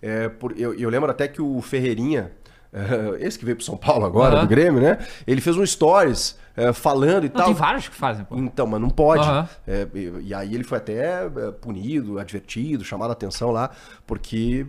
É, por- eu, eu lembro até que o Ferreirinha, eh, esse que veio pro São Paulo agora, Aham. do Grêmio, né? Ele fez um stories eh, falando e Não, tal. tem vários que fazem, pô. Então, mas não pode. Aham. É, e, e aí ele foi até é, punido, advertido, chamado a atenção lá, porque.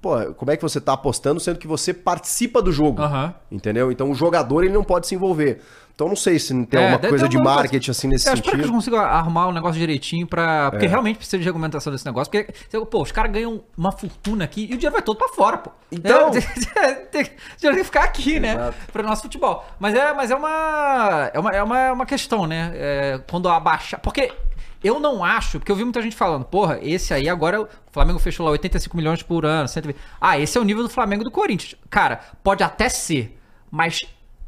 Pô, como é que você tá apostando sendo que você participa do jogo? Aham. Entendeu? Então o jogador ele não pode se envolver. Então não sei se tem É, alguma coisa de alguma marketing coisa. assim nesse Eu espero que sentido. consigam arrumar um negócio direitinho pra. Porque É. realmente precisa de regulamentação desse negócio. Porque, pô, os caras ganham uma fortuna aqui e o dinheiro vai todo pra fora, pô. Então- É, tem, que ficar aqui, né? Exato. Pro nosso futebol. Mas é, mas é uma. É uma, é uma, uma questão, né? É, quando abaixar. Porque. Eu não acho, porque eu vi muita gente falando, porra, esse aí agora o Flamengo fechou lá 85 milhões por ano, 120. Ah, esse é o nível do Flamengo do Corinthians. Cara, pode até ser, mas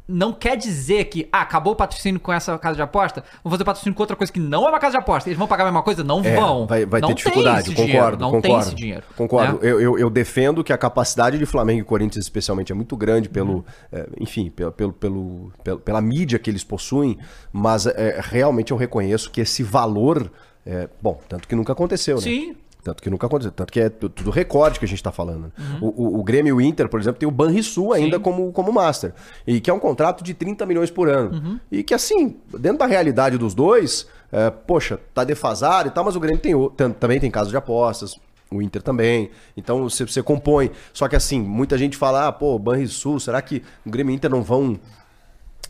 não quer dizer que, ah, acabou o patrocínio com essa casa de aposta, vão fazer patrocínio com outra coisa que não é uma casa de aposta. Eles vão pagar a mesma coisa? Não É, vão. vai, vai não ter dificuldade, concordo, dinheiro, não concordo. tem esse dinheiro. Concordo. né? Eu, eu, eu defendo que a capacidade de Flamengo e Corinthians, especialmente, é muito grande pelo, Uhum. é, enfim, pelo, pelo, pelo, pelo- pela mídia que eles possuem, mas é, realmente eu reconheço que esse valor, é, bom, tanto que nunca aconteceu, né? Sim. Tanto que nunca aconteceu. Tanto que é tu- tudo recorde que a gente está falando. Uhum. O, o, o Grêmio e o Inter, por exemplo, tem o Banrisul ainda como, como master. E que é um contrato de 30 milhões por ano. Uhum. E que, assim, dentro da realidade dos dois, é, poxa, tá defasado e tal, mas o Grêmio tem, tam- também tem casos de apostas. O Inter também. Então você, você compõe. Só que assim, muita gente fala, ah, pô, Banrisul, será que o Grêmio e o Inter não vão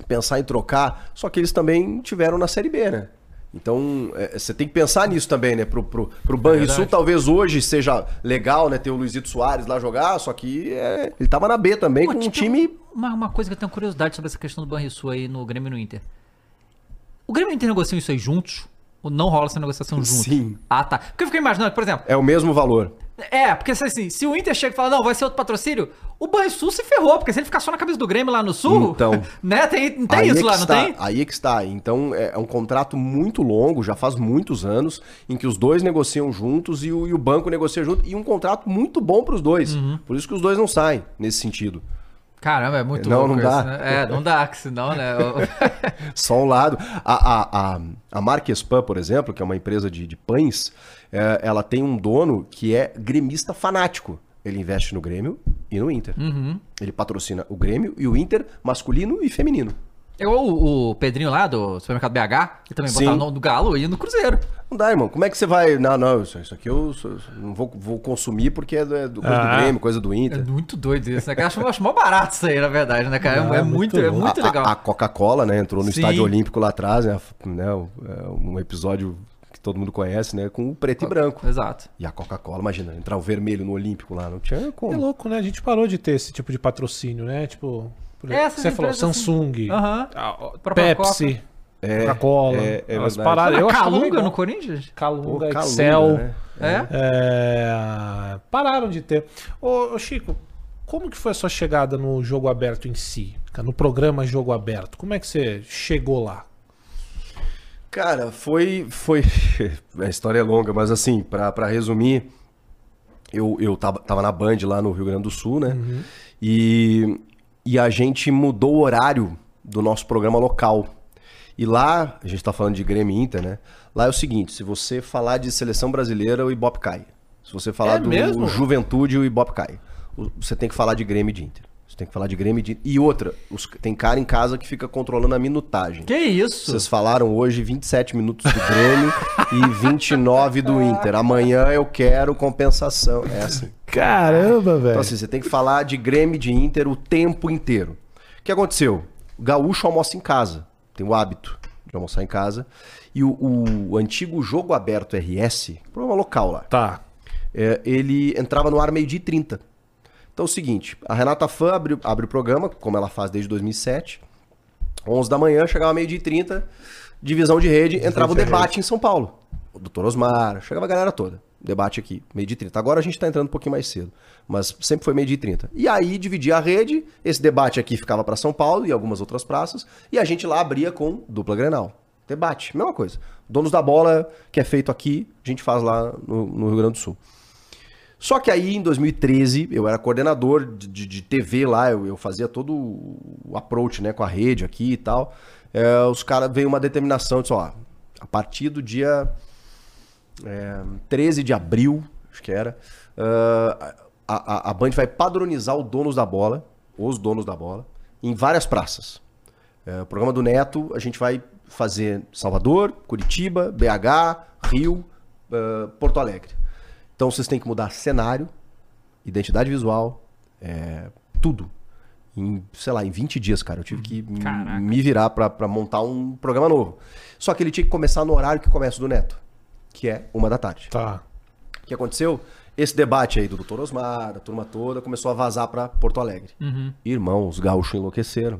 pensar em trocar? Só que eles também tiveram na Série B, né? Então, é, você tem que pensar nisso também, né? Pro, pro, pro Banrisul, verdade. talvez hoje seja legal, né? Ter o Luizito Soares lá jogar, só que é, ele tava na B também, Pô, com um tipo, time... Uma, uma coisa que eu tenho curiosidade sobre essa questão do Banrisul aí no Grêmio e no Inter. O Grêmio e o Inter negociam isso aí juntos? Ou não rola essa negociação juntos? Sim. Ah, tá. Porque eu fiquei imaginando, por exemplo, É o mesmo valor. É, porque assim, se o Inter chega e fala, não, vai ser outro patrocínio, o Banrisul se ferrou, porque se ele ficar só na cabeça do Grêmio lá no Sul, Então. né, tem, não tem isso é lá, não está, tem? Aí é que está. Então é, é um contrato muito longo, já faz muitos anos, em que os dois negociam juntos e o, e o banco negocia junto. E um contrato muito bom para os dois. Uhum. Por isso que os dois não saem nesse sentido. Caramba, é muito Não, louco não dá. isso, né? É, não dá, que senão, né? Só um lado. A, a, a, a Marques Pan, por exemplo, que é uma empresa de, de pães, é, ela tem um dono que é gremista fanático. Ele investe no Grêmio e no Inter. Uhum. Ele patrocina o Grêmio e o Inter masculino e feminino. Eu, o, o Pedrinho lá do supermercado BH, que também Sim. botava o nome do Galo, ia no Cruzeiro. Não dá, irmão. Como é que você vai. Não, não, isso, isso aqui eu sou- não vou, vou consumir porque é do, é do- coisa Ah. do Grêmio, coisa do É Inter. muito doido isso, né? cara? Acho, acho mó barato isso aí, na verdade, né, cara? Ah, é, muito muito, é muito legal. A, a Coca-Cola, né, entrou no Sim. Estádio Olímpico lá atrás, né, né, é, um episódio todo mundo conhece, né, com o preto e branco. Exato. E a Coca-Cola, imagina, entrar o vermelho no Olímpico lá, não tinha É como. louco, né? A gente parou de ter esse tipo de patrocínio, né? Tipo, por exemplo, Essas você falou assim. Samsung, Aham. a- Própria Pepsi, É, Coca-Cola. é, é elas pararam. Eu Calunga no Corinthians? Pô, Calunga, Calunga, Excel. né? É? É, pararam de ter. Ô, ô, Chico, Como que foi a sua chegada no jogo aberto em si? No programa Jogo Aberto. Como é que você chegou lá? Cara, foi. foi... A história é longa, mas assim, pra, pra resumir, eu, eu tava, tava na Band lá no Rio Grande do Sul, né? E, e a gente mudou o horário do nosso programa local. E lá, a gente tá falando de Grêmio e Inter, né? Lá é o seguinte: se você falar de seleção brasileira, o Ibope cai. Se você falar É do mesmo? Juventude, o Ibope cai. Você tem que falar de Grêmio e de Inter. Você tem que falar de Grêmio e de E outra, os- tem cara em casa que fica controlando a minutagem. Que isso? Vocês falaram hoje 27 minutos do Grêmio e 29 do Inter. Amanhã eu quero compensação. É assim. Caramba, velho. Então, assim, você tem que falar de Grêmio e de Inter o tempo inteiro. O que aconteceu? O gaúcho almoça em casa. Tem o hábito de almoçar em casa. E o, o antigo Jogo Aberto RS, programa local lá, Tá. é, ele entrava no ar meio-dia e 30. Então é o seguinte, a Renata Fã abre, abre o programa, como ela faz desde 2007. 11 da manhã, chegava meio-dia e 30, divisão de rede, entrava o de debate em São Paulo. O doutor Osmar, chegava a galera toda. Debate aqui, meio-dia e 30. Agora a gente tá entrando um pouquinho mais cedo, mas sempre foi meio-dia e 30. E aí dividia a rede, esse debate aqui ficava para São Paulo e algumas outras praças, e a gente lá abria com dupla Grenal. Debate, mesma coisa. Donos da bola, que é feito aqui, a gente faz lá no- no Rio Grande do Sul. Só que aí, em 2013, eu era coordenador de, de- de TV lá, eu, eu fazia todo o approach né, com a rede aqui e tal. É, os caras veio uma determinação, disse, ó, a partir do dia é, 13 de abril, acho que era, ah, a, a, Band vai padronizar o donos da bola, os donos da bola, em várias praças. É, o programa do Neto, a gente vai fazer Salvador, Curitiba, BH, Rio, ah, Porto Alegre. Então vocês têm que mudar cenário, identidade visual, é, tudo. Em, sei lá, em 20 dias, cara. Eu tive que Caraca. me virar pra, pra montar um programa novo. Só que ele tinha que começar no horário que começa do Neto, que é uma da tarde. Tá. O que aconteceu? Esse debate aí do Dr. Osmar, a turma toda, começou a vazar pra Porto Alegre. Irmão, os gaúchos enlouqueceram.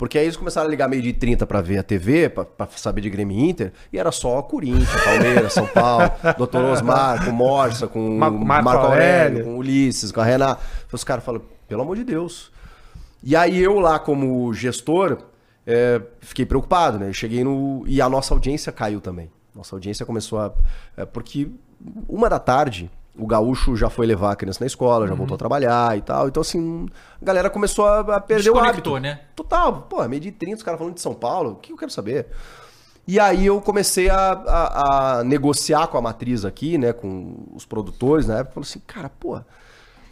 Porque aí eles começaram a ligar meio de 30 pra ver a TV, pra saber de Grêmio Inter, e era só Corinthians, Palmeiras, São Paulo, Dr. Osmar, com Morsa, com Ma- Marco, Marco Aurélio, Aurélio. com Ulisses, com a Renata. Os caras falam, pelo amor de Deus. E aí eu lá como gestor, é, fiquei preocupado, né? Eu cheguei no... E a nossa audiência caiu também. Nossa audiência começou a... é, porque uma da tarde, o gaúcho já foi levar a criança na escola, já voltou a trabalhar e tal. Então, assim, a galera começou a, a perder o hábito. Né? Total. Pô, meio de 30, os caras falando de São Paulo. O que eu quero saber? E aí eu comecei a, a- a negociar com a matriz aqui, né? Com os produtores na época. Falei assim, cara, pô,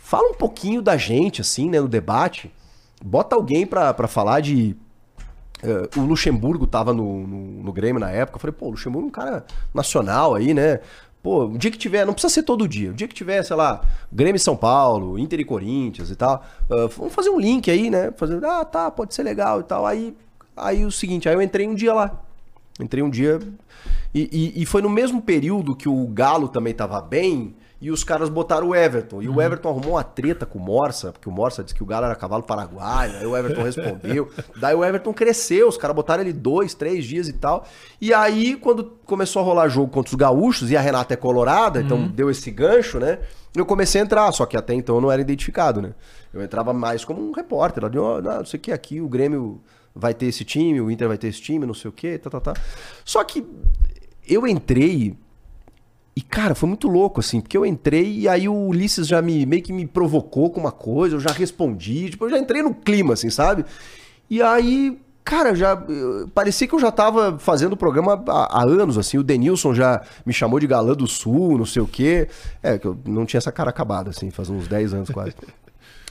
fala um pouquinho da gente, assim, né? No debate. Bota alguém pra, pra falar de... eh, o Luxemburgo tava no, no, no Grêmio na época. Eu falei, pô, o Luxemburgo é um cara nacional aí, né? Pô, o dia que tiver, não precisa ser todo dia. O dia que tiver, sei lá, Grêmio São Paulo, Inter e Corinthians e tal. ah, vamos fazer um link aí, né? Fazer, ah, tá, pode ser legal e tal. Aí, aí o seguinte, aí eu entrei um dia lá. Entrei um dia. E, e- e foi no mesmo período que o Galo também tava bem. E os caras botaram o Everton. E o Everton arrumou uma treta com o Morsa, porque o Morsa disse que o Galo era cavalo paraguaio. Aí o Everton respondeu. Daí o Everton cresceu, os caras botaram ele dois, três dias e tal. E aí, quando começou a rolar jogo contra os gaúchos, e a Renata é colorada, então deu esse gancho, né? Eu comecei a entrar, só que até então eu não era identificado, né? Eu entrava mais como um repórter, lá de, não, não sei o que, aqui o Grêmio vai ter esse time, o Inter vai ter esse time, não sei o que, tá, tá, tá. Só que eu entrei e, cara, foi muito louco, assim, porque eu entrei e aí o Ulisses já me meio que me provocou com uma coisa, eu já respondi, tipo, eu já entrei no clima, assim, sabe? E aí, cara, já eu- parecia que eu já tava fazendo o programa há, há anos, assim, o Denilson já me chamou de galã do sul, não sei o quê. É, que eu não tinha essa cara acabada, assim, faz uns 10 anos quase.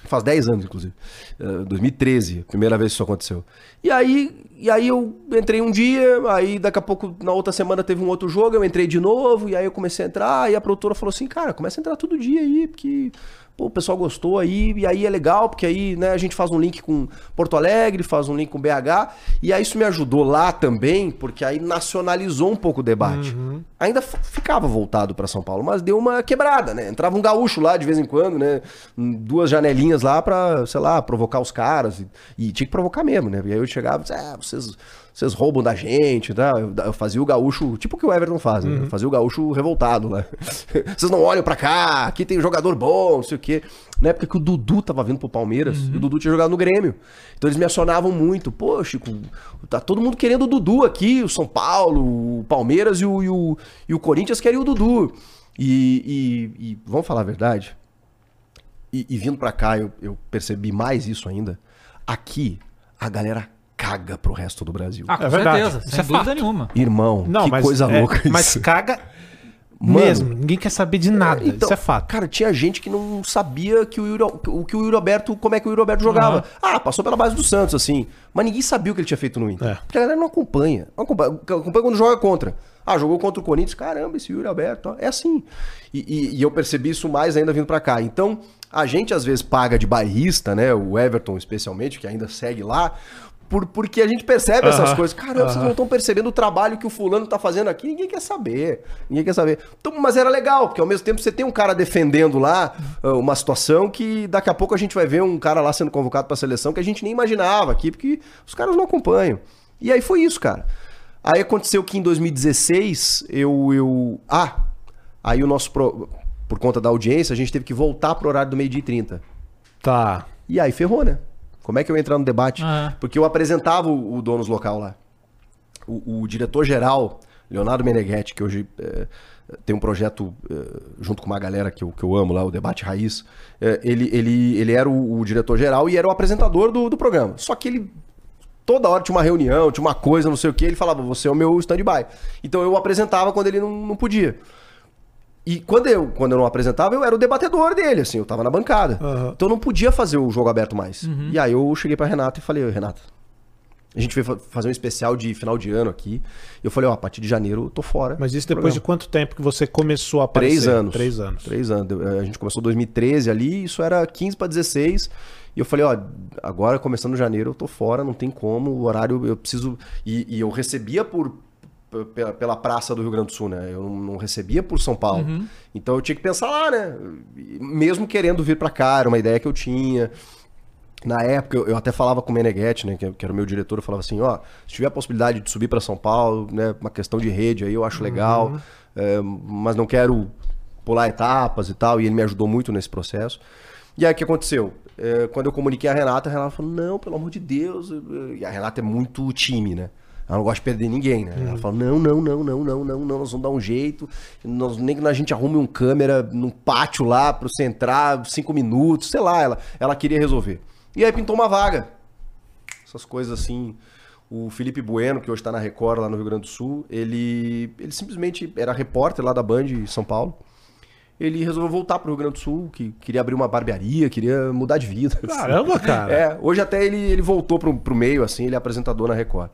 Faz 10 anos, inclusive. Eh, 2013, primeira vez que isso aconteceu. E aí, e aí eu entrei um dia, aí daqui a pouco, na outra semana, teve um outro jogo, eu entrei de novo, e aí eu comecei a entrar, e a produtora falou assim, cara, começa a entrar todo dia aí, porque pô, o pessoal gostou aí, e aí é legal, porque aí né, a gente faz um link com Porto Alegre, faz um link com BH, e aí isso me ajudou lá também, porque aí nacionalizou um pouco o debate. Ainda f- ficava voltado para São Paulo, mas deu uma quebrada, né? Entrava um gaúcho lá de vez em quando, né? Duas janelinhas lá pra, sei lá, provocar os caras. E, e tinha que provocar mesmo, né? E aí eu chegava e disse, ah, vocês, vocês roubam da gente, tá? Eu, eu fazia o gaúcho, tipo o que o Everton faz, né? Eu fazia o gaúcho revoltado lá. vocês não olham pra cá, aqui tem jogador bom, não sei o quê. Na época que o Dudu tava vindo pro Palmeiras, e o Dudu tinha jogado no Grêmio. Então eles me acionavam muito. Pô, Chico, tá todo mundo querendo o Dudu aqui, o São Paulo, o Palmeiras e o, e o, e o Corinthians querem o Dudu. E, e- e vamos falar a verdade? E, e vindo pra cá, eu, eu percebi mais isso ainda. Aqui, a galera caga pro resto do Brasil. Ah, com É verdade. certeza, Isso sem é dúvida fato. nenhuma. Irmão, Não, que mas, coisa é, louca isso. Mas caga Mano, mesmo. Ninguém quer saber de nada. Então, Isso é fato. Cara, tinha gente que não sabia que o Yuri, o que o Yuri Alberto, como é que o Yuri Alberto jogava. Ah, passou pela base do Santos, assim. Mas ninguém sabia o que ele tinha feito no Inter. É. Porque a galera não acompanha. Não acompanha. Acompanha quando joga contra. Ah, jogou contra o Corinthians. Caramba, esse Yuri Alberto. É assim. E, e- e eu percebi isso mais ainda vindo pra cá. Então, a gente às vezes paga de bairrista, né? O Everton, especialmente, que ainda segue lá. Por, porque a gente percebe essas Aham, coisas. Caramba, vocês não estão percebendo o trabalho que o fulano tá fazendo aqui. Ninguém quer saber. Ninguém quer saber. Então, mas era legal, porque ao mesmo tempo você tem um cara defendendo lá ah, uma situação que daqui a pouco a gente vai ver um cara lá sendo convocado pra seleção que a gente nem imaginava aqui, porque os caras não acompanham. E aí foi isso, cara. Aí aconteceu que em 2016 eu. eu ah, aí o nosso. pro- por conta da audiência, a gente teve que voltar pro horário do meio-dia e 30. Tá. E aí ferrou, né? Como é que eu ia entrar no debate? Ah. Porque eu apresentava o, o donos local lá. O, o diretor-geral, Leonardo Meneghetti, que hoje é, tem um projeto é, junto com uma galera que eu, que eu amo lá, o Debate Raiz, é, ele, ele, ele era o, o diretor-geral e era o apresentador do, do programa. Só que ele toda hora tinha uma reunião, tinha uma coisa, não sei o que, ele falava, você é o meu stand-by. Então eu apresentava quando ele não, não podia. E quando eu, quando eu não apresentava, eu era o debatedor dele, assim, eu tava na bancada. Aham. Então eu não podia fazer o jogo aberto mais. E aí eu cheguei pra Renata e falei, "Ô, Renata, a gente veio fa- fazer um especial de final de ano aqui. E eu falei, ó, a partir de janeiro eu tô fora. Mas isso depois de programa." quanto tempo que você começou a aparecer? Três anos. Três anos. Três anos. Deu- A gente começou em 2013 ali, isso era 15 para 16. E eu falei, ó, agora começando janeiro eu tô fora, não tem como, o horário eu preciso. E, e eu recebia por pela, pela praça do Rio Grande do Sul, né? Eu não, recebia por São Paulo. Então eu tinha que pensar lá, né? Mesmo querendo vir para cá, era uma ideia que eu tinha. Na época, eu, eu até falava com o Meneghetti, né, que, que era o meu diretor, eu falava assim, ó, se tiver a possibilidade de subir para São Paulo, né, uma questão de rede aí, eu acho legal, é, mas não quero pular etapas e tal, e ele me ajudou muito nesse processo. E aí o que aconteceu? É, quando eu comuniquei a Renata, a Renata falou, não, pelo amor de Deus, e a Renata é muito time, né? Ela não gosta de perder ninguém, né? Ela fala, não, não, não, não, não, não, não, nós vamos dar um jeito. Nós, nem que a gente arrume um câmera num pátio lá pra você entrar, cinco minutos, sei lá, ela, ela queria resolver. E aí pintou uma vaga. Essas coisas assim. O Felipe Bueno, que hoje tá na Record lá no Rio Grande do Sul, ele, ele simplesmente era repórter lá da Band em São Paulo. Ele resolveu voltar pro Rio Grande do Sul, que queria abrir uma barbearia, queria mudar de vida. assim. Caramba, cara. É, hoje até ele, ele voltou pro, pro meio, assim, ele é apresentador na Record.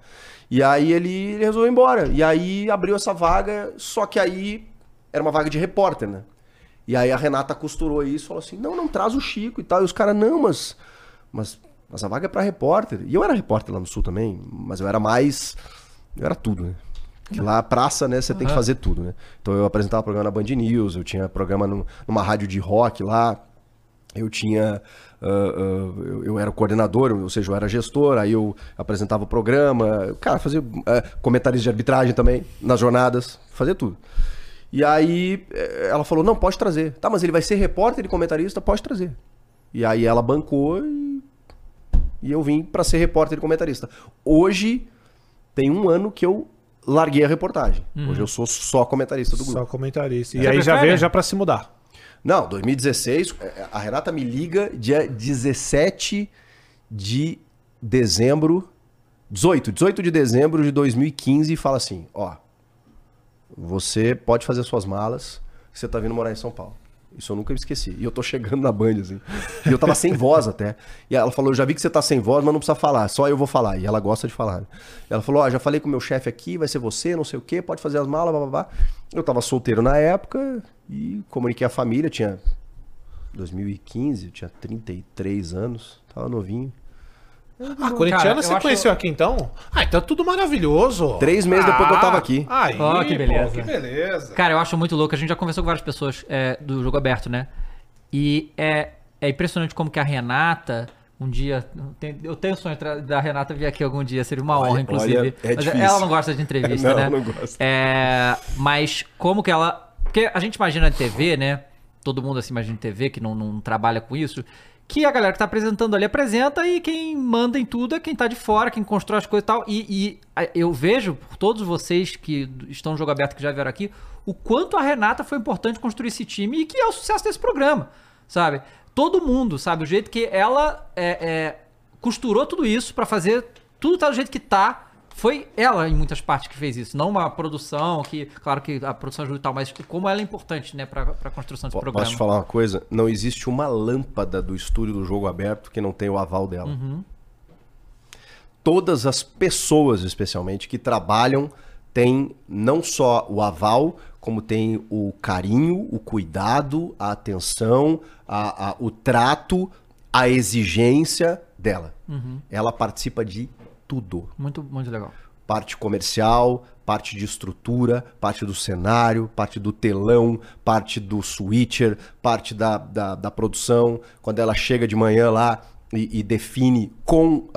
E aí ele, ele resolveu ir embora. E aí abriu essa vaga, só que aí era uma vaga de repórter, né? E aí a Renata costurou isso falou assim: não, não, traz o Chico e tal. E os caras, não, mas, mas. Mas a vaga é pra repórter. E eu era repórter lá no Sul também, mas eu era mais. Eu era tudo, né? Que lá, praça, né, você tem que fazer tudo, né? Então eu apresentava programa na Band News, eu tinha programa num- numa rádio de rock lá, eu tinha. ah, ah, eu, eu era o coordenador, ou seja, eu era gestor, aí eu apresentava o programa, cara, fazia uh, comentários de arbitragem também, nas jornadas, fazia tudo. E aí eh, ela falou: não, pode trazer. Tá, mas ele vai ser repórter e comentarista, pode trazer. E aí ela bancou e, e eu vim pra ser repórter e comentarista. Hoje tem um ano que eu larguei a reportagem. Hoje eu sou só comentarista do grupo. Só comentarista. E Você aí já prefere? veio já pra se mudar. Não, 2016, é, a Renata me liga dia 17 de dezembro, 18, 18 de dezembro de 2015 e fala assim, ó, você pode fazer suas malas, você tá vindo morar em São Paulo. Isso eu nunca me esqueci. E eu tô chegando na Band, assim. E eu tava sem voz até. E ela falou, eu já vi que você tá sem voz, mas não precisa falar, só eu vou falar. E ela gosta de falar. né? Ela falou, ó, já falei com o meu chefe aqui, vai ser você, não sei o quê, pode fazer as malas, blá, blá, blá. Eu tava solteiro na época e comuniquei a família, tinha 2015, eu tinha 33 anos, tava novinho. Ah, corintiana você acho- conheceu aqui então? Ah, então é tudo maravilhoso. Três meses depois que eu tava aqui. Aí, Ó, que beleza. Pô, que beleza. Cara, eu acho muito louco. A gente já conversou com várias pessoas é, do jogo aberto, né? E é, é impressionante como que a Renata. Um dia. eu tenho- Eu tenho o sonho da Renata vir aqui algum dia, seria uma Olha- honra, inclusive. olha, é Mas difícil. ela não gosta de entrevista, Não, né? não gosta. É, mas como que ela. Porque a gente imagina em TV, né? Todo mundo assim imagina em TV que não, não trabalha com isso. Que a galera que tá apresentando ali apresenta e quem manda em tudo é quem tá de fora, quem constrói as coisas e tal. E, e eu vejo, por todos vocês que estão no jogo aberto que já vieram aqui, o quanto a Renata foi importante construir esse time e que é o sucesso desse programa, sabe? Todo mundo, sabe? O jeito que ela é, é, costurou tudo isso pra fazer tudo tá do jeito que tá. Foi ela, em muitas partes, que fez isso. Não uma produção, que, claro que a produção ajuda e tal, mas como ela é importante, né, pra, pra construção desse programa. Posso te falar uma coisa? Não existe uma lâmpada do estúdio do jogo aberto que não tenha o aval dela. Uhum. Todas as pessoas, especialmente, que trabalham, têm não só o aval, como tem o carinho, o cuidado, a atenção, a- a- o trato, a exigência dela. Uhum. Ela participa de tudo Muito, muito legal. parte comercial, parte de estrutura, parte do cenário, parte do telão, parte do switcher, parte da, da, da produção. Quando ela chega de manhã lá e, e define com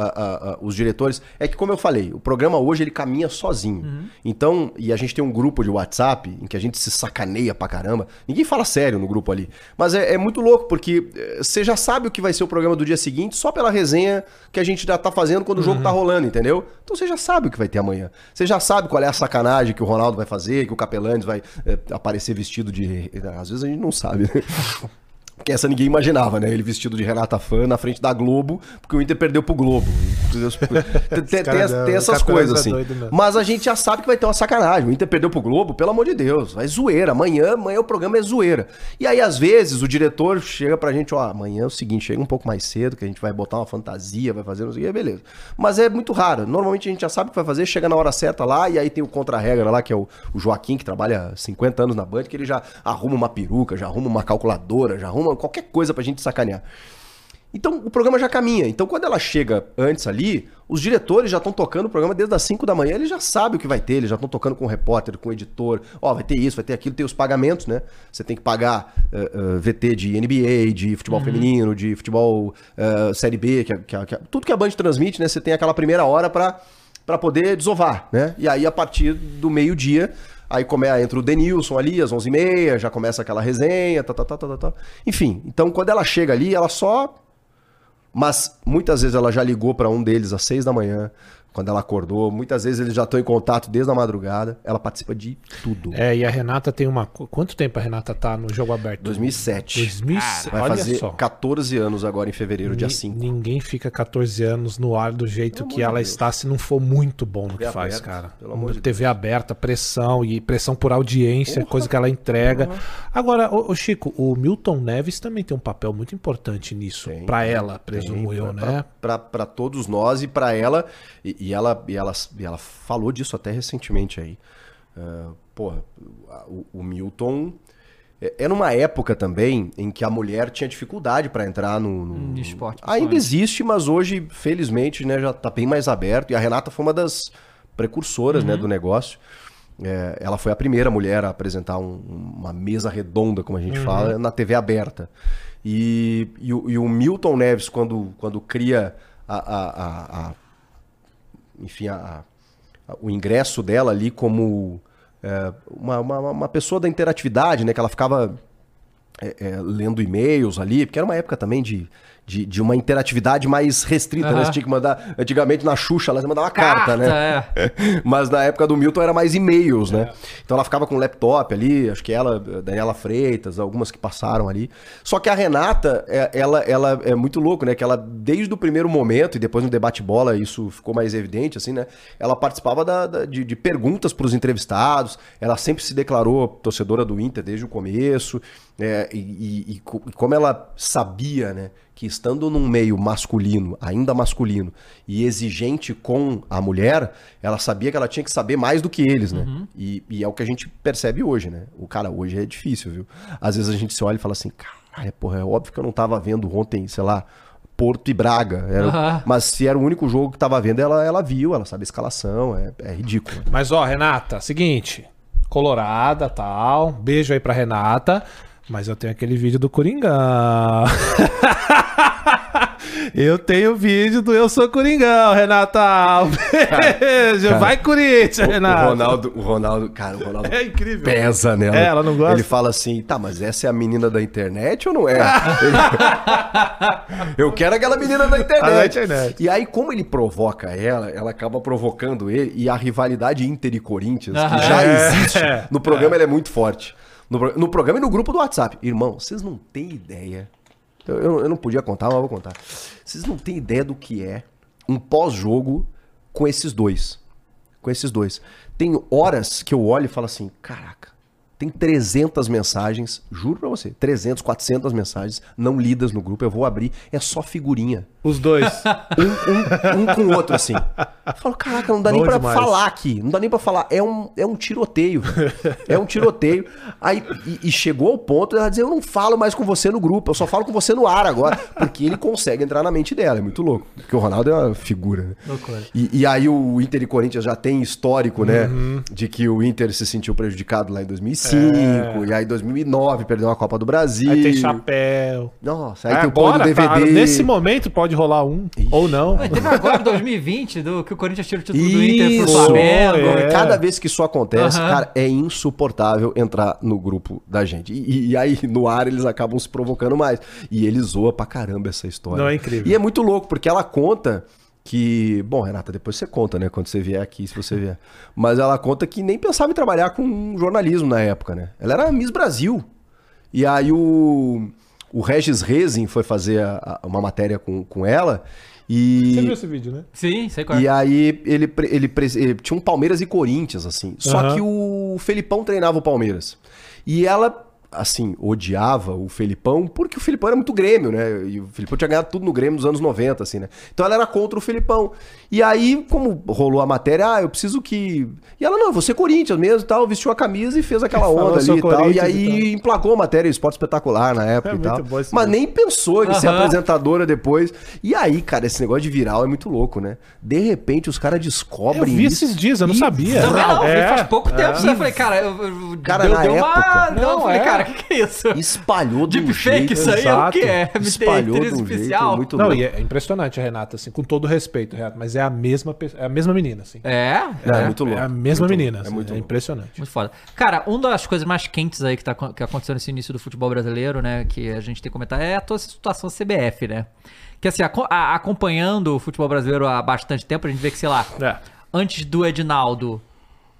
os diretores, é que como eu falei, o programa hoje ele caminha sozinho. Então, e a gente tem um grupo de WhatsApp em que a gente se sacaneia pra caramba. Ninguém fala sério no grupo ali. Mas é, é muito louco, porque eh, você já sabe o que vai ser o programa do dia seguinte só pela resenha que a gente já tá fazendo quando o jogo tá rolando, entendeu? Então você já sabe o que vai ter amanhã. Você já sabe qual é a sacanagem que o Ronaldo vai fazer, que o Capelanes vai eh, aparecer vestido de. Às vezes a gente não sabe, né? Porque essa ninguém imaginava, né? Ele vestido de Renata Fã na frente da Globo, porque o Inter perdeu pro Globo. tem, tem- tem- tem essas Capelanes coisas, é assim. doido. Mas a gente já sabe que vai ter uma sacanagem. O Inter perdeu pro Globo, pelo amor de Deus. Vai zoeira. Amanhã, amanhã o programa é zoeira. E aí, às vezes, o diretor chega pra gente, ó, amanhã é o seguinte, chega um pouco mais cedo, que a gente vai botar uma fantasia, vai fazer não sei o que, beleza. Mas é muito raro. Normalmente a gente já sabe o que vai fazer, chega na hora certa lá, e aí tem o contra-regra lá, que é o, o Joaquim, que trabalha 50 anos na Band, que ele já arruma uma peruca, já arruma uma calculadora, já arruma qualquer coisa pra gente sacanear. Então o programa já caminha. Então quando ela chega antes ali, os diretores já estão tocando o programa desde as 5 da manhã, eles já sabem o que vai ter, eles já estão tocando com o repórter, com o editor. Ó, vai ter isso, vai ter aquilo, tem os pagamentos, né? Você tem que pagar eh, eh, VT de NBA, de futebol feminino, de futebol eh, Série B, que, que, que tudo que a Band transmite, né? Você tem aquela primeira hora pra para poder desovar, né? E aí a partir do meio-dia Aí come, entra o Denilson ali, às 11h30, já começa aquela resenha, tá, tá, tá, tá, tá, tá. Enfim, então quando ela chega ali, ela só mas muitas vezes ela já ligou para um deles às seis da manhã, quando ela acordou. Muitas vezes eles já estão em contato desde a madrugada. Ela participa de tudo. É, e a Renata tem uma. qu- Quanto tempo a Renata tá no jogo aberto? 2007. 2007. Vai Olha fazer só. 14 anos agora em fevereiro, dia Ni- 5. Ninguém fica 14 anos no ar do jeito Pelo que ela de Deus. está se não for muito bom no que faz, aberta, cara. pelo amor de TV aberta, pressão e pressão por audiência, coisa que ela entrega. Agora, ô, ô, Chico, o Milton Neves também tem um papel muito importante nisso, tem, ela, presumo Tem, eu, pra- né? Pra todos nós e pra ela. E, e ela, e, ela, e ela falou disso até recentemente aí. Ah, porra, o, o Milton. é- Era uma época também em que a mulher tinha dificuldade pra entrar no, no- esporte, Ainda existe, mas hoje, felizmente, né, já tá bem mais aberto. E a Renata foi uma das precursoras Uhum. né, do negócio. É, ela foi a primeira mulher a apresentar um- uma mesa redonda, como a gente fala, na TV aberta. E, e o, e o Milton Neves, quando, quando cria a, a- a- a- enfim, a- a- o ingresso dela ali como é, uma, uma, uma pessoa da interatividade, né? Que ela ficava é, é, lendo e-mails ali, porque era uma época também de, de, de uma interatividade mais restrita, né? Aham. Você tinha que mandar, antigamente na Xuxa, você mandava uma carta, né? é. Mas na época do Milton era mais e-mails, né? Então ela ficava com laptop ali, acho que ela, Daniela Freitas, algumas que passaram ali. Só que a Renata, é- ela, ela é muito louco, né? Que ela, desde o primeiro momento, e depois no debate bola isso ficou mais evidente, assim, né? Ela participava da- da- de, de perguntas para os entrevistados, ela sempre se declarou torcedora do Inter desde o começo. É, e, e- e co- como ela sabia, né? Que estando num meio masculino, ainda masculino, e exigente com a mulher, ela sabia que ela tinha que saber mais do que eles, né? E, e é o que a gente percebe hoje, né? O cara, hoje é difícil, viu? Às vezes a gente se olha e fala assim, cara, porra, é óbvio que eu não tava vendo ontem, sei lá, Porto e Braga. Era- Aham. Mas se era o único jogo que tava vendo, ela, ela viu, ela sabe a escalação, é, é ridículo. Mas ó, Renata, seguinte, colorada, tal, beijo aí pra Renata. Mas eu tenho aquele vídeo do Coringão. eu tenho vídeo do Eu Sou Coringão, Renata Alves. Cara, Vai, Corinthians, O, Renato. o Ronaldo, o Ronaldo, cara, o Ronaldo É incrível. pesa nela. É, ela não gosta? Ele fala assim, tá, mas essa é a menina da internet ou não é? Eu quero aquela menina da internet. internet. E aí, como ele provoca ela, ela acaba provocando ele, e a rivalidade Inter e Corinthians, Ah, que já é. existe, no programa ela é muito forte. No, no programa e no grupo do WhatsApp. Irmão, vocês não têm ideia. Eu, eu- eu não podia contar, mas vou contar. Vocês não têm ideia do que é um pós-jogo com esses dois. Com esses dois. Tem horas que eu olho e falo assim: caraca, tem 300 mensagens, juro pra você, 300, 400 mensagens não lidas no grupo. Eu vou abrir, é só figurinha. Os dois. Um, um, um com o outro, assim. Eu falo, caraca, não dá Bom nem pra demais. falar aqui. Não dá nem pra falar. É um, é um tiroteio. É um tiroteio. Aí, e, e chegou ao ponto dela dizer, eu não falo mais com você no grupo, eu só falo com você no ar agora. Porque ele consegue entrar na mente dela. É muito louco. Porque o Ronaldo é uma figura, né? Loucura. E, e aí o Inter e Corinthians já tem histórico, né? Uhum. De que o Inter se sentiu prejudicado lá em 2005. E aí em 2009 perdeu a Copa do Brasil. É. Aí tem chapéu. Nossa, aí É, tem o agora, tá, DVD. nesse momento pode rolar um, ou não. Mas teve agora em 2020, do, que o Corinthians tira o título do Inter pro Isso, Flamengo. é. Cada vez que isso acontece, Aham. cara, é insuportável entrar no grupo da gente. E, e aí, no ar, eles acabam se provocando mais. E ele zoa pra caramba essa história. Não, é incrível. E é muito louco, porque ela conta que. Bom, Renata, depois você conta, né? Quando você vier aqui, se você vier. Mas ela conta que nem pensava em trabalhar com jornalismo na época, né? Ela era Miss Brasil. E aí o, o Regis Rezin foi fazer a- a- uma matéria com, com ela. E. Você viu esse vídeo, né? Sim, sei qual é. E aí ele, ele, ele tinha um Palmeiras e Corinthians, assim. Só Aham. que o Felipão treinava o Palmeiras. E ela, assim, odiava o Felipão porque o Felipão era muito Grêmio, né? E o Felipão tinha ganhado tudo no Grêmio nos anos 90, assim, né? Então ela era contra o Felipão. E aí, como rolou a matéria, ah, eu preciso que. E ela, não, você Corinthians mesmo e tal, vestiu a camisa e fez aquela Falou, onda "Sou ali e tal. E aí e emplacou a matéria Esporte Espetacular na época É e tal. Mas nem pensou em ser apresentadora depois. E aí, cara, esse negócio de viral é muito louco, né? De repente os caras Eu descobrem vi isso. esses dias, eu não sabia. Não, vi É, faz pouco tempo. é. Assim, eu falei, cara, eu, eu, Cara, deu, na deu uma. época- Não, eu Não, falei, é. Cara, o que, que é isso? Espalhou um Deepfake, jeito. isso aí é o que é? Espalhou Inteligência um jeito muito Não, louco. e é impressionante a Renata, assim, com todo respeito, Renata, mas é a mesma, é a mesma menina, assim. É? Não, é muito louco. É a mesma Muito menina, louco. assim, É muito é louco. impressionante. Muito foda. Cara, uma das coisas mais quentes aí que, tá, que aconteceu nesse início do futebol brasileiro, né? Que a gente tem que comentar é toda essa situação CBF, né? Que assim, aco- a- acompanhando o futebol brasileiro há bastante tempo, a gente vê que, sei lá, É. antes do Edinaldo,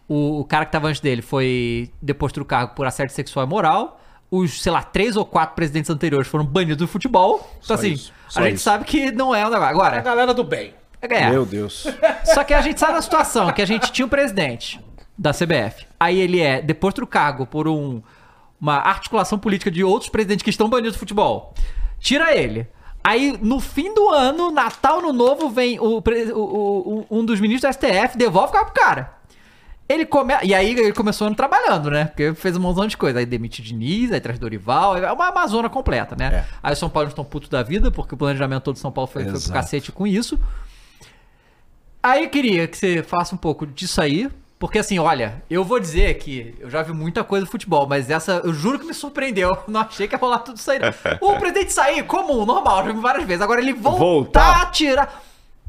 o, o cara que tava antes dele foi deposto do cargo por assédio sexual e moral. Os, sei lá, três ou quatro presidentes anteriores foram banidos do futebol. Então, Só assim, isso, só a gente isso. sabe que não é um negócio. Agora, A galera do bem. é, Meu Deus. só que a gente sabe a situação, que a gente tinha um presidente da CBF. Aí ele é deposto do cargo por um, uma articulação política de outros presidentes que estão banidos do futebol. Tira ele. Aí, no fim do ano, Natal, no Novo, vem o, o- o- um dos ministros da STF, devolve o cargo pro cara. Ele come... E aí ele começou trabalhando, né? Porque fez um montão de coisa. Aí demite Diniz, aí traz Dorival. É uma Amazona completa, né? É. Aí o São Paulo estão putos da vida, porque o planejamento todo de São Paulo foi, foi pro cacete com isso. Aí eu queria que você falasse um pouco disso aí. Porque assim, olha, eu vou dizer que eu já vi muita coisa do futebol, mas essa eu juro que me surpreendeu. Não achei que ia rolar tudo isso aí. não. O presidente sair comum, normal, já vi várias vezes. Agora ele voltar, Voltar. a tirar.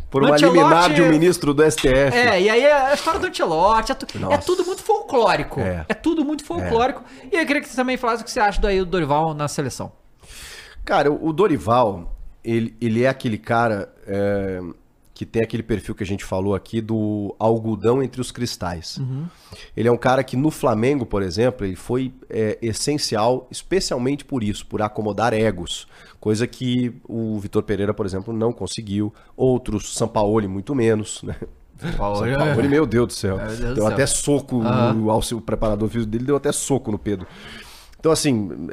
Por uma Ancelotti- liminar de um ministro do STF. É, e aí a história do Antelote, é, tu- é tudo muito folclórico. É. É, tudo muito folclórico. E eu queria que você também falasse o que você acha daí do Dorival na seleção. Cara, o Dorival, ele, ele é aquele cara é, que tem aquele perfil que a gente falou aqui do algodão entre os cristais. Ele é um cara que no Flamengo, por exemplo, ele foi é, essencial, especialmente por isso, por acomodar egos. Coisa que o Vitor Pereira, por exemplo, não conseguiu. Outros, Sampaoli, muito menos, né? Sampaoli, Sampaoli, meu Deus do céu. Meu Deus do deu céu. até soco, no, ao seu preparador físico dele deu até soco no Pedro. Então, assim,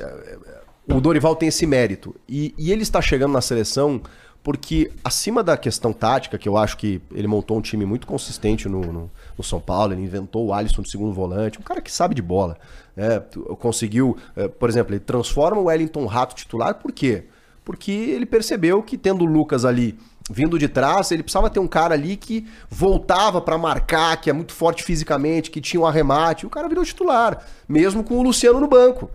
o Dorival tem esse mérito. E, e ele está chegando na seleção porque, acima da questão tática, que eu acho que ele montou um time muito consistente no, no, no São Paulo, ele inventou o Alisson de segundo volante, um cara que sabe de bola. Né? Conseguiu, eh, por exemplo, ele transforma o Wellington Rato titular, por quê? Porque ele percebeu que, tendo o Lucas ali vindo de trás, ele precisava ter um cara ali que voltava para marcar, que é muito forte fisicamente, que tinha um arremate. O cara virou titular, mesmo com o Luciano no banco.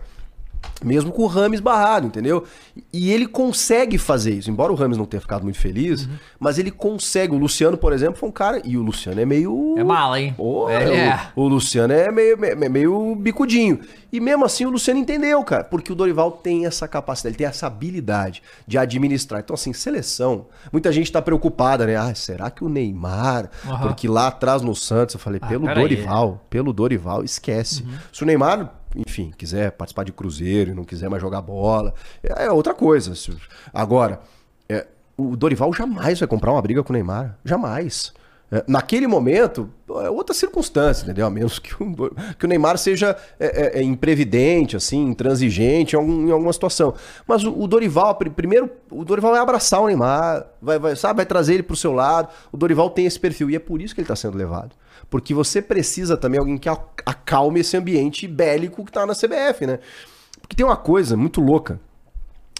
Mesmo com o Rames barrado, entendeu? E ele consegue fazer isso. Embora o Rames não tenha ficado muito feliz, Uhum. mas ele consegue. O Luciano, por exemplo, foi um cara. E o Luciano é meio. É mala, hein? Ô, É, é. O, o Luciano é meio, meio, meio bicudinho. E mesmo assim o Luciano entendeu, cara. Porque o Dorival tem essa capacidade, ele tem essa habilidade de administrar. Então, assim, seleção. Muita gente tá preocupada, né? Ah, será que o Neymar? Aham. Porque lá atrás no Santos, eu falei, Ah, pelo. Dorival, pelo Dorival, esquece. Uhum. Se o Neymar, enfim, quiser participar de Cruzeiro e não quiser mais jogar bola, é outra coisa. Agora, é, o Dorival jamais vai comprar uma briga com o Neymar. Jamais. É, naquele momento, é outra circunstância, entendeu? A menos que o, que o Neymar seja é, é, é, imprevidente, assim, intransigente em, algum- em alguma situação. Mas o, o Dorival, pri- primeiro, o Dorival vai abraçar o Neymar, vai, vai, sabe, vai trazer ele pro seu lado. O Dorival tem esse perfil e é por isso que ele tá sendo levado. Porque você precisa também alguém que acalme esse ambiente bélico que tá na CBF, né? Porque tem uma coisa muito louca.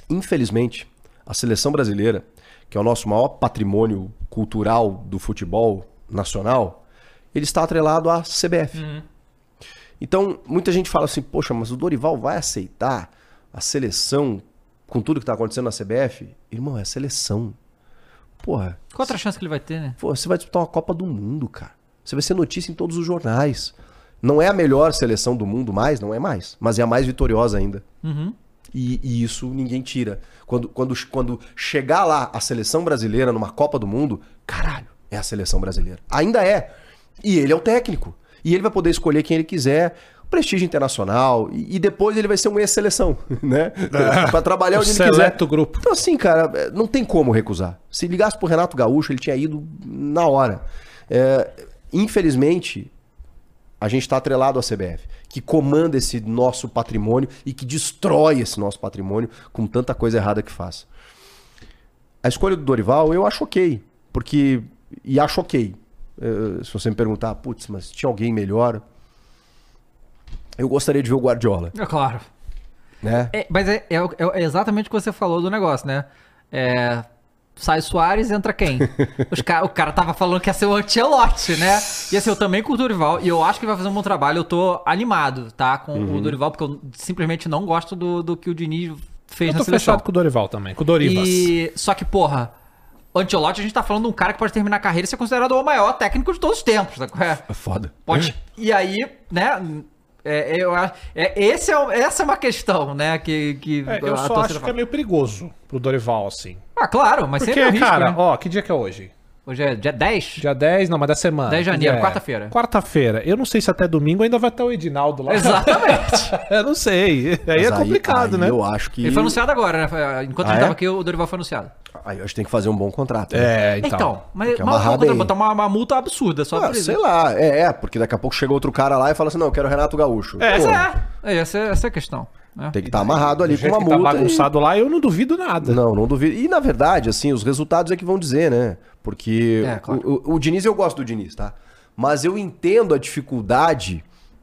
Infelizmente, a seleção brasileira, que é o nosso maior patrimônio cultural do futebol nacional, ele está atrelado à CBF. Então, muita gente fala assim: poxa, mas o Dorival vai aceitar a seleção com tudo que está acontecendo na CBF? Irmão, é a seleção. Porra, Qual outra chance que ele vai ter, né? Pô, você vai disputar uma Copa do Mundo, cara. Você vai ser notícia em todos os jornais. Não é a melhor seleção do mundo mais, não é mais. Mas é a mais vitoriosa ainda. Uhum. E, e isso ninguém tira. Quando, quando, quando chegar lá a seleção brasileira numa Copa do Mundo, caralho, é a seleção brasileira. Ainda é. E ele é o técnico. E ele vai poder escolher quem ele quiser. Prestígio internacional. E, depois ele vai ser um ex-seleção, né? pra trabalhar O onde ele quiser. seleto grupo. Então, assim, cara, é, não tem como recusar. Se ligasse pro Renato Gaúcho, ele tinha ido na hora. É, infelizmente, a gente está atrelado à CBF, que comanda esse nosso patrimônio e que destrói esse nosso patrimônio com tanta coisa errada que faz. A escolha do Dorival eu acho ok, porque. E acho ok. Eh, se você me perguntar, putz, mas tinha alguém melhor. Eu gostaria de ver o Guardiola, É claro. né? É, mas é, é- é exatamente o que você falou do negócio, né? É, sai Soares, entra quem? Os ca- o cara tava falando que ia ser o Ancelotti, né? E assim, eu também com o Dorival, e eu acho que ele vai fazer um bom trabalho. Eu tô animado, tá? Com Uhum. o Dorival, porque eu simplesmente não gosto do, do que o Diniz fez Eu tô seleção. fechado com o Dorival também, com o Dorivas. E... Só que, porra, o Ancelotti, a gente tá falando de um cara que pode terminar a carreira e ser considerado o maior técnico de todos os tempos, tá? É. É foda. Pode. E aí, né? É, eu é, esse é, essa é uma questão, né? Que, que É, eu só acho que fala. é meio perigoso pro Dorival, assim. Ah, claro, mas Porque, sempre é um risco, cara, né? ó, que dia que é hoje? Hoje é dia 10? Dia 10, não, mas da semana. 10 de janeiro, é? quarta-feira. Quarta-feira. Eu não sei se até domingo ainda vai estar o Edinaldo lá. Exatamente. eu não sei. Aí é Mas complicado, aí né? Eu acho que. Ele foi anunciado agora, né? Enquanto Ah, a gente é? tava aqui, o Dorival foi anunciado. Aí eu acho que tem que fazer um bom contrato. né? É, Então, então. mas, vamos bem. botar uma, uma multa absurda só Ah, por isso. sei lá, é, é, porque daqui a pouco chega outro cara lá e fala assim: não, eu quero o Renato Gaúcho. É, Pô, Essa é, é, essa é, essa é a questão. Né? Tem que estar amarrado ali com uma tá multa. e- bagunçado lá, eu não duvido nada. Não, não duvido. E na verdade, assim, os resultados é que vão dizer, né? Porque É, claro. o, o, o Diniz, eu gosto do Diniz, tá? Mas eu entendo a dificuldade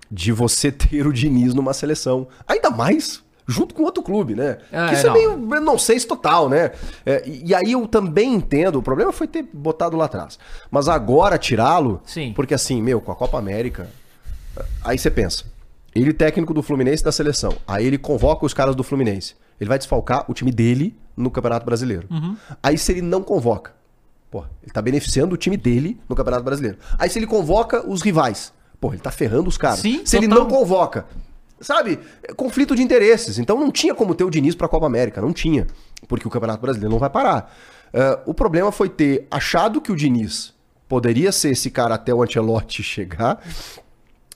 de você ter o Diniz numa seleção. Ainda mais junto com outro clube, né? É, que isso é, não. meio nonsense total, né? É, e, e aí eu também entendo, o problema foi ter botado lá atrás. Mas agora tirá-lo, Sim. porque assim, meu, com a Copa América, aí você pensa, ele técnico do Fluminense da seleção, aí ele convoca os caras do Fluminense, ele vai desfalcar o time dele no Campeonato Brasileiro. Aí se ele não convoca, pô, ele tá beneficiando o time dele no Campeonato Brasileiro. Aí se ele convoca os rivais, pô, ele tá ferrando os caras. Sim, se ele total. não convoca, sabe, é conflito de interesses. Então não tinha como ter o Diniz pra Copa América, não tinha, porque o Campeonato Brasileiro não vai parar. É, o problema foi ter achado que o Diniz poderia ser esse cara até o Ancelotti chegar,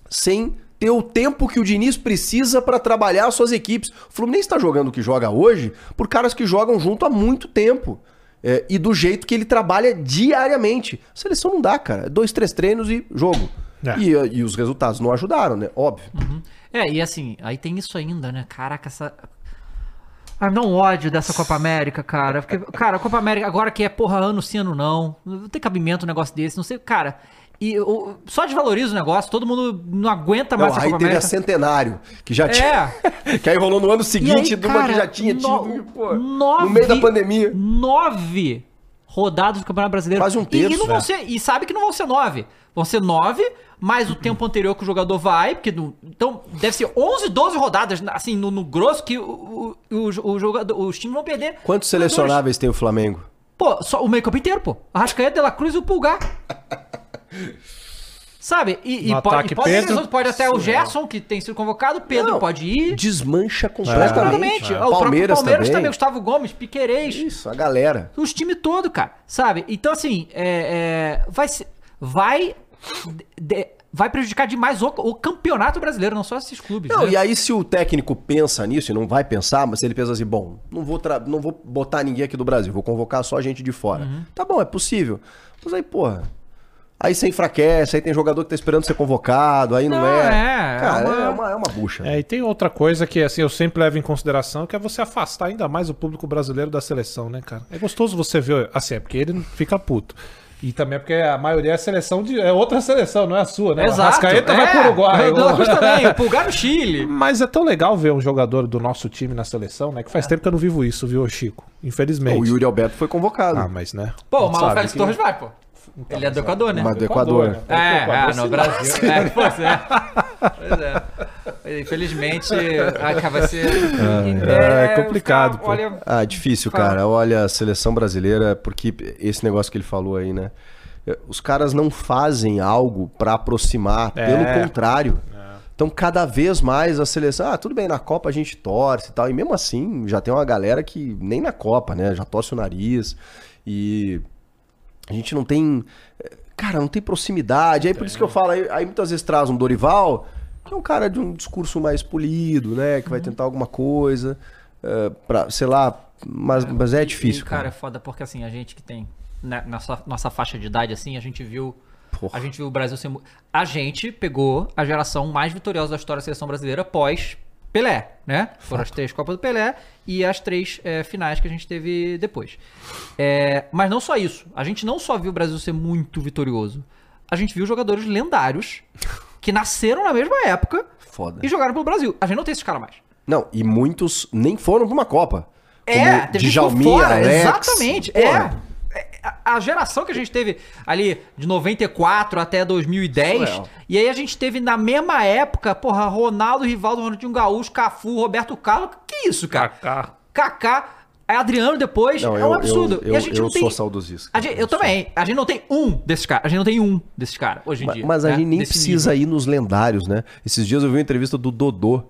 sem ter o tempo que o Diniz precisa pra trabalhar as suas equipes. O Fluminense está jogando o que joga hoje por caras que jogam junto há muito tempo. É, e do jeito que ele trabalha diariamente. A seleção não dá, cara. É Dois, três treinos e jogo. É. E, e os resultados não ajudaram, né? Óbvio. É, e assim, aí tem isso ainda, né? Caraca, essa. Ah, não ódio dessa Copa América, cara. Porque, cara, a Copa América, agora que é porra ano sim, ano não. Não tem cabimento um negócio desse, não sei. Cara, e só desvaloriza o negócio, todo mundo não aguenta Não, mais essa aí Copa teve a América. Centenário, que já tinha. É. que aí rolou no ano seguinte, E aí, de uma que cara, já tinha tido. no- pô, nove- no meio da pandemia. Nove rodadas do Campeonato Brasileiro. Quase um E- terço, E, não vão né? ser, e sabe que não vão ser nove. Vão ser nove, mais o tempo anterior que o jogador vai, porque então deve ser 11, 12 rodadas, assim, no, no grosso, que o, o, o, o jogador, os times vão perder. Quantos selecionáveis tem o Flamengo? Pô, só o meio campo inteiro, pô. Arrascaeta, De La Cruz e o Pulgar. Sabe? E, e pode, e pode, Pedro. pode até o Gerson, que tem sido convocado, o Pedro Não, pode ir. Desmancha Completamente. completamente. O próprio Palmeiras, Palmeiras também, também. Gustavo Gomes, Piquerez. Isso, a galera. Os times todo, cara. Sabe? Então, assim, é, é, vai ser. Vai. de- vai prejudicar demais o, o campeonato brasileiro, não só esses clubes. Não, né? e aí se o técnico pensa nisso e não vai pensar, mas se ele pensa assim, bom, não vou, não vou botar ninguém aqui do Brasil, vou convocar só gente de fora. Uhum. Tá bom, é possível. Mas aí, porra, aí você enfraquece, aí tem jogador que tá esperando ser convocado, aí não, Não, é. é, Cara, é uma- é uma, é uma bucha. É, e tem outra coisa que assim, eu sempre levo em consideração, que é você afastar ainda mais o público brasileiro da seleção, né, cara? É gostoso você ver, assim, é porque ele não fica puto. E também é porque a maioria é seleção de. É outra seleção, não é a sua, né? Exato. Arrascaeta é, vai pro Uruguai. O De La Cruz também, o Pulgar no Chile. Mas é tão legal ver um jogador do nosso time na seleção, né? Que faz tempo que eu não vivo isso, viu, Chico? Infelizmente. O Yuri Alberto foi convocado. Ah, mas né? Pô, a mas o Félix que- Torres vai, pô. Ele é do Equador, né? Mas do Equador. É, é, no. Brasil. É, pois é. Pois é. Infelizmente, acaba ser. é, é complicado, pô. Olha, Ah, difícil, Fala. cara. Olha, a seleção brasileira, porque esse negócio que ele falou aí, né? Os caras não fazem algo pra aproximar, É. pelo contrário. Então, cada vez mais a seleção. Ah, tudo bem, na Copa a gente torce e tal. E mesmo assim, já tem uma galera que nem na Copa, né? Já torce o nariz. E a gente não tem. Cara, não tem proximidade. Aí por isso que eu falo, aí, aí muitas vezes traz um Dorival, que é um cara de um discurso mais polido, né? Que vai tentar alguma coisa. eh, pra, sei lá, mas, mas é difícil, e, cara. cara. é foda porque assim, a gente que tem. né, nossa, nossa faixa de idade, assim, a gente viu. Porra. A gente viu o Brasil ser. A gente pegou a geração mais vitoriosa da história da seleção brasileira pós Pelé, né? Foram as três Copas do Pelé e as três é, finais que a gente teve depois. É, mas não só isso. A gente não só viu o Brasil ser muito vitorioso. A gente viu jogadores lendários que nasceram na mesma época Foda. e jogaram pelo Brasil. A gente não tem esses caras mais. Não, e muitos nem foram pra uma Copa. É, teve Djalminha, fora, Alex. exatamente. Porra. É. A a geração que a gente teve ali de 94 até 2010, Surreal. e aí a gente teve na mesma época, porra, Ronaldo, Rivaldo, Ronaldinho Gaúcho, Cafu, Roberto Carlos, que isso, cara? Kaká. Kaká, Adriano depois, Não, é eu, um absurdo. Eu, e a eu- gente eu não tem... sou saudosista. A gente- eu também. A gente não tem um desses caras. A gente não tem um desses caras hoje em Mas, dia. mas a né? gente nem Desse precisa ir nos lendários, né? Esses dias eu vi uma entrevista do Dodô.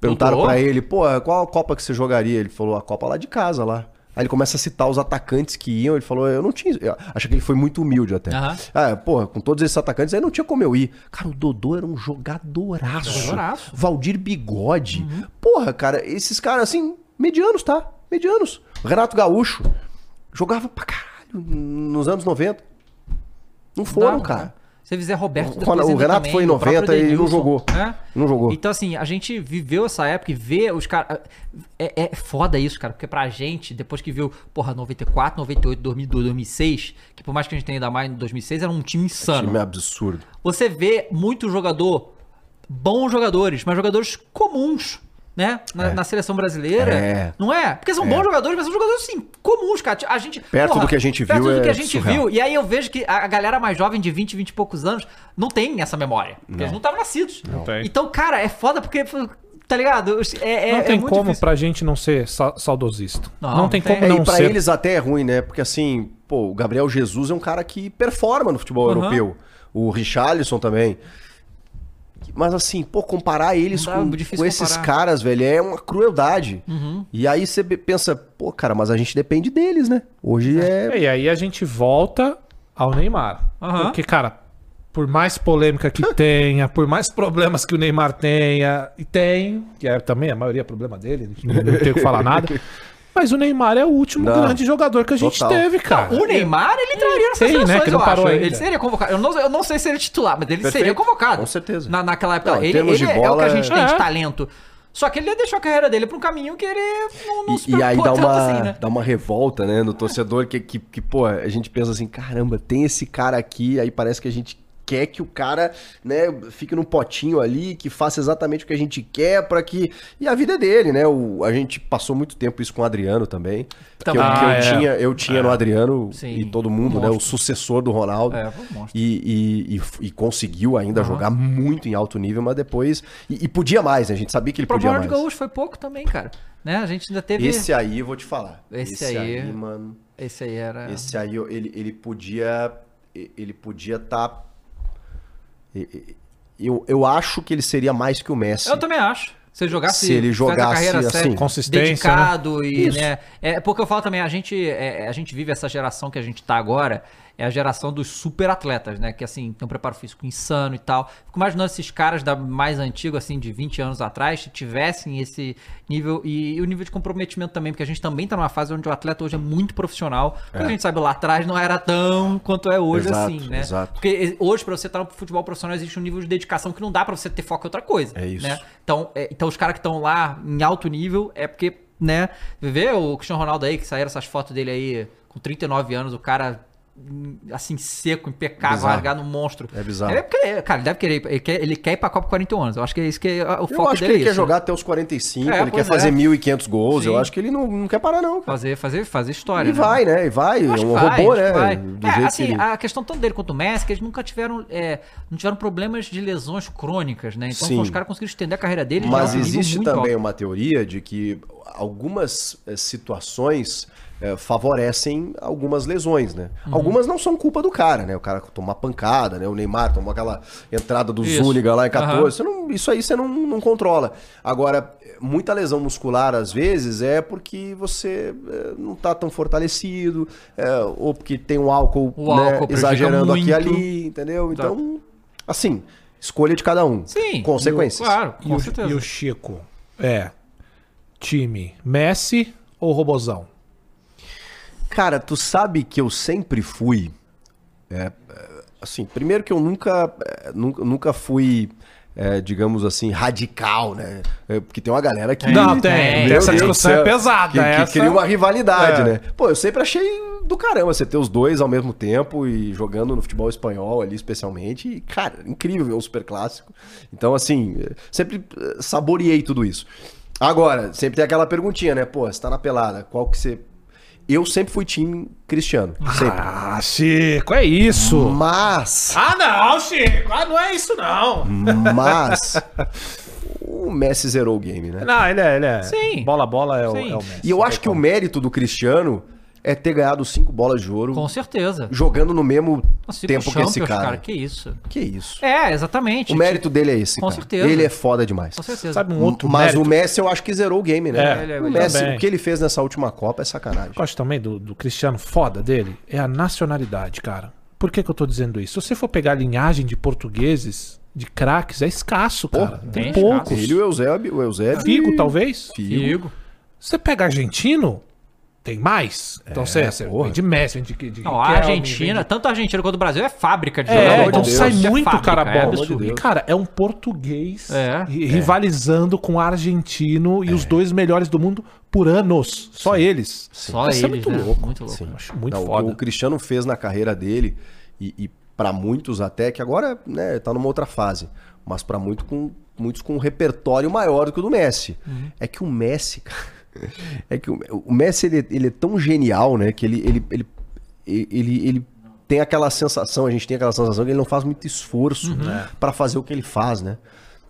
Perguntaram pra ele, pô, qual a Copa que você jogaria? Ele falou, a Copa lá de casa, lá. Aí ele começa a citar os atacantes que iam. Ele falou, eu não tinha. Eu acho que ele foi muito humilde até. Aham. Ah, porra, com todos esses atacantes aí não tinha como eu ir. Cara, o Dodô era um jogadoraço. Jogadoraço. Uhum. Valdir Bigode. Porra, cara, esses caras assim, medianos, tá? Medianos. Renato Gaúcho jogava pra caralho nos anos 90. Não foram, cara. Se fizer Roberto O Renato também, foi em o próprio 90 e não jogou. né? Não jogou. Então, assim, a gente viveu essa época e vê os caras. É, é foda isso, cara, porque pra gente, depois que viu, porra, 94, 98, 2002, 2006, que por mais que a gente tenha ainda mais em 2006, era um time insano. Time absurdo. Você vê muito jogador, bons jogadores, mas jogadores comuns, né? Na, na seleção brasileira. É. Não é? Porque são bons jogadores, mas são jogadores, assim, comuns, cara. A gente. Perto do que a gente perto viu do que é a gente surreal. viu. E aí eu vejo que a galera mais jovem, de 20, 20 e poucos anos, não tem essa memória. Porque eles não estavam nascidos. tem. Então, cara, é foda porque. Tá ligado? É, é, não é tem muito como difícil. pra gente não ser sa- saudosista. Não, Não, não tem tem. como É, não e pra ser. eles até é ruim, né? Porque assim, pô, o Gabriel Jesus é um cara que performa no futebol Aham. europeu. O Richarlison também. Mas assim, pô, comparar eles dá, com, é com esses comparar. caras, velho, é uma crueldade. Uhum. E aí você pensa, pô, cara, mas a gente depende deles, né? Hoje é. E aí a gente volta ao Neymar. Aham. Porque, cara, por mais polêmica que tenha, por mais problemas que o Neymar tenha, e tem, que é também a maioria é problema dele, a gente não, não tem o que falar nada. Mas o Neymar é o último Não, grande jogador que a gente total. teve, cara. O Neymar, ele entraria nessas Tem, né, seleções, não eu acho. ainda. Ele seria convocado. Eu não, eu não sei se ele é titular, mas ele Perfeito. seria convocado. Com certeza. Na, naquela época. Não, ele ele de é o que a gente tem é. de talento. Só que ele deixou a carreira dele pra um caminho que ele não, não se E, e aí dá tanto uma, assim, né? dá uma revolta, né, no torcedor que, que, que, pô, a gente pensa assim, caramba, tem esse cara aqui, aí parece que a gente quer que o cara, né, fique no potinho ali, que faça exatamente o que a gente quer para que e a vida é dele, né? O, a gente passou muito tempo isso com o Adriano também, que eu, que eu Ah, é. tinha, eu tinha no Adriano Sim. e todo mundo, né, o sucessor do Ronaldo. É. E, e, e- e conseguiu ainda jogar muito em alto nível, mas depois. E, podia mais, né? A gente sabia que ele O podia mais. de Gaúcho foi pouco também, cara. Né? A gente ainda teve. Esse aí eu vou te falar. Esse aí- mano. Esse aí era. Esse aí ele, ele podia. Ele podia estar. Eu, eu acho que ele seria mais que o Messi. Eu também acho. Se ele jogasse, Se ele jogasse, carreira assim, séria, consistência, dedicado e, Isso. né, é porque eu falo também, a gente, é, a gente vive essa geração que a gente tá agora, é a geração dos super atletas, né, que assim, tem um preparo físico insano e tal. Fico imaginando esses caras da mais antigo, assim, de 20 anos atrás, se tivessem esse nível e, e o nível de comprometimento também, porque a gente também tá numa fase onde o atleta hoje é muito profissional. Porque a gente sabe lá atrás não era tão quanto é hoje, Exato, assim, né? exato. Porque hoje, pra você estar no futebol profissional, existe um nível de dedicação que não dá pra você ter foco em outra coisa. É isso. Né? Então, é, então os caras que estão lá em alto nível é porque, né? Vê o Cristiano Ronaldo aí, que saíram essas fotos dele aí com 39 anos, o cara assim, seco, impecável, Bizarro. largado um monstro. É bizarro. É porque, cara, ele deve querer. Ele quer, ele quer ir pra Copa com 41 anos. Eu acho que é isso que é o Eu foco acho que dele. ele é quer isso, jogar até os 45, É, ele quer pois fazer é. 1.500 gols. Sim. Eu acho que ele não, não quer parar, não. cara. Fazer, fazer, fazer história. E né? vai, né? E vai. É Eu um vai, robô, né? vai. Do É, jeito assim, que ele... a questão tanto dele quanto do Messi, que eles nunca tiveram, é, não tiveram problemas de lesões crônicas, né? Então Sim. os caras conseguiram estender a carreira deles. Mas existe também alto. uma teoria de que algumas situações eh, favorecem algumas lesões, né? Uhum. Algumas não são culpa do cara, né? O cara tomou uma pancada, né? O Neymar tomou aquela entrada do Isso. Zúñiga lá em 14. Aham. Você não- isso aí você não, não controla. Agora, muita lesão muscular, às vezes, é porque você eh, não tá tão fortalecido, eh, ou porque tem um álcool, O né, álcool exagerando aqui e muito. ali, entendeu? Então, assim, escolha de cada um. Sim. Consequências. Claro, E com o, certeza. e o Chico é time Messi ou Robozão? Cara, tu sabe que eu sempre fui. é, é, assim, primeiro que eu nunca, é, nunca, nunca fui, é, digamos assim, radical, né? É, porque tem uma galera que. Não, tem. Meu Essa Deus discussão é céu, pesada. Que, que essa... cria uma rivalidade, É. né? Pô, eu sempre achei do caramba você ter os dois ao mesmo tempo e jogando no futebol espanhol ali, especialmente. E, cara, incrível ver um super clássico. Então, assim, é, sempre é, saboreei tudo isso. Agora, sempre tem aquela perguntinha, né? Pô, você tá na pelada, qual que você. Eu sempre fui time Cristiano. Sempre. Ah, Chico, é isso. Mas. Ah, não, Chico. Ah, não é isso, não. Mas. O Messi zerou o game, né? Não, ele é. Ele é Sim. Bola, bola é o, Sim. é o Messi. E eu acho que o mérito do Cristiano é ter ganhado cinco bolas de ouro Com certeza. jogando no mesmo Nossa, tempo que esse Champions, cara. Que isso. Que isso. É, exatamente. O mérito dele é esse, Com cara. certeza. Ele é foda demais. Com certeza. Sabe um outro Mas mérito o Messi eu acho que zerou o game, né? É, Ele é- o Messi, também. o que ele fez nessa última Copa é sacanagem. eu acho também do, do Cristiano foda dele é a nacionalidade, cara. Por que, que eu tô dizendo isso? Se você for pegar a linhagem de portugueses, de craques, é escasso, cara. Tem bem poucos. escasso. Ele o Eusébio, o Eusébio Figo, talvez. Figo. Figo. Você pega argentino, tem mais. Então você, você porra. vem de Messi, vem de, de Não, a Argentina, vem de- tanto a Argentina quanto o Brasil é fábrica de É, jogador então sai é muito fábrica, cara é bom. absurdo. e, cara, é um português É. ri- rivalizando com o argentino e os dois melhores do mundo por anos. Só eles. Só Isso é eles, muito né? louco. Muito louco. Sim. Acho muito Não, o foda. que o Cristiano fez na carreira dele, e, e para muitos até, que agora né, tá numa outra fase, mas para muito com, muitos com um repertório maior do que o do Messi. Uhum. É que o Messi, cara, é que o, o Messi ele, ele é tão genial, né, que ele, ele, ele, ele, ele tem aquela sensação, a gente tem aquela sensação que ele não faz muito esforço Uhum. para fazer o que ele faz, né?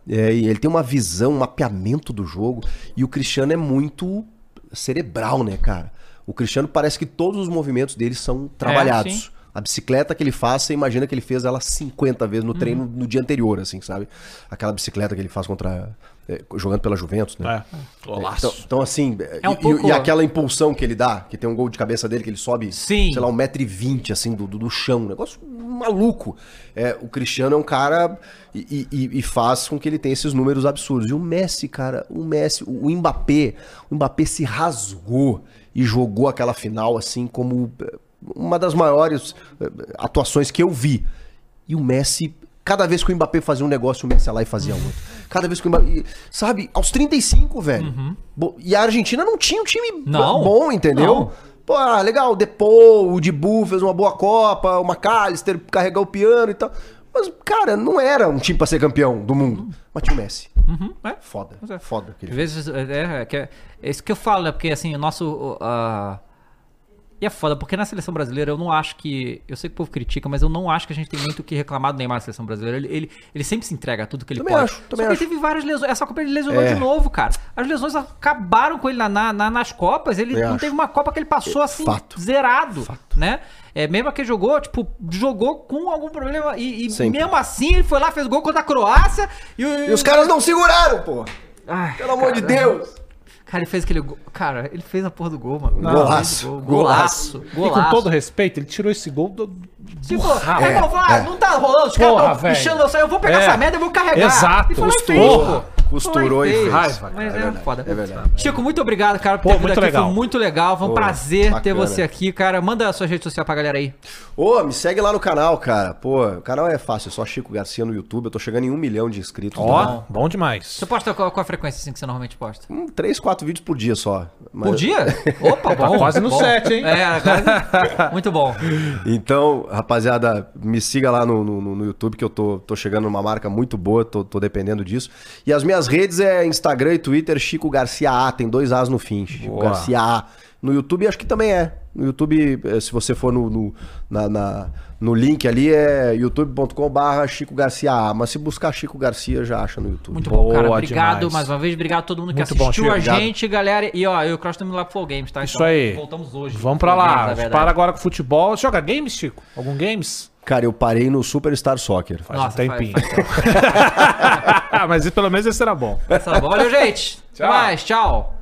É, ele tem uma visão, um mapeamento do jogo, e o Cristiano é muito cerebral, né, cara? O Cristiano parece que todos os movimentos dele são trabalhados. sim. A bicicleta que ele faz, você imagina que ele fez ela 50 vezes no Uhum. treino no dia anterior, assim, sabe? Aquela bicicleta que ele faz contra. é, jogando pela Juventus, né? É. Golaço. Então, então, assim, É um e, pouco- e aquela impulsão que ele dá, que tem um gol de cabeça dele, que ele sobe, Sim. sei lá, 1,20m assim, do, do, do chão. Um negócio maluco. É, o Cristiano é um cara e, e- e faz com que ele tenha esses números absurdos. E o Messi, cara, o Messi, o Mbappé, o Mbappé se rasgou e jogou aquela final assim como eh, uma das maiores eh, atuações que eu vi. E o Messi, cada vez que o Mbappé fazia um negócio, o Messi ia lá e fazia outro. Cada vez que o Mbappé. Sabe, aos 35, velho. Bo- E a Argentina não tinha um time Não. bom, entendeu? Não. Pô, ah, legal, o Depou, o Dibu fez uma boa Copa, o McAllister carregou o piano e tal. Mas, cara, não era um time pra ser campeão do mundo. Mas tinha o Messi. Uhum, é. Foda. É. Foda. Às vezes, é, é, é, é isso que eu falo, né? Porque assim, o nosso. a- E é foda, porque na seleção brasileira eu não acho que. Eu sei que o povo critica, mas eu não acho que a gente tem muito o que reclamar do Neymar na seleção brasileira. Ele, ele, ele sempre se entrega a tudo que ele Também pode. acho, também Só acho. ele teve várias lesões. Essa Copa ele lesionou É. de novo, cara. As lesões acabaram com ele na, na- na- nas Copas. Ele Também não acho. teve uma Copa que ele passou assim, Fato. zerado. Né? É, mesmo que jogou, tipo, jogou com algum problema. E, e mesmo assim, ele foi lá, fez gol contra a Croácia. E, E os caras não seguraram, pô. Pelo amor de cara. Deus. Cara, ele fez aquele gol. Cara, ele fez a porra do gol, mano. Golaço, Gol, golaço. Golaço. E com Golaço. todo respeito, ele tirou esse gol do. Tipo, é, falar, é. não tá rolando, os caras Porra, tão velho. puxando, eu saio, eu vou pegar É. essa merda e vou carregar. Exato, E foi e fez, costurou. e fez. Raiva, Mas cara, é, é verdade, foda. é verdade. Chico, muito obrigado, cara, por Pô, ter vindo muito aqui. legal. Foi muito legal. Foi um Pô, prazer ter bacana. você aqui, cara. Manda a sua rede social pra galera aí. Ô, me segue lá no canal, cara. Pô, o canal é fácil, é só Chico Garcia no YouTube. Eu tô chegando em um milhão de inscritos. Ó, Tá? bom demais. Você posta qual, qual a frequência assim que você normalmente posta? Um, três, quatro vídeos por dia só. Mas- Por dia? Opa, Tá bom. quase no bom. set, hein? É, quase. Muito bom. Então, rapaziada, me siga lá no, no, no YouTube que eu tô, tô chegando numa marca muito boa, tô, tô dependendo disso. E as minhas redes é Instagram e Twitter, Chico Garcia A, tem dois A's no fim, Chico Boa. Garcia A. No YouTube acho que também é. No YouTube, eh, se você for no, no, na- na- no link ali, é youtube.com barra Chico Garcia A. Mas se buscar Chico Garcia, já acha no YouTube. Muito Boa bom, cara. Obrigado demais. mais uma vez. Obrigado a todo mundo que Muito bom, assistiu Chico. a gente, galera. E ó, eu e o Cross estamos lá pro Flow Games, tá? Isso aí. Voltamos hoje. Vamos pra lá. Games. Para agora com futebol. Joga games, Chico? Algum games? Cara, eu parei no Superstar Soccer. Faz Nossa, um faz- tempinho. faz Mas pelo menos esse era bom. Bom. Valeu, gente. Tchau. Até mais. Tchau.